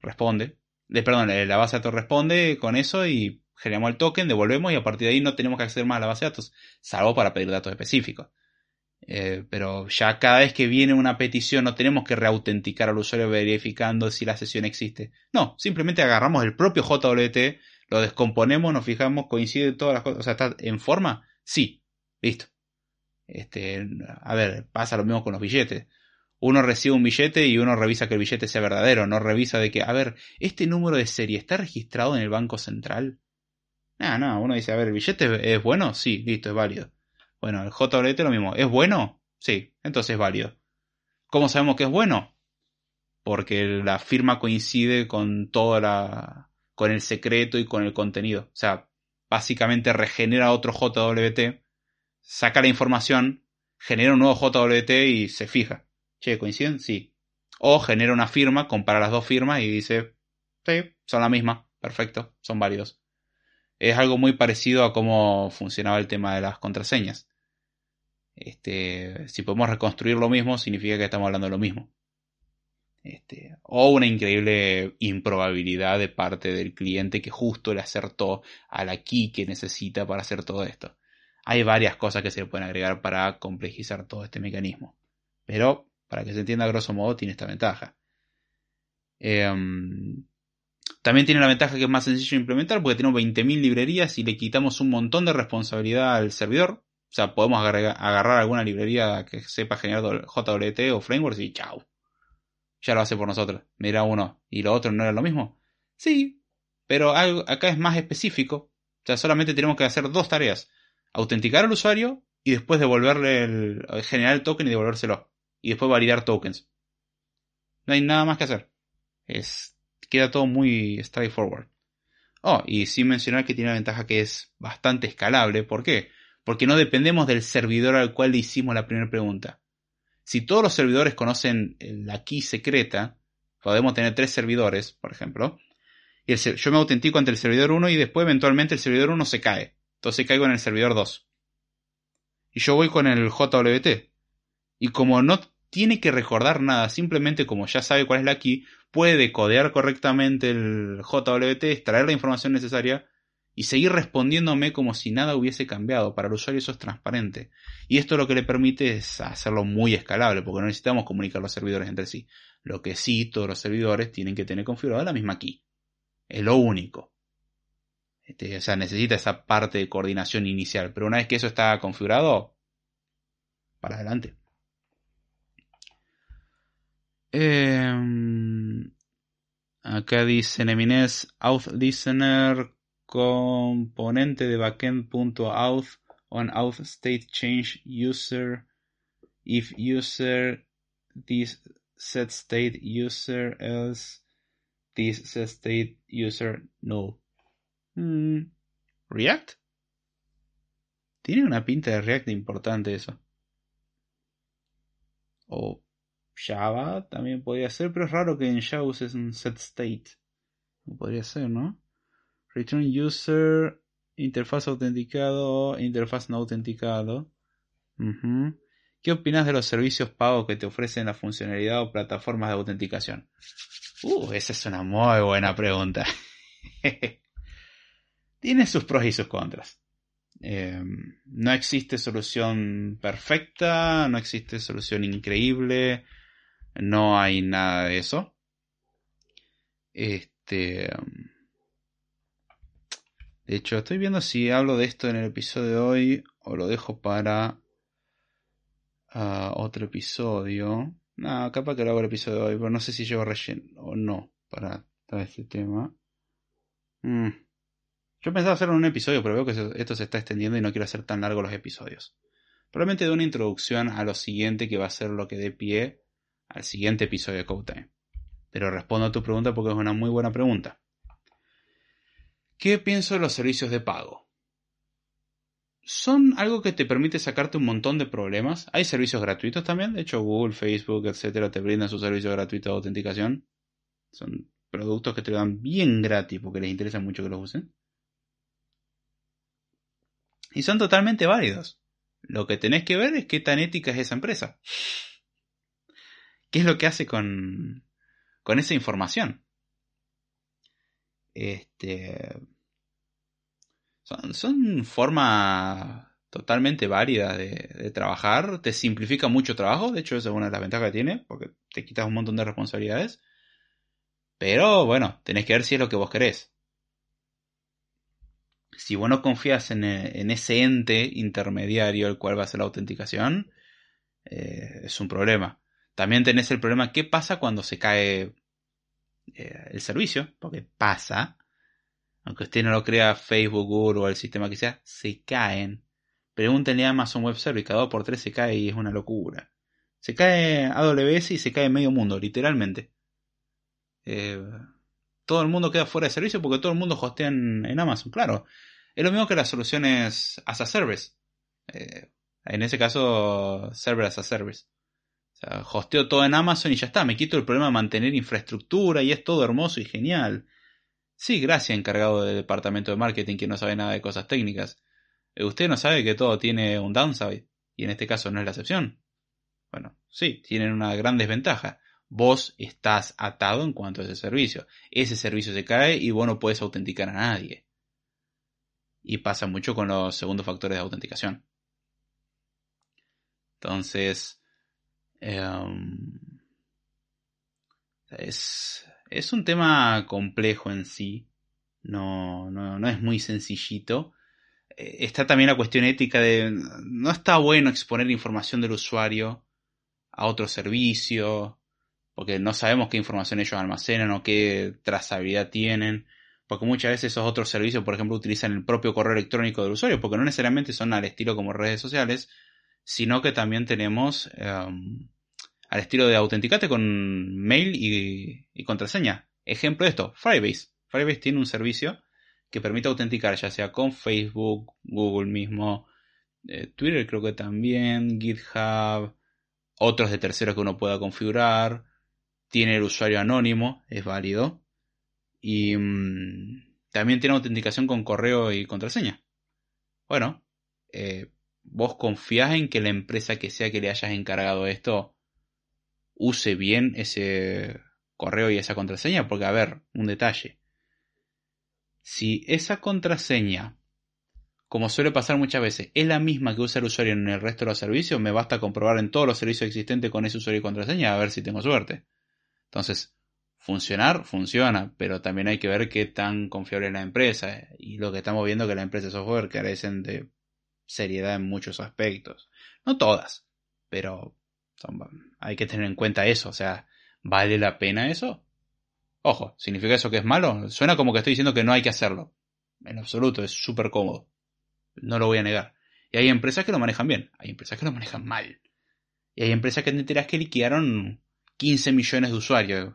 responde. Perdón, eh, la base de datos responde con eso y generamos el token, devolvemos y a partir de ahí no tenemos que acceder más a la base de datos, salvo para pedir datos específicos. Eh, pero ya cada vez que viene una petición no tenemos que reautenticar al usuario verificando si la sesión existe. No, simplemente agarramos el propio JWT, lo descomponemos, nos fijamos, coincide todas las cosas. O sea, ¿está en forma? Sí, listo. Este, a ver, pasa lo mismo con los billetes. Uno recibe un billete y uno revisa que el billete sea verdadero, no revisa de que, a ver, ¿este número de serie está registrado en el Banco Central? No, no, uno dice, a ver, ¿el billete es bueno? Sí, listo, es válido. Bueno, el JWT lo mismo. ¿Es bueno? Sí, entonces es válido. ¿Cómo sabemos que es bueno? Porque la firma coincide con toda la. Con el secreto y con el contenido. O sea, básicamente regenera otro JWT, saca la información, genera un nuevo JWT y se fija. Che, ¿coinciden? Sí. O genera una firma, compara las dos firmas y dice, sí, son la misma, perfecto, son válidos. Es algo muy parecido a cómo funcionaba el tema de las contraseñas. Este, si podemos reconstruir lo mismo, significa que estamos hablando de lo mismo. Este, o una increíble improbabilidad de parte del cliente que justo le acertó a la key que necesita para hacer todo esto. Hay varias cosas que se le pueden agregar para complejizar todo este mecanismo. Pero, para que se entienda a grosso modo, tiene esta ventaja. Em, también tiene la ventaja que es más sencillo implementar porque tenemos 20.000 librerías y le quitamos un montón de responsabilidad al servidor. O sea, podemos agarrar alguna librería que sepa generar JWT o frameworks y chao. Ya lo hace por nosotros. Mira uno. ¿Y lo otro no era lo mismo? Sí, pero acá es más específico. O sea, solamente tenemos que hacer dos tareas. Autenticar al usuario y después devolverle el, generar el token y devolvérselo. Y después validar tokens. No hay nada más que hacer. Es, queda todo muy straightforward. Oh, y sin mencionar que tiene la ventaja que es bastante escalable. ¿Por qué? porque no dependemos del servidor al cual le hicimos la primera pregunta. Si todos los servidores conocen la key secreta, podemos tener tres servidores, por ejemplo, y yo me autentico ante el servidor 1 y después eventualmente el servidor 1 se cae. Entonces caigo en el servidor 2. Y yo voy con el JWT. Y como no tiene que recordar nada, simplemente como ya sabe cuál es la key, puede decodear correctamente el JWT, extraer la información necesaria y seguir respondiéndome como si nada hubiese cambiado. Para el usuario eso es transparente. Y esto lo que le permite es hacerlo muy escalable, porque no necesitamos comunicar los servidores entre sí. Lo que sí, todos los servidores tienen que tener configurada la misma key. Es lo único. Este, o sea, necesita esa parte de coordinación inicial. Pero una vez que eso está configurado, para adelante. Em, acá dice Nemines Auth Listener componente de backend.auth on auth state change user if user this set state user else this set state user no hmm. React Tiene una pinta de React importante eso. O Java también podría ser, pero es raro que en Java uses un set state. Podría ser, ¿no? Return user, interfaz autenticado, interfaz no autenticado. ¿Qué opinas de los servicios pagos que te ofrecen la funcionalidad o plataformas de autenticación? Uh, esa es una muy buena pregunta. (laughs) Tiene sus pros y sus contras. Em, no existe solución perfecta, no existe solución increíble, no hay nada de eso. Este. Em, de hecho, estoy viendo si hablo de esto en el episodio de hoy o lo dejo para ah, otro episodio. No, capaz que lo hago el episodio de hoy, pero no sé si llevo relleno o no para este tema. Mm. Yo pensaba hacerlo en un episodio, pero veo que esto se está extendiendo y no quiero hacer tan largo los episodios. Probablemente de una introducción a lo siguiente que va a ser lo que dé pie al siguiente episodio de Code Time. Pero respondo a tu pregunta porque es una muy buena pregunta. ¿Qué pienso de los servicios de pago? Son algo que te permite sacarte un montón de problemas. Hay servicios gratuitos también. De hecho, Google, Facebook, etcétera, te brindan su servicio gratuito de autenticación. Son productos que te dan bien gratis porque les interesa mucho que los usen. Y son totalmente válidos. Lo que tenés que ver es qué tan ética es esa empresa. ¿Qué es lo que hace con, con esa información? Este, son, formas totalmente válidas de, trabajar. Te simplifica mucho trabajo. De hecho, esa es una de las ventajas que tiene, porque te quitas un montón de responsabilidades. Pero bueno, tenés que ver si es lo que vos querés si vos no confías en, ese ente intermediario el cual va a hacer la autenticación, eh, es un problema. También tenés el problema, ¿qué pasa cuando se cae eh, el servicio? Porque pasa, aunque usted no lo crea Facebook, Google o el sistema que sea, se caen. Pregúntenle a Amazon Web Service, cada dos por tres se cae y es una locura. Se cae AWS y se cae medio mundo, literalmente. todo el mundo queda fuera de servicio porque todo el mundo hostea en Amazon, claro. Es lo mismo que las soluciones as a service. Eh, en ese caso, server as a service. Sea, hosteo todo en Amazon y ya está. Me quito el problema de mantener infraestructura y es todo hermoso y genial. Sí, gracias, encargado del departamento de marketing que no sabe nada de cosas técnicas. Eh, usted no sabe que todo tiene un downside. Y en este caso no es la excepción. Bueno, sí, tienen una gran desventaja. Vos estás atado en cuanto a ese servicio. Ese servicio se cae y vos no puedes autenticar a nadie. Y pasa mucho con los segundos factores de autenticación. Entonces, em, es, es, un tema complejo en sí. No, no, no es muy sencillito. Eh, está también la cuestión ética de no está bueno exponer información del usuario a otro servicio, porque no sabemos qué información ellos almacenan o qué trazabilidad tienen porque muchas veces esos otros servicios, por ejemplo, utilizan el propio correo electrónico del usuario, porque no necesariamente son al estilo como redes sociales, sino que también tenemos em, al estilo de autenticate con mail y, contraseña. Ejemplo de esto, Firebase. Firebase tiene un servicio que permite autenticar ya sea con Facebook, Google mismo, eh, Twitter creo que también, GitHub, otros de terceros que uno pueda configurar. Tiene el usuario anónimo, es válido. Y mm, también tiene autenticación con correo y contraseña. Bueno, eh, vos confías en que la empresa que sea que le hayas encargado esto use bien ese correo y esa contraseña. Porque, a ver, un detalle. Si esa contraseña, como suele pasar muchas veces, es la misma que usa el usuario en el resto de los servicios, me basta comprobar en todos los servicios existentes con ese usuario y contraseña a ver si tengo suerte. Entonces, funcionar, funciona, pero también hay que ver qué tan confiable es la empresa. Y lo que estamos viendo es que las empresas de software carecen de seriedad en muchos aspectos. No todas, pero hay que tener en cuenta eso. O sea, ¿vale la pena eso? Ojo, ¿significa eso que es malo? Suena como que estoy diciendo que no hay que hacerlo. En absoluto, es súper cómodo. No lo voy a negar. Y hay empresas que lo manejan bien, hay empresas que lo manejan mal. Y hay empresas que te enteras que liquidaron 15 millones de usuarios.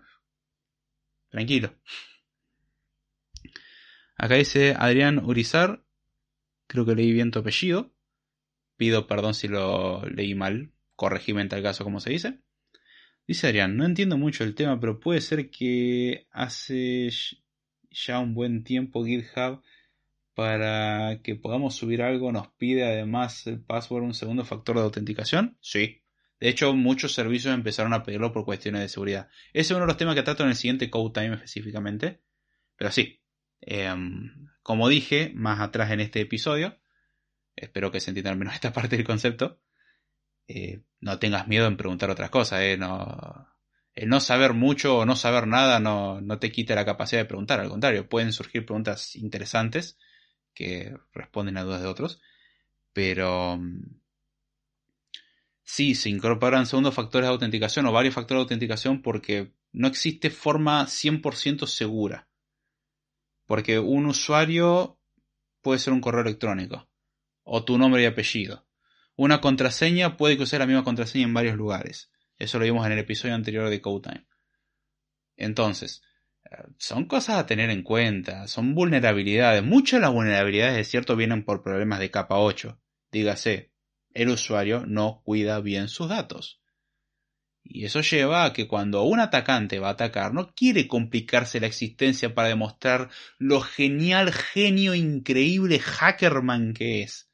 Tranquilo. Acá dice Adrián Urizar. Creo que leí bien tu apellido. Pido perdón si lo leí mal. Corregime en tal caso como se dice. Dice Adrián, no entiendo mucho el tema, pero puede ser que hace ya un buen tiempo GitHub para que podamos subir algo nos pide además el password un segundo factor de autenticación. Sí. De hecho, muchos servicios empezaron a pedirlo por cuestiones de seguridad. Ese es uno de los temas que trato en el siguiente Code Time específicamente. Pero sí, em, como dije más atrás en este episodio, espero que se entienda al menos (laughs) esta parte del concepto, eh, no tengas miedo en preguntar otras cosas. Eh, no, el no saber mucho o no saber nada no, no te quita la capacidad de preguntar, al contrario, pueden surgir preguntas interesantes que responden a dudas de otros, pero mm, sí, se incorporan segundos factores de autenticación o varios factores de autenticación porque no existe forma 100% segura. Porque un usuario puede ser un correo electrónico o tu nombre y apellido. Una contraseña puede que la misma contraseña en varios lugares. Eso lo vimos en el episodio anterior de CodeTime. Entonces, son cosas a tener en cuenta, son vulnerabilidades. Muchas de las vulnerabilidades, de cierto, vienen por problemas de capa 8. Dígase, el usuario no cuida bien sus datos. Y eso lleva a que cuando un atacante va a atacar, no quiere complicarse la existencia para demostrar lo genial, genio, increíble hackerman que es.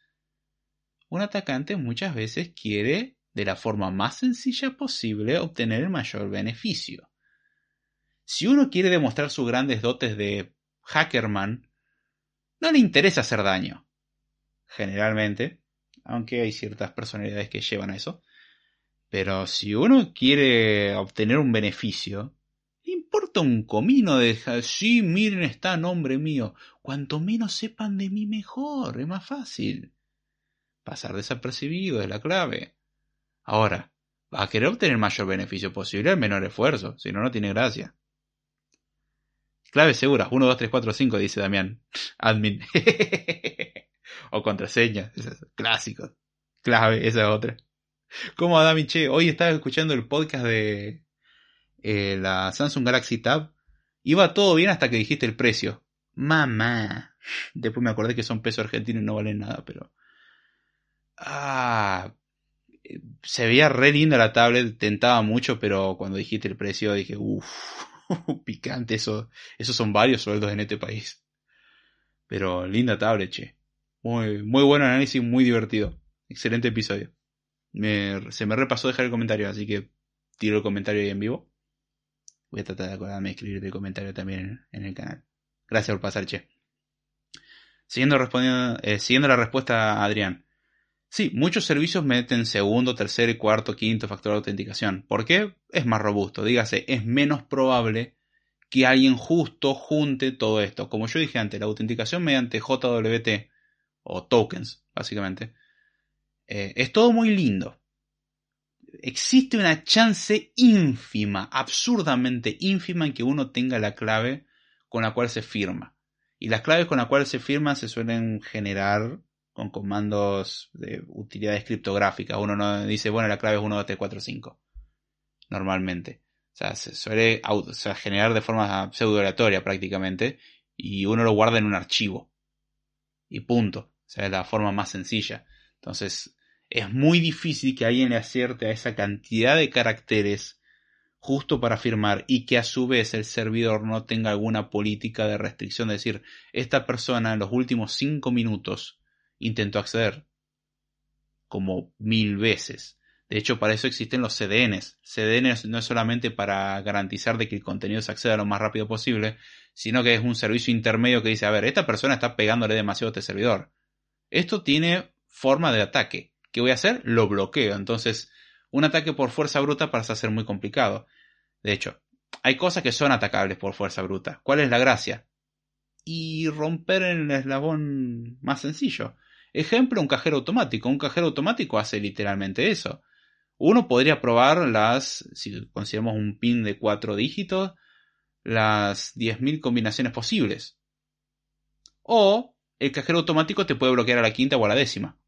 Un atacante muchas veces quiere, de la forma más sencilla posible, obtener el mayor beneficio. Si uno quiere demostrar sus grandes dotes de hackerman, no le interesa hacer daño. Generalmente, aunque hay ciertas personalidades que llevan a eso. Pero si uno quiere obtener un beneficio, le importa un comino de sí, miren, está nombre mío. Cuanto menos sepan de mí, mejor, es más fácil. Pasar desapercibido es la clave. Ahora, va a querer obtener mayor beneficio posible al menor esfuerzo, si no, no tiene gracia. Claves seguras, 1, 2, 3, 4, 5, dice Damián. (laughs) Admin. (laughs) o contraseña, clásicos. Clave, esa es otra. ¿Cómo Dami, che? Hoy estaba escuchando el podcast de eh, la Samsung Galaxy Tab. Iba todo bien hasta que dijiste el precio. Mamá. Después me acordé que son pesos argentinos y no valen nada, pero... Ah, se veía re linda la tablet, tentaba mucho, pero cuando dijiste el precio dije, uff, (laughs) picante, eso, esos son varios sueldos en este país. Pero linda tablet, che. Muy, muy buen análisis, muy divertido. Excelente episodio. Se me repasó dejar el comentario, así que tiro el comentario ahí en vivo. Voy a tratar de acordarme de escribir el comentario también en, el canal. Gracias por pasar, che. Siguiendo, respondiendo, eh, siguiendo la respuesta Adrián. Sí, muchos servicios meten segundo, tercer, cuarto, quinto factor de autenticación. ¿Por qué? Es más robusto. Dígase, es menos probable que alguien justo junte todo esto. Como yo dije antes, la autenticación mediante JWT o tokens, básicamente, eh, es todo muy lindo. Existe una chance ínfima, absurdamente ínfima, en que uno tenga la clave con la cual se firma. Y las claves con las cuales se firman se suelen generar con comandos de utilidades criptográficas. Uno no dice, bueno, la clave es 1, 2, 3, 4, 5. Normalmente. O sea, se suele generar de forma pseudo aleatoria prácticamente. Y uno lo guarda en un archivo. Y punto. O sea, es la forma más sencilla. Entonces, es muy difícil que alguien le acierte a esa cantidad de caracteres justo para firmar y que a su vez el servidor no tenga alguna política de restricción. Es decir, esta persona en los últimos 5 minutos intentó acceder. Como mil veces. De hecho, para eso existen los CDNs. CDNs no es solamente para garantizar de que el contenido se acceda lo más rápido posible, sino que es un servicio intermedio que dice, a ver, esta persona está pegándole demasiado a este servidor. Esto tiene forma de ataque. ¿Qué voy a hacer? Lo bloqueo. Entonces, un ataque por fuerza bruta pasa a ser muy complicado. De hecho, hay cosas que son atacables por fuerza bruta. ¿Cuál es la gracia? Y romper el eslabón más sencillo. Ejemplo, un cajero automático. Un cajero automático hace literalmente eso. Uno podría probar las, si consideramos un pin de cuatro dígitos, las 10.000 combinaciones posibles. O el cajero automático te puede bloquear a la quinta o a la décima.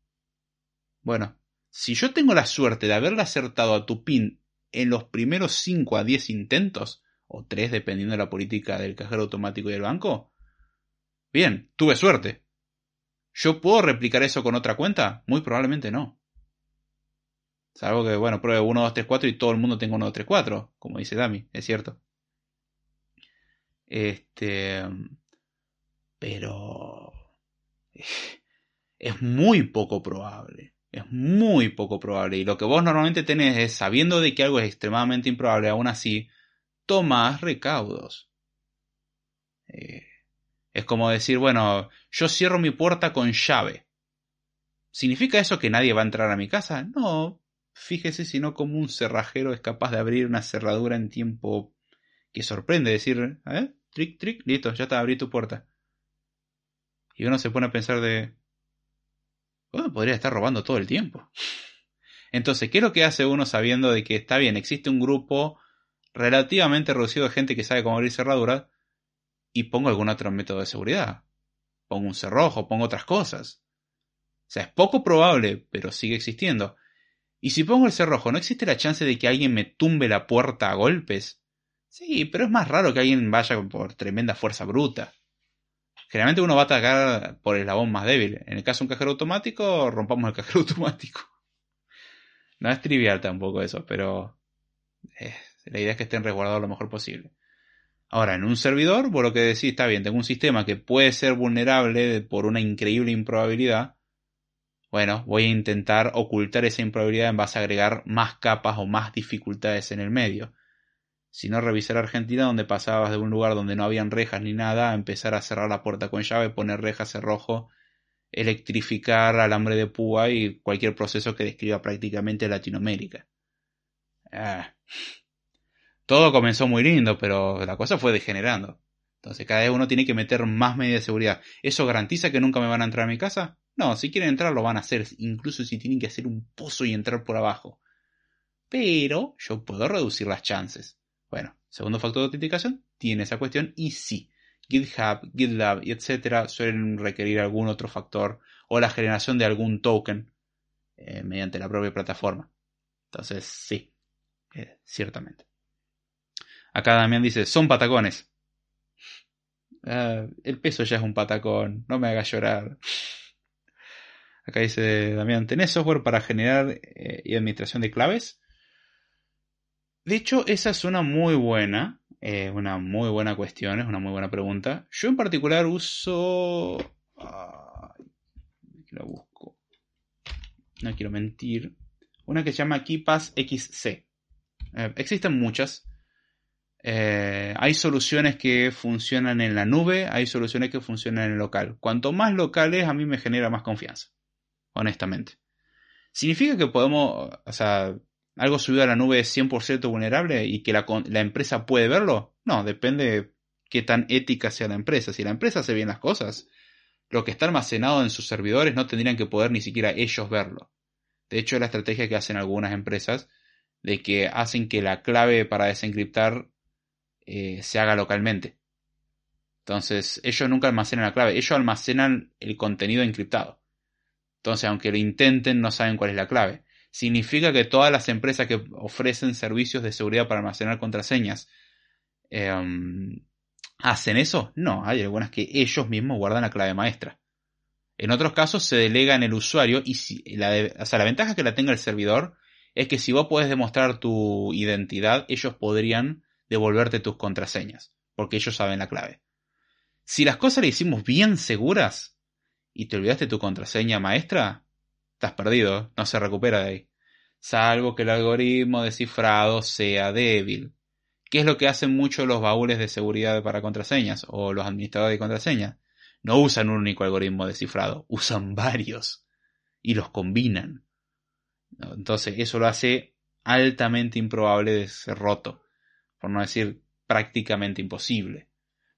Bueno, si yo tengo la suerte de haberle acertado a tu pin en los primeros 5 a 10 intentos, o 3 dependiendo de la política del cajero automático y del banco, bien, tuve suerte. ¿Yo puedo replicar eso con otra cuenta? Muy probablemente no. Salvo que, bueno, pruebe 1, 2, 3, 4 y todo el mundo tenga 1, 2, 3, 4, como dice Dami, es cierto. Este. Pero. (laughs) Es muy poco probable. Es muy poco probable. Y lo que vos normalmente tenés es, sabiendo de que algo es extremadamente improbable, aún así, tomás recaudos. Eh, es como decir, bueno, yo cierro mi puerta con llave. ¿Significa eso que nadie va a entrar a mi casa? No, Fíjese si no como un cerrajero es capaz de abrir una cerradura en tiempo que sorprende. Decir, ¿eh? Trick, trick, listo, ya está, abrí tu puerta. Y uno se pone a pensar de... Podría estar robando todo el tiempo. Entonces, ¿qué es lo que hace uno sabiendo de que está bien, existe un grupo relativamente reducido de gente que sabe cómo abrir cerraduras y pongo algún otro método de seguridad? Pongo un cerrojo, pongo otras cosas. O sea, es poco probable, pero sigue existiendo. Y si pongo el cerrojo, ¿no existe la chance de que alguien me tumbe la puerta a golpes? Sí, pero es más raro que alguien vaya por tremenda fuerza bruta. Generalmente uno va a atacar por el eslabón más débil. En el caso de un cajero automático, rompamos el cajero (laughs) automático. No es trivial tampoco eso, pero eh, la idea es que estén resguardados lo mejor posible. Ahora, en un servidor, por lo que decís, está bien, tengo un sistema que puede ser vulnerable por una increíble improbabilidad, bueno, voy a intentar ocultar esa improbabilidad en base a agregar más capas o más dificultades en el medio. Si no, revisar Argentina donde pasabas de un lugar donde no habían rejas ni nada a empezar a cerrar la puerta con llave, poner rejas cerrojo, electrificar alambre de púa y cualquier proceso que describa prácticamente Latinoamérica. Ah. Todo comenzó muy lindo, pero la cosa fue degenerando. Entonces cada vez uno tiene que meter más medidas de seguridad. ¿Eso garantiza que nunca me van a entrar a mi casa? No, si quieren entrar lo van a hacer, incluso si tienen que hacer un pozo y entrar por abajo. Pero yo puedo reducir las chances. Bueno, segundo factor de autenticación tiene esa cuestión y sí, GitHub, GitLab y etcétera suelen requerir algún otro factor o la generación de algún token eh, mediante la propia plataforma. Entonces, sí, eh, ciertamente. Acá Damián dice, son patacones. Ah, el peso ya es un patacón, no me haga llorar. Acá dice Damián, ¿tenés software para generar eh, y administración de claves? De hecho, esa es una muy buena, eh, una muy buena cuestión, es una muy buena pregunta. Yo en particular uso... la busco. No quiero mentir. Una que se llama KeePass XC. Eh, existen muchas. hay soluciones que funcionan en la nube, hay soluciones que funcionan en el local. Cuanto más locales, a mí me genera más confianza honestamente. ¿Significa que podemos, o sea, algo subido a la nube es 100% vulnerable y que la, empresa puede verlo? No, depende de qué tan ética sea la empresa. Si la empresa hace bien las cosas, lo que está almacenado en sus servidores no tendrían que poder ni siquiera ellos verlo. De hecho, la estrategia que hacen algunas empresas de que hacen que la clave para desencriptar eh, se haga localmente. Entonces, ellos nunca almacenan la clave, ellos almacenan el contenido encriptado. Entonces, aunque lo intenten, no saben cuál es la clave. ¿Significa que todas las empresas que ofrecen servicios de seguridad para almacenar contraseñas em, hacen eso? No, hay algunas que ellos mismos guardan la clave maestra. En otros casos se delega en el usuario y la, ventaja que la tenga el servidor es que si vos podés demostrar tu identidad, ellos podrían devolverte tus contraseñas, porque ellos saben la clave. Si las cosas le hicimos bien seguras, y te olvidaste tu contraseña maestra, estás perdido, no se recupera de ahí. Salvo que el algoritmo descifrado sea débil. ¿Qué es lo que hacen muchos los baúles de seguridad para contraseñas o los administradores de contraseñas? No usan un único algoritmo descifrado, usan varios y los combinan. Entonces eso lo hace altamente improbable de ser roto, por no decir prácticamente imposible.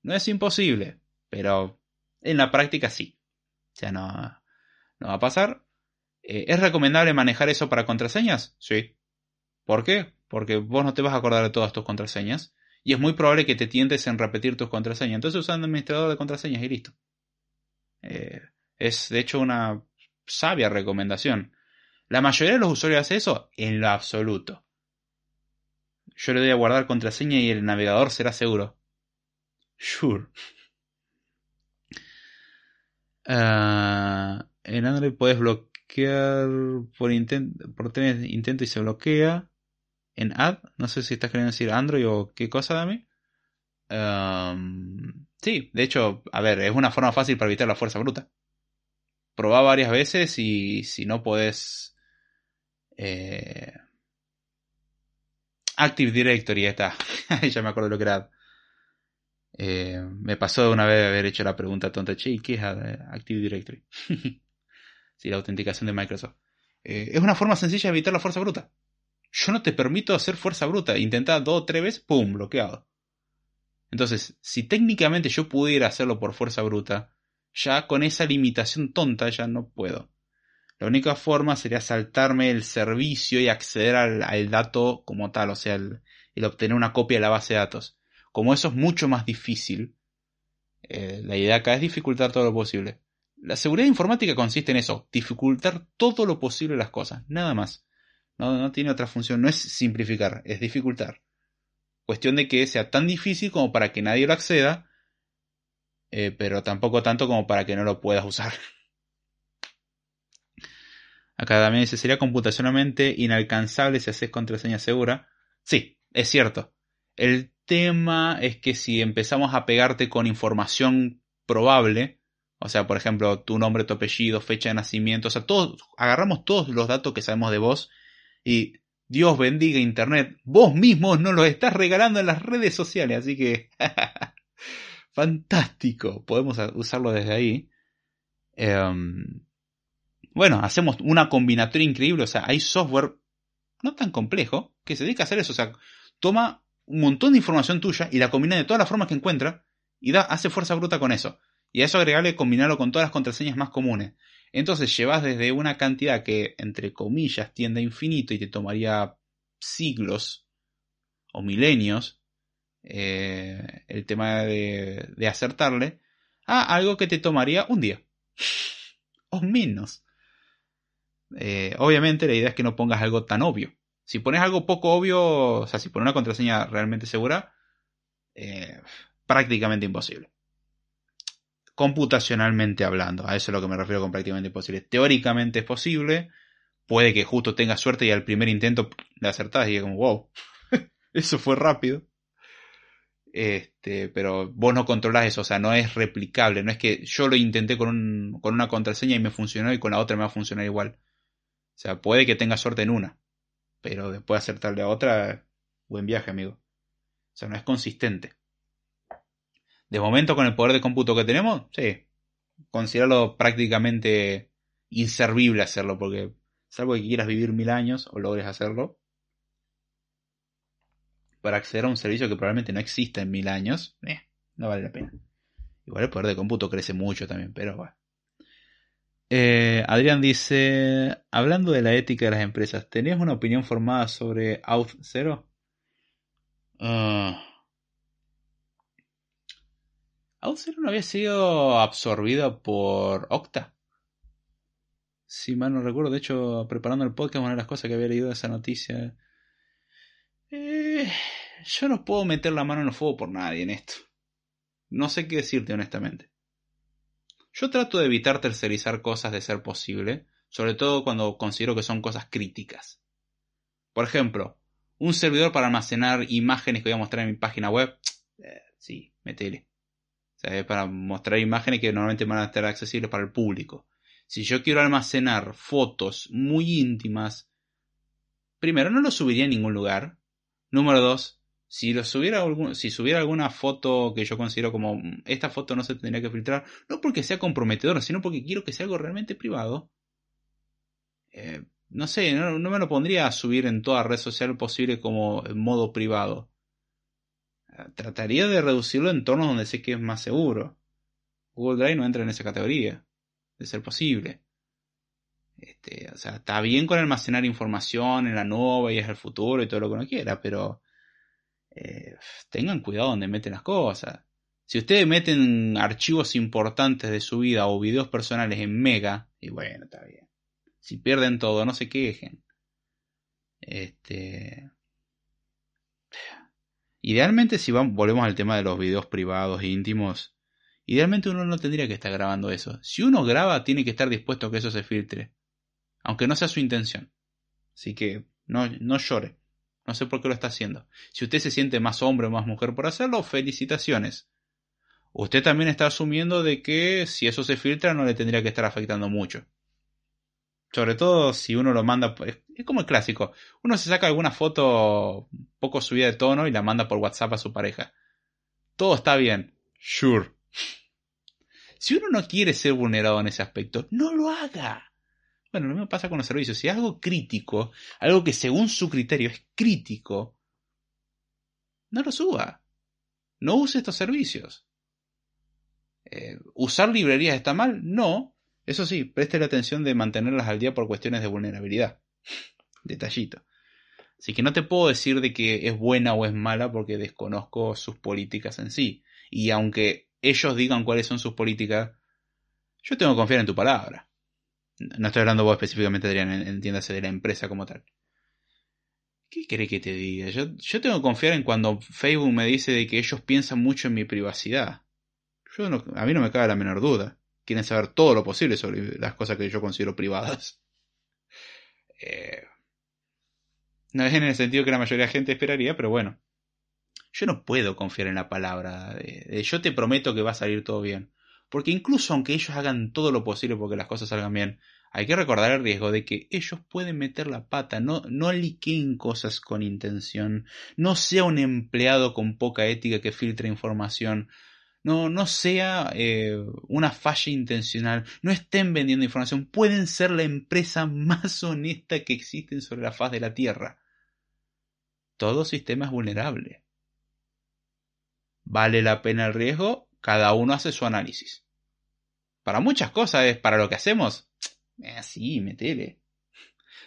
No es imposible, pero en la práctica sí. O sea, no, no va a pasar. Eh, ¿Es recomendable manejar eso para contraseñas? Sí. ¿Por qué? Porque vos no te vas a acordar de todas tus contraseñas. Y es muy probable que te tientes en repetir tus contraseñas. Entonces usa un administrador de contraseñas y listo. Eh, es de hecho una sabia recomendación. ¿La mayoría de los usuarios hace eso? En lo absoluto. Yo le doy a guardar contraseña y el navegador será seguro. Sure. (laughs) Uh, Android puedes bloquear por, intento por tener intento y se bloquea. En Add, no sé si estás queriendo decir Android o qué cosa, Dami. Um, sí, de hecho, a ver, es una forma fácil para evitar la fuerza bruta. Probá varias veces y si no podés... Eh, Active Directory, está. (laughs) ya me acuerdo lo que era. Eh, me pasó una vez haber hecho la pregunta tonta, che, ¿qué es Active Directory? (laughs) sí, la autenticación de Microsoft. Eh, es una forma sencilla de evitar la fuerza bruta. Yo no te permito hacer fuerza bruta. Intenta dos o tres veces, ¡pum! bloqueado. Entonces, si técnicamente yo pudiera hacerlo por fuerza bruta, ya con esa limitación tonta ya no puedo. La única forma sería saltarme el servicio y acceder al, dato como tal, o sea, el, obtener una copia de la base de datos. Como eso es mucho más difícil, eh, la idea acá es dificultar todo lo posible. La seguridad informática consiste en eso, dificultar todo lo posible las cosas, nada más. No, tiene otra función, no es simplificar, es dificultar. Cuestión de que sea tan difícil como para que nadie lo acceda, eh, pero tampoco tanto como para que no lo puedas usar. Acá también dice, sería computacionalmente inalcanzable si haces contraseña segura. Sí, es cierto. El tema es que si empezamos a pegarte con información probable, o sea, por ejemplo, tu nombre, tu apellido, fecha de nacimiento, o sea, todos, agarramos todos los datos que sabemos de vos y Dios bendiga Internet. Vos mismos nos lo estás regalando en las redes sociales, así que... (laughs) Fantástico. Podemos usarlo desde ahí. Em, bueno, hacemos una combinatoria increíble. O sea, hay software no tan complejo que se dedica a hacer eso. O sea, toma un montón de información tuya y la combina de todas las formas que encuentra y da, hace fuerza bruta con eso. Y a eso agregarle combinarlo con todas las contraseñas más comunes. Entonces llevas desde una cantidad que, entre comillas, tiende a infinito y te tomaría siglos o milenios eh, el tema de, acertarle, a algo que te tomaría un día. (laughs) o menos. Eh, obviamente la idea es que no pongas algo tan obvio. Si pones algo poco obvio, o sea, si pones una contraseña realmente segura, eh, prácticamente imposible computacionalmente hablando. A eso es lo que me refiero con prácticamente imposible. Teóricamente es posible. Puede que justo tengas suerte y al primer intento le acertás y es como, wow, (laughs) eso fue rápido. Este, pero vos no controlás eso, o sea, no es replicable. No es que yo lo intenté con, con una contraseña y me funcionó y con la otra me va a funcionar igual. O sea, puede que tengas suerte en una, pero después de acertarle a otra, buen viaje, amigo. O sea, no es consistente. De momento, con el poder de cómputo que tenemos, sí. Considerarlo prácticamente inservible hacerlo, porque salvo que quieras vivir mil años o logres hacerlo, para acceder a un servicio que probablemente no exista en mil años, eh, no vale la pena. Igual el poder de cómputo crece mucho también, pero bueno. Eh, Adrián dice, hablando de la ética de las empresas, ¿tenías una opinión formada sobre Auth 0? ¿Outzero no había sido absorbido por Octa? Si mal no recuerdo, de hecho, preparando el podcast, una de las cosas que había leído de esa noticia. Eh, yo no puedo meter la mano en el fuego por nadie en esto. No sé qué decirte honestamente. Yo trato de evitar tercerizar cosas de ser posible, sobre todo cuando considero que son cosas críticas. Por ejemplo, un servidor para almacenar imágenes que voy a mostrar en mi página web. Eh, sí, metele para mostrar imágenes que normalmente van a estar accesibles para el público. Si yo quiero almacenar fotos muy íntimas, primero no lo subiría en ningún lugar. Número dos, si lo subiera si subiera alguna foto que yo considero como mm, esta foto no se tendría que filtrar, no porque sea comprometedora, sino porque quiero que sea algo realmente privado. Eh, no sé, no, no, me lo pondría a subir en toda red social posible como en modo privado trataría de reducirlo en entornos donde sé que es más seguro. Google Drive no entra en esa categoría, de ser posible. Este, o sea, está bien con almacenar información en la nube y es el futuro y todo lo que uno quiera, pero eh, tengan cuidado donde meten las cosas. Si ustedes meten archivos importantes de su vida o videos personales en Mega, y bueno, está bien. Si pierden todo, no se quejen. Este, Idealmente, si volvemos al tema de los videos privados e íntimos, Idealmente uno no tendría que estar grabando eso. Si uno graba, tiene que estar dispuesto a que eso se filtre. Aunque no sea su intención. Así que no, no llore. No sé por qué lo está haciendo. Si usted se siente más hombre o más mujer por hacerlo, felicitaciones. Usted también está asumiendo de que si eso se filtra no le tendría que estar afectando mucho. Sobre todo si uno lo manda, es como el clásico, uno se saca alguna foto poco subida de tono y la manda por WhatsApp a su pareja. Todo está bien, sure. Si uno no quiere ser vulnerado en ese aspecto, no lo haga. Bueno, lo mismo pasa con los servicios. Si es algo crítico, algo que según su criterio es crítico, no lo suba. No use estos servicios. Eh, ¿Usar librerías está mal? No. Eso sí, preste la atención de mantenerlas al día por cuestiones de vulnerabilidad. Detallito. Así que no te puedo decir de que es buena o es mala porque desconozco sus políticas en sí. Y aunque ellos digan cuáles son sus políticas, yo tengo que confiar en tu palabra. No estoy hablando vos específicamente, Adrián, entiéndase de la empresa como tal. ¿Qué querés que te diga? Yo, yo tengo que confiar en cuando Facebook me dice de que ellos piensan mucho en mi privacidad. Yo a mí no me cabe la menor duda. Quieren saber todo lo posible sobre las cosas que yo considero privadas. Eh, no es en el sentido que la mayoría de la gente esperaría, pero bueno. Yo no puedo confiar en la palabra de, yo te prometo que va a salir todo bien. Porque incluso aunque ellos hagan todo lo posible porque las cosas salgan bien, hay que recordar el riesgo de que ellos pueden meter la pata, no, no liqueen cosas con intención, no sea un empleado con poca ética que filtre información, no, no sea eh, una falla intencional, no estén vendiendo información, pueden ser la empresa más (laughs) honesta que existe sobre la faz de la Tierra. Todo sistema es vulnerable. ¿Vale la pena el riesgo? Cada uno hace su análisis. Para muchas cosas es para lo que hacemos. (tsk) Eh, sí, metele.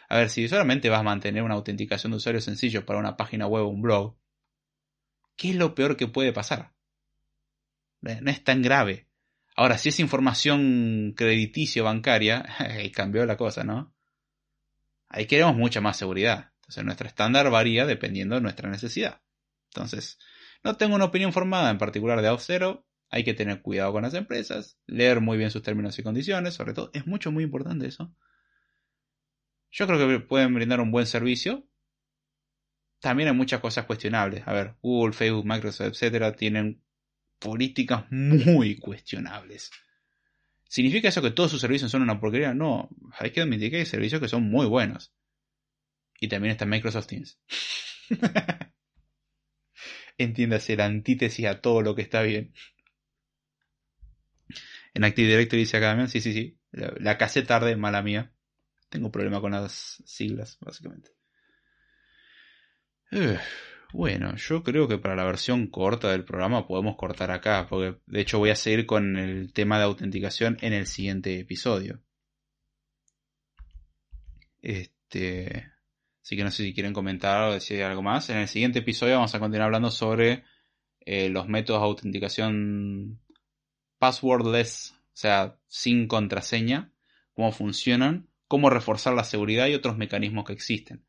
A ver, si solamente vas a mantener una autenticación de usuario sencillo para una página web o un blog, ¿qué es lo peor que puede pasar? No es tan grave. Ahora, si es información crediticio bancaria, (laughs) cambió la cosa, ¿no? Ahí queremos mucha más seguridad. Entonces nuestro estándar varía dependiendo de nuestra necesidad. Entonces, no tengo una opinión formada en particular de Auth0. Hay que tener cuidado con las empresas, leer muy bien sus términos y condiciones, sobre todo. Es mucho, muy importante eso. Yo creo que pueden brindar un buen servicio. También hay muchas cosas cuestionables. A ver, Google, Facebook, Microsoft, etcétera, tienen políticas muy cuestionables. ¿Significa eso que todos sus servicios son una porquería? No, hay que admitir que hay servicios que son muy buenos. Y también está Microsoft Teams. (laughs) Entiéndase la antítesis a todo lo que está bien. En Active Directory dice acá sí, sí, sí. La, la tarde, mala mía. Tengo problema con las siglas, básicamente. (sighs) Bueno, yo creo que para la versión corta del programa podemos cortar acá, porque de hecho voy a seguir con el tema de autenticación en el siguiente episodio. Este, así que no sé si quieren comentar o decir algo más. En el siguiente episodio vamos a continuar hablando sobre eh, los métodos de autenticación passwordless, o sea, sin contraseña, cómo funcionan, cómo reforzar la seguridad y otros mecanismos que existen.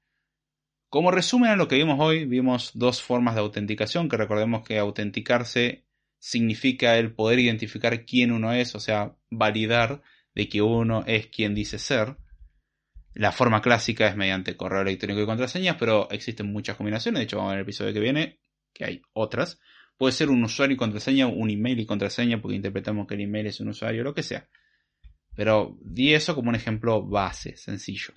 Como resumen a lo que vimos hoy, vimos dos formas de autenticación, que recordemos que autenticarse significa el poder identificar quién uno es, o sea, validar de que uno es quien dice ser. La forma clásica es mediante correo electrónico y contraseñas, pero existen muchas combinaciones. De hecho, vamos a ver el episodio que viene, que hay otras. Puede ser un usuario y contraseña, un email y contraseña, porque interpretamos que el email es un usuario, lo que sea. Pero di eso como un ejemplo base, sencillo.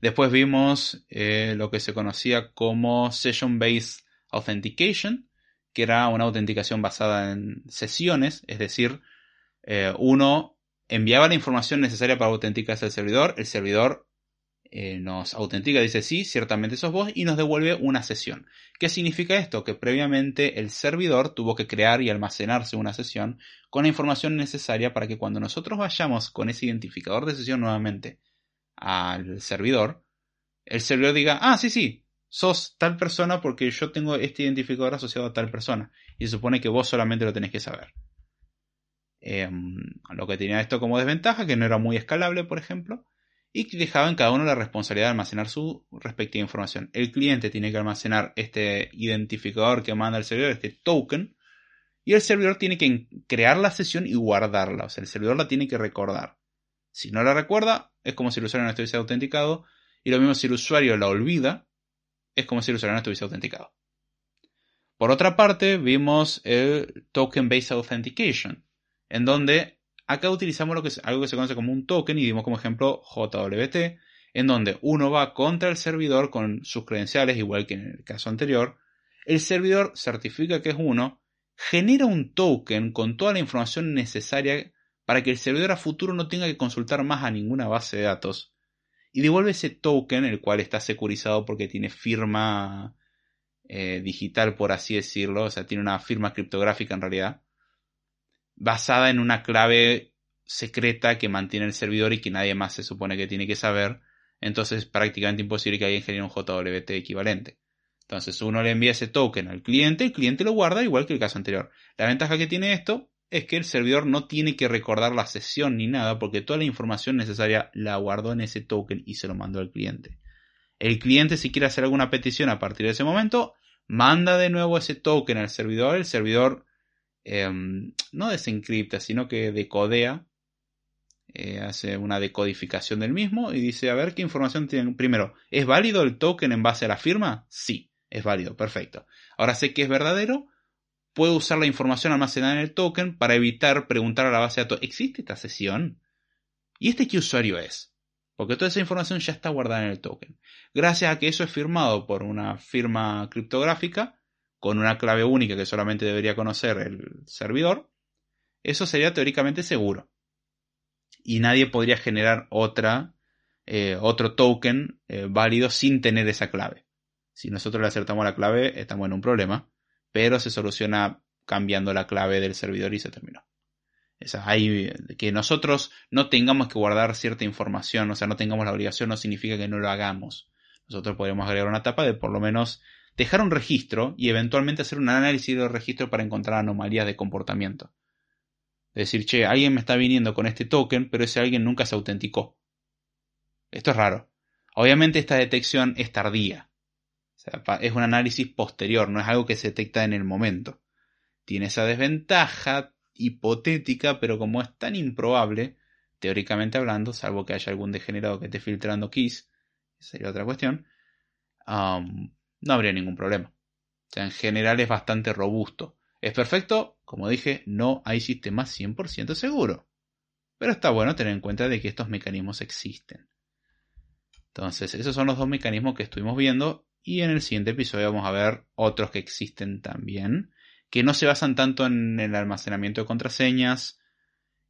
Después vimos eh, lo que se conocía como Session Based Authentication, que era una autenticación basada en sesiones, es decir, eh, uno enviaba la información necesaria para autenticarse al servidor, el servidor eh, nos autentica, dice sí, ciertamente sos vos, y nos devuelve una sesión. ¿Qué significa esto? Que previamente el servidor tuvo que crear y almacenarse una sesión con la información necesaria para que cuando nosotros vayamos con ese identificador de sesión nuevamente al servidor, el servidor diga, ah, sí, sí, sos tal persona porque yo tengo este identificador asociado a tal persona. Y se supone que vos solamente lo tenés que saber. Em, lo que tenía esto como desventaja, que no era muy escalable, por ejemplo, y que dejaba en cada uno la responsabilidad de almacenar su respectiva información. El cliente tiene que almacenar este identificador que manda el servidor, este token, y el servidor tiene que crear la sesión y guardarla. O sea, el servidor la tiene que recordar. Si no la recuerda, es como si el usuario no estuviese autenticado. Y lo mismo si el usuario la olvida, es como si el usuario no estuviese autenticado. Por otra parte, vimos el Token Based Authentication, en donde acá utilizamos que algo que se conoce como un token y dimos como ejemplo JWT, en donde uno va contra el servidor con sus credenciales, igual que en el caso anterior. El servidor certifica que es uno, genera un token con toda la información necesaria para que el servidor a futuro no tenga que consultar más a ninguna base de datos y devuelve ese token, el cual está securizado porque tiene firma eh, digital, por así decirlo, o sea, tiene una firma criptográfica en realidad, basada en una clave secreta que mantiene el servidor y que nadie más se supone que tiene que saber. Entonces es prácticamente imposible que alguien genere un JWT equivalente. Entonces uno le envía ese token al cliente, el cliente lo guarda igual que el caso anterior. La ventaja que tiene esto es que el servidor no tiene que recordar la sesión ni nada porque toda la información necesaria la guardó en ese token y se lo mandó al cliente. El cliente si quiere hacer alguna petición a partir de ese momento, manda de nuevo ese token al servidor, el servidor em, no desencripta, sino que decodea, eh, hace una decodificación del mismo y dice, a ver qué información tiene. Primero, ¿es válido el token en base a la firma? Sí, es válido, perfecto. Ahora sé que es verdadero, puedo usar la información almacenada en el token para evitar preguntar a la base de datos, ¿existe esta sesión? ¿Y este qué usuario es? Porque toda esa información ya está guardada en el token. Gracias a que eso es firmado por una firma criptográfica, con una clave única que solamente debería conocer el servidor, eso sería teóricamente seguro. Y nadie podría generar otra, eh, otro token eh, válido sin tener esa clave. Si nosotros le acertamos la clave, estamos en un problema pero se soluciona cambiando la clave del servidor y se terminó. que nosotros no tengamos que guardar cierta información, o sea, no tengamos la obligación, no significa que no lo hagamos. Nosotros podríamos agregar una etapa de por lo menos dejar un registro y eventualmente hacer un análisis del registro para encontrar anomalías de comportamiento. Decir, che, alguien me está viniendo con este token, pero ese alguien nunca se autenticó. Esto es raro. Obviamente esta detección es tardía es un análisis posterior, no es algo que se detecta en el momento. Tiene esa desventaja hipotética, pero como es tan improbable, teóricamente hablando, salvo que haya algún degenerado que esté filtrando keys, sería otra cuestión, no habría ningún problema. O sea, en general es bastante robusto. ¿Es perfecto? Como dije, no hay sistema 100% seguro. Pero está bueno tener en cuenta de que estos mecanismos existen. Entonces, esos son los dos mecanismos que estuvimos viendo y en el siguiente episodio vamos a ver otros que existen también, que no se basan tanto en el almacenamiento de contraseñas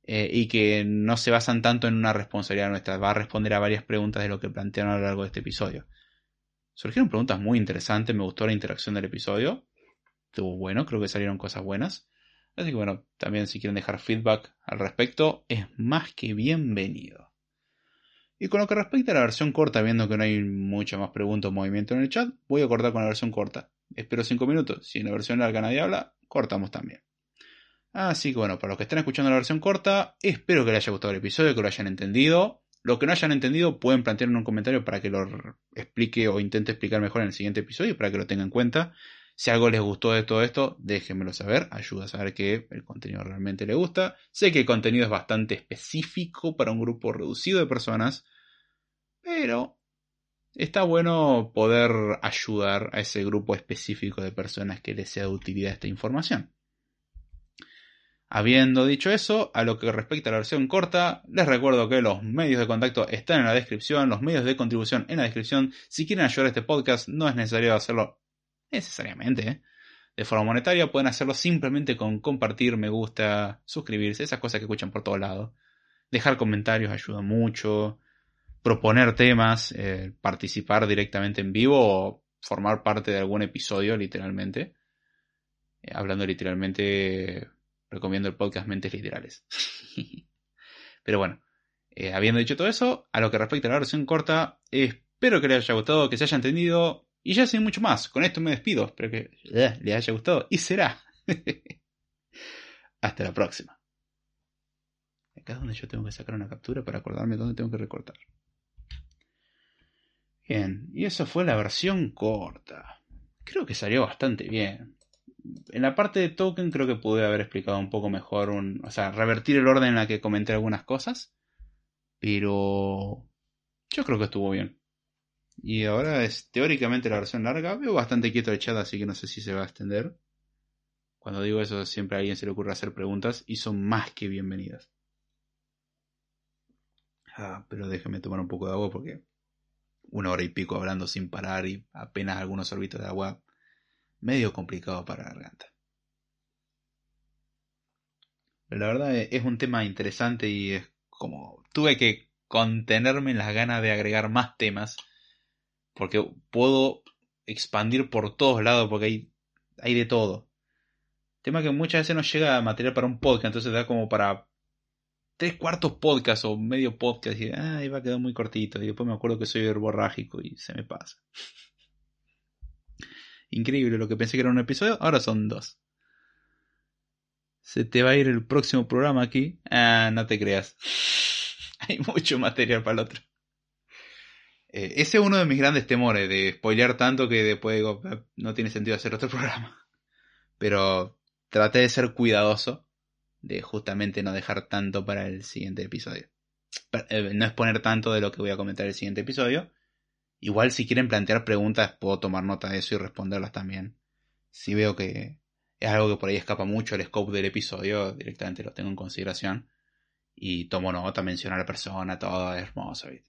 eh, y que no se basan tanto en una responsabilidad nuestra. Va a responder a varias preguntas de lo que plantearon a lo largo de este episodio. Surgieron preguntas muy interesantes, me gustó la interacción del episodio. Estuvo bueno, creo que salieron cosas buenas. Así que bueno, también si quieren dejar feedback al respecto, es más que bienvenido. Y con lo que respecta a la versión corta, viendo que no hay mucha más pregunta o movimiento en el chat, voy a cortar con la versión corta. Espero 5 minutos. Si en la versión larga nadie habla, cortamos también. Así que bueno, para los que están escuchando la versión corta, espero que les haya gustado el episodio, que lo hayan entendido. Lo que no hayan entendido pueden plantear en un comentario para que lo explique o intente explicar mejor en el siguiente episodio, para que lo tengan en cuenta. Si algo les gustó de todo esto, déjenmelo saber, ayuda a saber que el contenido realmente les gusta. Sé que el contenido es bastante específico para un grupo reducido de personas, pero está bueno poder ayudar a ese grupo específico de personas que les sea de utilidad esta información. Habiendo dicho eso, a lo que respecta a la versión corta, les recuerdo que los medios de contacto están en la descripción, los medios de contribución en la descripción. Si quieren ayudar a este podcast, no es necesario hacerlo necesariamente ¿eh? de forma monetaria, pueden hacerlo simplemente con compartir, me gusta, suscribirse, esas cosas que escuchan por todos lados. Dejar comentarios ayuda mucho, proponer temas, eh, participar directamente en vivo o formar parte de algún episodio literalmente. Eh, hablando literalmente, recomiendo el podcast Mentes Literales. (laughs) Pero bueno, habiendo dicho todo eso, a lo que respecta a la versión corta, espero que les haya gustado, que se haya entendido y ya sin mucho más. Con esto me despido. Espero que eh, les haya gustado. Y será. (laughs) Hasta la próxima. Acá es donde yo tengo que sacar una captura para acordarme dónde tengo que recortar. Bien, y eso fue la versión corta. Creo que salió bastante bien. en la parte de token creo que pude haber explicado un poco mejor, o sea, revertir el orden en la que comenté algunas cosas, pero yo creo que estuvo bien. Y ahora es teóricamente la versión larga, veo bastante quieto el chat, así que no sé si se va a extender. Cuando digo eso, siempre a alguien se le ocurre hacer preguntas y son más que bienvenidas. Ah, pero déjeme tomar un poco de agua porque una hora y pico hablando sin parar y apenas algunos sorbitos de agua, medio complicado para la garganta. La verdad es un tema interesante y es como tuve que contenerme en las ganas de agregar más temas porque puedo expandir por todos lados porque hay, hay de todo. Tema que muchas veces no llega material para un podcast, entonces da como para tres cuartos podcast o medio podcast y ah, va a quedar muy cortito. Y después me acuerdo que soy herborrágico y se me pasa. (laughs) Increíble lo que pensé que era un episodio, ahora son dos. Se te va a ir el próximo programa aquí. Ah, no te creas. (laughs) Hay mucho material para el otro. Eh, ese es uno de mis grandes temores, de spoilear tanto que después digo, ah, no tiene sentido hacer otro (laughs) programa. Pero traté de ser cuidadoso de justamente no dejar tanto para el siguiente episodio. Eh, no exponer tanto de lo que voy a comentar en el siguiente episodio. Igual si quieren plantear preguntas puedo tomar nota de eso y responderlas también. Si veo que es algo que por ahí escapa mucho el scope del episodio, directamente lo tengo en consideración. Y tomo nota, menciono a la persona, todo es hermoso. (laughs)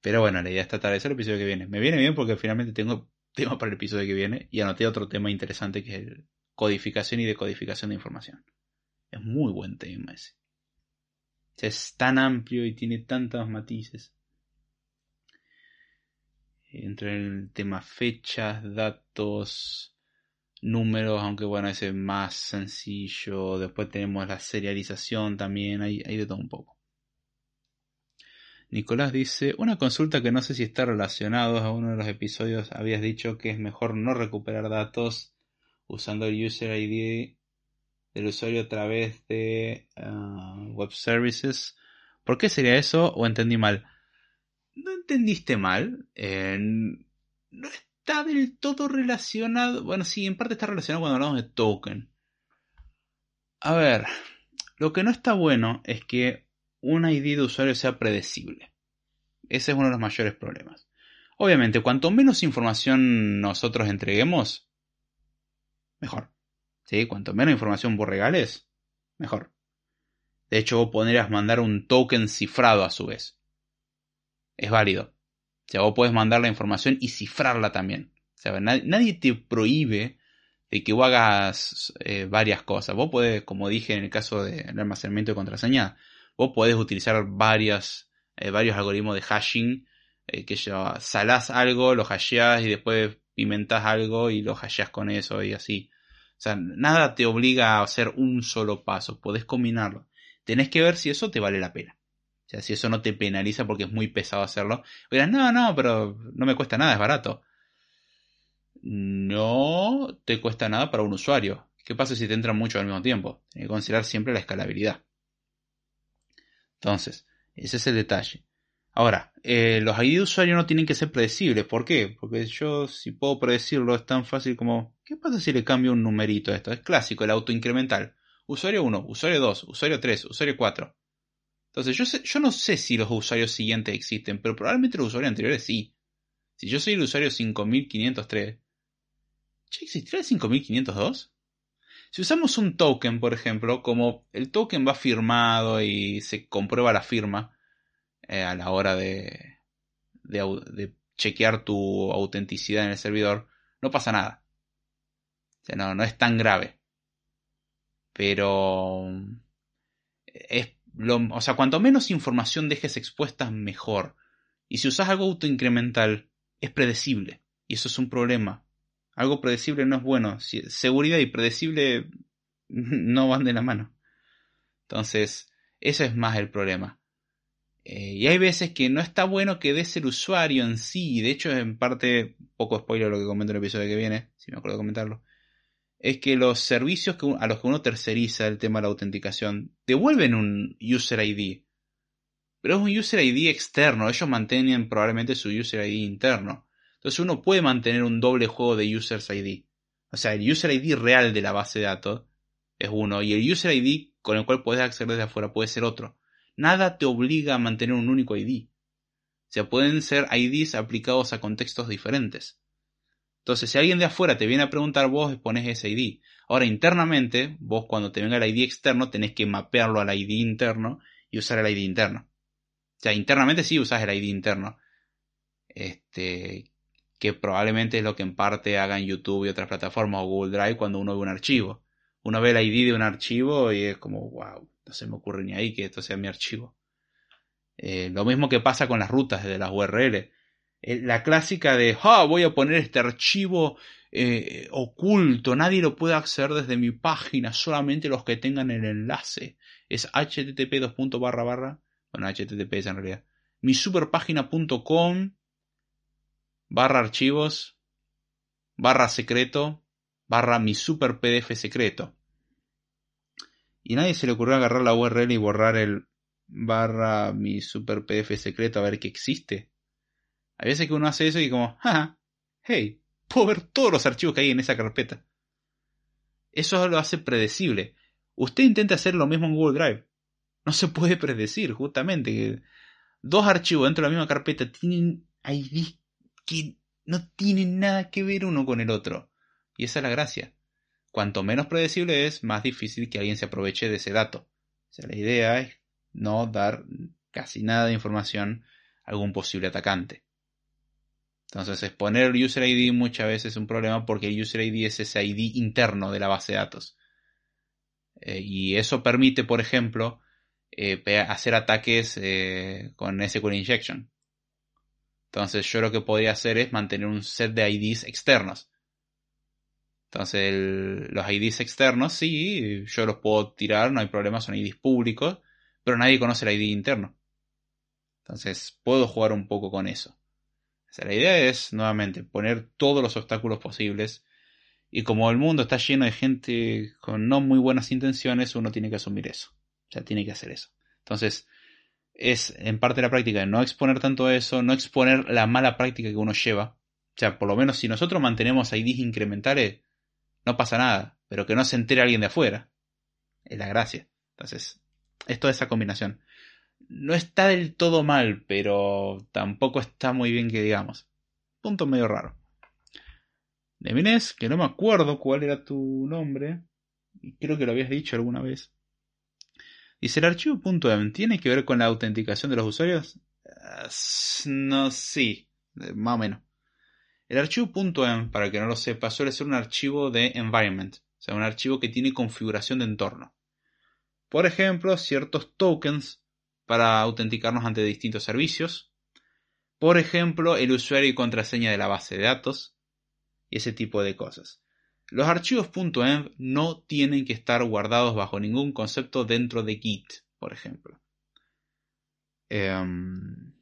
Pero bueno, la idea es tratar de el episodio que viene. Me viene bien porque finalmente tengo tema para el episodio que viene y anoté otro tema interesante que es el codificación y decodificación de información. Es muy buen tema ese. es tan amplio y tiene tantos matices. Entre el tema fechas, datos, números, aunque bueno, ese es más sencillo. Después tenemos la serialización también, hay, hay de todo un poco. Nicolás dice, una consulta que no sé si está relacionado a uno de los episodios, habías dicho que es mejor no recuperar datos usando el user ID del usuario a través de ah, web services. ¿Por qué sería eso o entendí mal? No entendiste mal. No está del todo relacionado. Bueno, sí, en parte está relacionado cuando hablamos de token. A ver, lo que no está bueno es que un ID de usuario sea predecible. Ese es uno de los mayores problemas. Obviamente, cuanto menos información nosotros entreguemos, mejor. ¿Sí? Cuanto menos información vos regales, mejor. De hecho, vos podrías mandar un token cifrado a su vez. Es válido. O sea, vos podés mandar la información y cifrarla también. O nadie, te prohíbe de que vos hagas eh, varias cosas. Vos podés, como dije en el caso del almacenamiento de contraseña, vos podés utilizar eh, varios algoritmos de hashing eh, que ya salás algo, lo hasheás y después pimentas algo y lo hasheás con eso y así. O sea, nada te obliga a hacer un solo paso, podés combinarlo. Tenés que ver si eso te vale la pena. O sea, si eso no te penaliza porque es muy pesado hacerlo. Dirás, no, no, pero no me cuesta nada, es barato. No te cuesta nada para un usuario. ¿Qué pasa si te entran mucho al mismo tiempo? Tienes que considerar siempre la escalabilidad. Entonces, ese es el detalle. Ahora, eh, los ID de usuario no tienen que ser predecibles. ¿Por qué? Porque yo, si puedo predecirlo, es tan fácil como, ¿qué pasa si le cambio un numerito a esto? Es clásico, el auto incremental. Usuario 1, usuario 2, usuario 3, usuario 4. Entonces, yo, yo no sé si los usuarios siguientes existen, pero probablemente los usuarios anteriores sí. Si yo soy el usuario 5503, ¿ya existirá el 5502? Si usamos un token, por ejemplo, como el token va firmado y se comprueba la firma, eh, a la hora de, chequear tu autenticidad en el servidor, no pasa nada. O sea, no, no es tan grave. Pero es lo, o sea, cuanto menos información dejes expuesta, mejor. Y si usas algo autoincremental, es predecible. Y eso es un problema. Algo predecible no es bueno. seguridad y predecible (laughs) no van de la mano. Entonces, ese es más el problema. Eh, y hay veces que no está bueno que des el usuario en sí, de hecho en parte, poco spoiler lo que comento en el episodio que viene, si me acuerdo de comentarlo, es que los servicios a los que uno terceriza el tema de la autenticación devuelven un user ID, pero es un user ID externo, ellos mantienen probablemente su user ID interno. Entonces uno puede mantener un doble juego de Users ID. O sea, el User ID real de la base de datos es uno y el User ID con el cual puedes acceder desde afuera puede ser otro. Nada te obliga a mantener un único ID. O sea, pueden ser IDs aplicados a contextos diferentes. Entonces, si alguien de afuera te viene a preguntar, vos pones ese ID. Ahora, internamente, vos cuando te venga el ID externo, tenés que mapearlo al ID interno y usar el ID interno. O sea, internamente sí usas el ID interno. Este, que probablemente es lo que en parte hagan YouTube y otras plataformas o Google Drive cuando uno ve un archivo. Uno ve el ID de un archivo y es como, wow, no se me ocurre ni ahí que esto sea mi archivo. Eh, lo mismo que pasa con las rutas de las URL. Eh, la clásica de, ah, voy a poner este archivo eh, oculto, nadie lo puede acceder desde mi página, solamente los que tengan el enlace. Es http barra barra, bueno, http es en realidad, mi superpágina.com barra archivos barra secreto barra mi super pdf secreto. Y nadie se le ocurrió agarrar la URL y borrar el barra mi super pdf secreto a ver qué existe. Hay veces que uno hace eso y como, ja, hey, puedo ver todos los archivos que hay en esa carpeta. Eso lo hace predecible. Usted intenta hacer lo mismo en Google Drive. No se puede predecir, justamente. Dos archivos dentro de la misma carpeta tienen ID que no tienen nada que ver uno con el otro. Y esa es la gracia. Cuanto menos predecible es, más difícil que alguien se aproveche de ese dato. O sea, la idea es no dar casi nada de información a algún posible atacante. Entonces, exponer el user ID muchas veces es un problema porque el user ID es ese ID interno de la base de datos. Eh, y eso permite, por ejemplo, eh, hacer ataques eh, con SQL Injection. Entonces, yo lo que podría hacer es mantener un set de IDs externos. Entonces, los IDs externos, sí, yo los puedo tirar, no hay problema, son IDs públicos, pero nadie conoce el ID interno. Entonces, puedo jugar un poco con eso la idea es, nuevamente, poner todos los obstáculos posibles. Y como el mundo está lleno de gente con no muy buenas intenciones, uno tiene que asumir eso. O sea, tiene que hacer eso. Entonces, es en parte la práctica de no exponer tanto eso, no exponer la mala práctica que uno lleva. O sea, por lo menos si nosotros mantenemos IDs incrementales, no pasa nada. Pero que no se entere alguien de afuera. Es la gracia. Entonces, es toda esa combinación no está del todo mal, pero tampoco está muy bien que digamos. Punto medio raro. Demines, que no me acuerdo cuál era tu nombre, y creo que lo habías dicho alguna vez. Dice, ¿el archivo .m tiene que ver con la autenticación de los usuarios? no, sí, más o menos. El archivo .m, para que no lo sepa, suele ser un archivo de environment, o sea, un archivo que tiene configuración de entorno. Por ejemplo, ciertos tokens para autenticarnos ante distintos servicios. Por ejemplo, el usuario y contraseña de la base de datos y ese tipo de cosas. Los archivos .env no tienen que estar guardados bajo ningún concepto dentro de Git, por ejemplo. Em,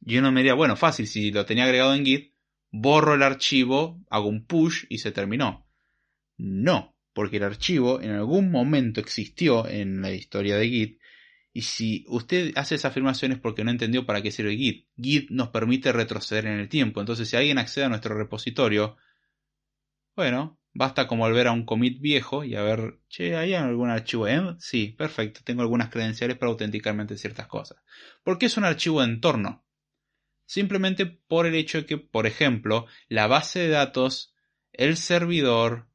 yo no me diría, bueno, fácil, si lo tenía agregado en Git, borro el archivo, hago un push y se terminó. No, porque el archivo en algún momento existió en la historia de Git y si usted hace esa afirmación es porque no entendió para qué sirve Git. Git nos permite retroceder en el tiempo. Entonces, si alguien accede a nuestro repositorio, bueno, basta como volver a un commit viejo y a ver, che, ¿hay algún archivo env? Sí, perfecto, tengo algunas credenciales para autenticarme ante ciertas cosas. ¿Por qué es un archivo de entorno? Simplemente por el hecho de que, por ejemplo, la base de datos, el servidor,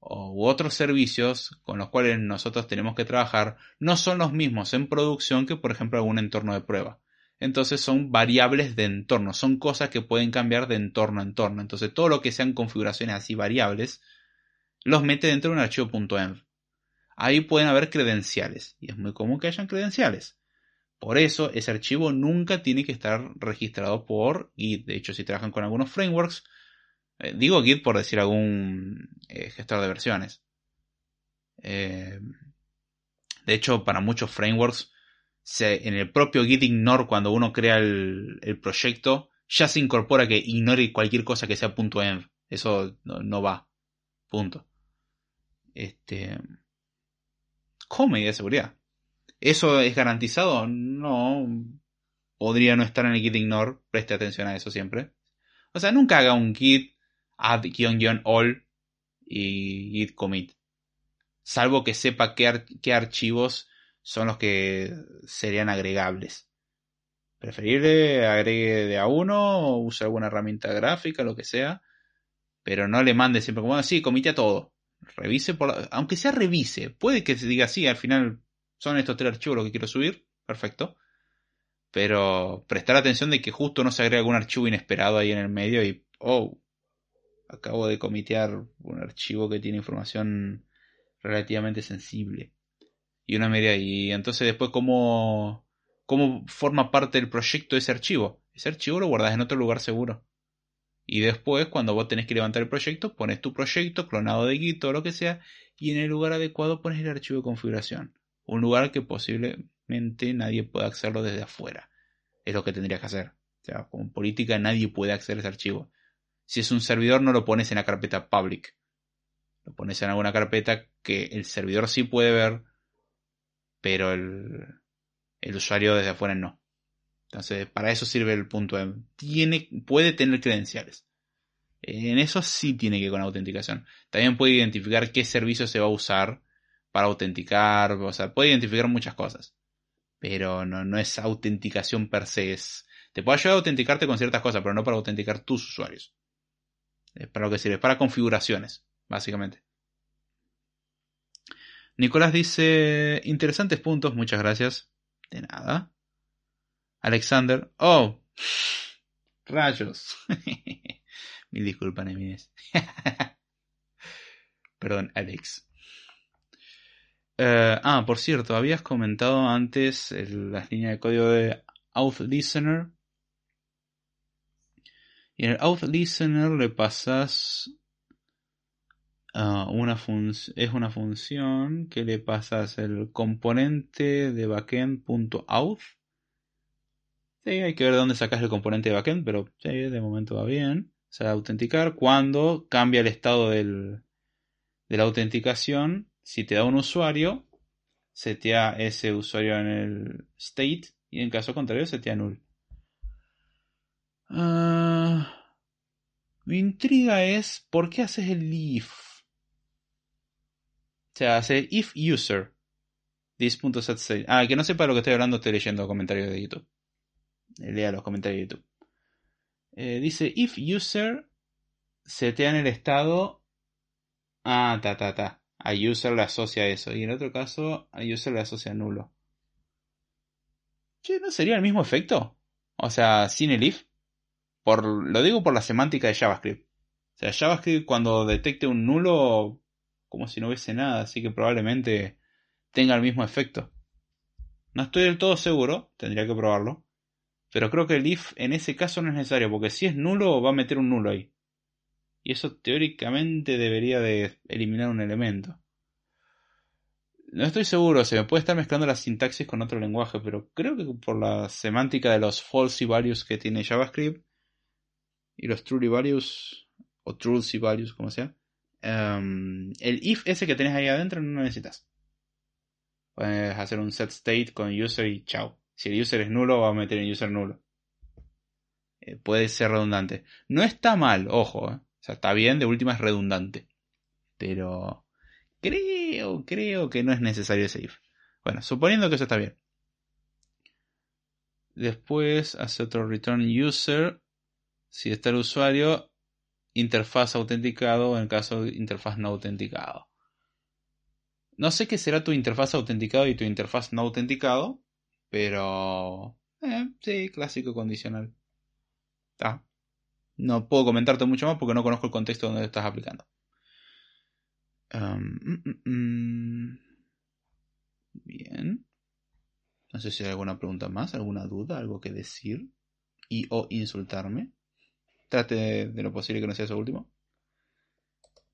u otros servicios con los cuales nosotros tenemos que trabajar no son los mismos en producción que por ejemplo algún entorno de prueba. Entonces son variables de entorno, son cosas que pueden cambiar de entorno a entorno. Entonces todo lo que sean configuraciones así variables los mete dentro de un archivo .env. Ahí pueden haber credenciales y es muy común que hayan credenciales. Por eso ese archivo nunca tiene que estar registrado por Git. De hecho, si trabajan con algunos frameworks, eh, digo Git por decir algún eh, gestor de versiones. Eh, de hecho, para muchos frameworks, en el propio Git ignore, cuando uno crea el, proyecto, ya se incorpora que ignore cualquier cosa que sea .env. Eso no, va. Punto. Este. Como medida de seguridad. ¿Eso es garantizado? No. Podría no estar en el git ignore. Preste atención a eso siempre. O sea, nunca haga un git add-all y git commit. Salvo que sepa qué, qué archivos son los que serían agregables. Preferible agregue de a uno, o use alguna herramienta gráfica, lo que sea. Pero no le mande siempre como así, comite a todo. Revise por aunque sea revise. Puede que se diga así, al final son estos tres archivos los que quiero subir. Perfecto. Pero prestar atención de que justo no se agrega algún archivo inesperado ahí en el medio y. Oh. Acabo de comitear un archivo que tiene información relativamente sensible. Y una media. Y entonces después cómo cómo forma parte del proyecto ese archivo. Ese archivo lo guardas en otro lugar seguro. Y después, cuando vos tenés que levantar el proyecto, pones tu proyecto clonado de Git o lo que sea, y en el lugar adecuado pones el archivo de configuración. Un lugar que posiblemente nadie pueda accederlo desde afuera. Es lo que tendrías que hacer. O sea, como política nadie puede acceder a ese archivo. Si es un servidor, no lo pones en la carpeta public. Lo pones en alguna carpeta que el servidor sí puede ver, pero el, el usuario desde afuera no. Entonces, para eso sirve el punto M. Tiene, puede tener credenciales. En eso sí tiene que ir con autenticación. También puede identificar qué servicio se va a usar para autenticar. O sea, puede identificar muchas cosas. Pero no, no es autenticación per se. te puede ayudar a autenticarte con ciertas cosas, pero no para autenticar tus usuarios. Es para lo que sirve. Para configuraciones, básicamente. Nicolás dice, interesantes puntos, muchas gracias. De nada. Alexander. Oh. Rayos. (laughs) Mil disculpas, Nemines. (laughs) Perdón, Alex. Eh, ah, por cierto, habías comentado antes las líneas de código de Auth Listener. Y en el Auth Listener le pasas Ah, una es una función que le pasas el componente de backend.auth. Sí, hay que ver de dónde sacas el componente de backend, pero de momento va bien. O sea, autenticar cuando cambia el estado del, de la autenticación. Si te da un usuario, setea ese usuario en el state y en caso contrario setea null. Ah, mi intriga es ¿por qué haces el if? Se hace if user this.set Ah, que no sepa lo que estoy hablando, estoy leyendo comentarios de YouTube. Eh, lea los comentarios de YouTube. Eh, dice if user setea en el estado. Ah, ta, ta, ta. A user le asocia eso. Y en otro caso, a user le asocia nulo. Che, ¿no sería el mismo efecto? O sea, sin el if. Por, lo digo por la semántica de JavaScript. O sea, JavaScript cuando detecte un nulo como si no hubiese nada, así que probablemente tenga el mismo efecto. No estoy del todo seguro, tendría que probarlo. Pero creo que el if en ese caso no es necesario, porque si es nulo va a meter un nulo ahí. Y eso teóricamente debería de eliminar un elemento. No estoy seguro, se me puede estar mezclando la sintaxis con otro lenguaje, pero creo que por la semántica de los false values que tiene JavaScript y los truly values, o truly values, como sea, Em, el if ese que tenés ahí adentro no lo necesitas. Puedes hacer un set state con user y chao. Si el user es nulo, va a meter el user nulo. Eh, puede ser redundante. No está mal, ojo. Eh. Sea, está bien, de última es redundante. Pero creo, creo que no es necesario ese if. Bueno, suponiendo que eso está bien. Después hace otro return user. Si está el usuario, interfaz autenticado en el caso de interfaz no autenticado. No sé qué será tu interfaz autenticado y tu interfaz no autenticado, pero eh, sí, clásico condicional. No puedo comentarte mucho más porque no conozco el contexto donde estás aplicando. Mm, mm, mm. Bien. No sé si hay alguna pregunta más, alguna duda, algo que decir y o insultarme. Trate de lo posible que no sea eso último.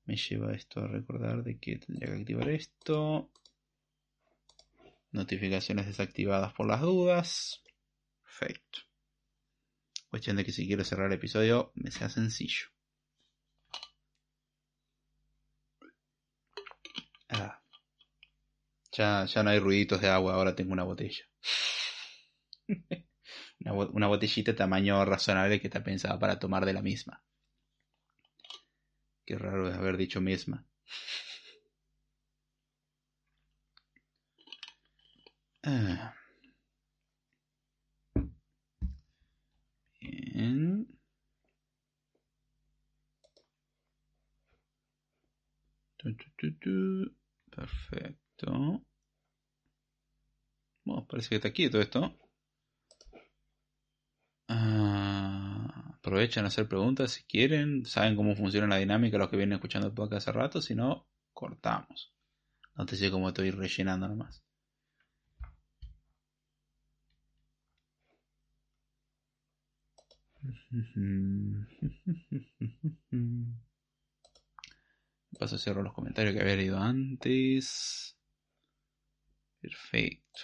Me lleva esto a recordar de que tendría que activar esto. Notificaciones desactivadas por las dudas. Perfecto. Cuestión de que si quiero cerrar el episodio me sea sencillo. Ah. Ya, ya no hay ruiditos de agua, ahora tengo una botella. (laughs) Una, botellita de tamaño razonable que está pensada para tomar de la misma. Qué raro es haber dicho misma. Ah. Perfecto. Bueno, parece que está quieto esto. Ah, aprovechen a hacer preguntas si quieren. Saben cómo funciona la dinámica los que vienen escuchando el podcast hace rato. Si no, cortamos. No te sé cómo estoy rellenando nomás. (laughs) Paso a cerrar los comentarios que había leído antes. Perfecto.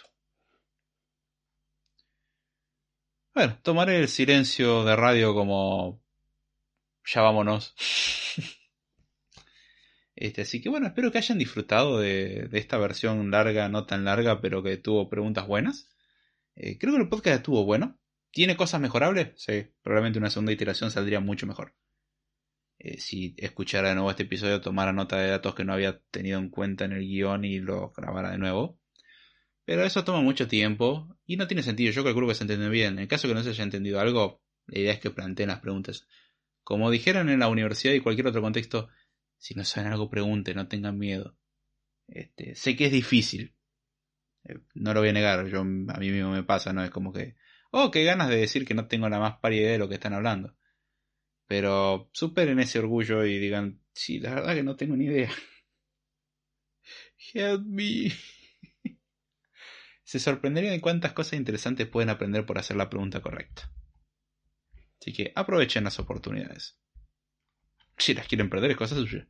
Bueno, tomaré el silencio de radio como ya vámonos. (laughs) Este, así que bueno, espero que hayan disfrutado de, esta versión larga, no tan larga, pero que tuvo preguntas buenas. Eh, creo que el podcast estuvo bueno. ¿Tiene cosas mejorables? Sí, probablemente una segunda iteración saldría mucho mejor. Eh, si escuchara de nuevo este episodio, tomara nota de datos que no había tenido en cuenta en el guion y lo grabara de nuevo. Pero eso toma mucho tiempo y no tiene sentido. Yo calculo que se entiende bien. En caso que no se haya entendido algo, la idea es que planteen las preguntas. Como dijeron en la universidad y cualquier otro contexto, si no saben algo, pregunten, no tengan miedo. Este, sé que es difícil. Eh, no lo voy a negar, yo, a mí mismo me pasa, ¿no? Es como que, oh, qué ganas de decir que no tengo la más pálida idea de lo que están hablando. Pero superen ese orgullo y digan, sí, la verdad que no tengo ni idea. Help me. (laughs) Se sorprenderían de cuántas cosas interesantes pueden aprender por hacer la pregunta correcta. Así que aprovechen las oportunidades. Si las quieren perder es cosa suya.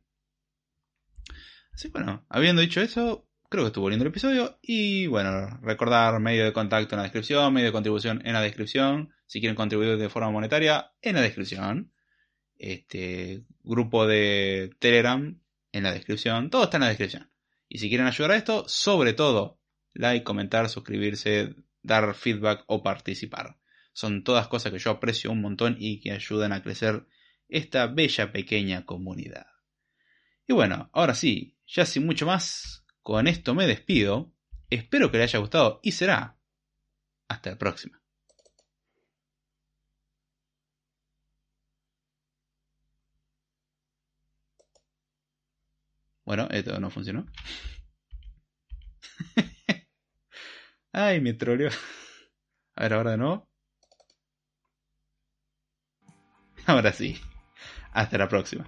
Así que bueno, habiendo dicho eso, creo que estuvo lindo el episodio. Y bueno, recordar medio de contacto en la descripción, medio de contribución en la descripción. Si quieren contribuir de forma monetaria, en la descripción este grupo de Telegram en la descripción. Todo está en la descripción. Y si quieren ayudar a esto, sobre todo, like, comentar, suscribirse, dar feedback o participar. Son todas cosas que yo aprecio un montón y que ayudan a crecer esta bella pequeña comunidad. Y bueno, ahora sí, ya sin mucho más, con esto me despido. Espero que les haya gustado y será hasta la próxima. Bueno, esto no funcionó. (laughs) Ay, me troleó. A ver, ahora de nuevo. Ahora sí. Hasta la próxima.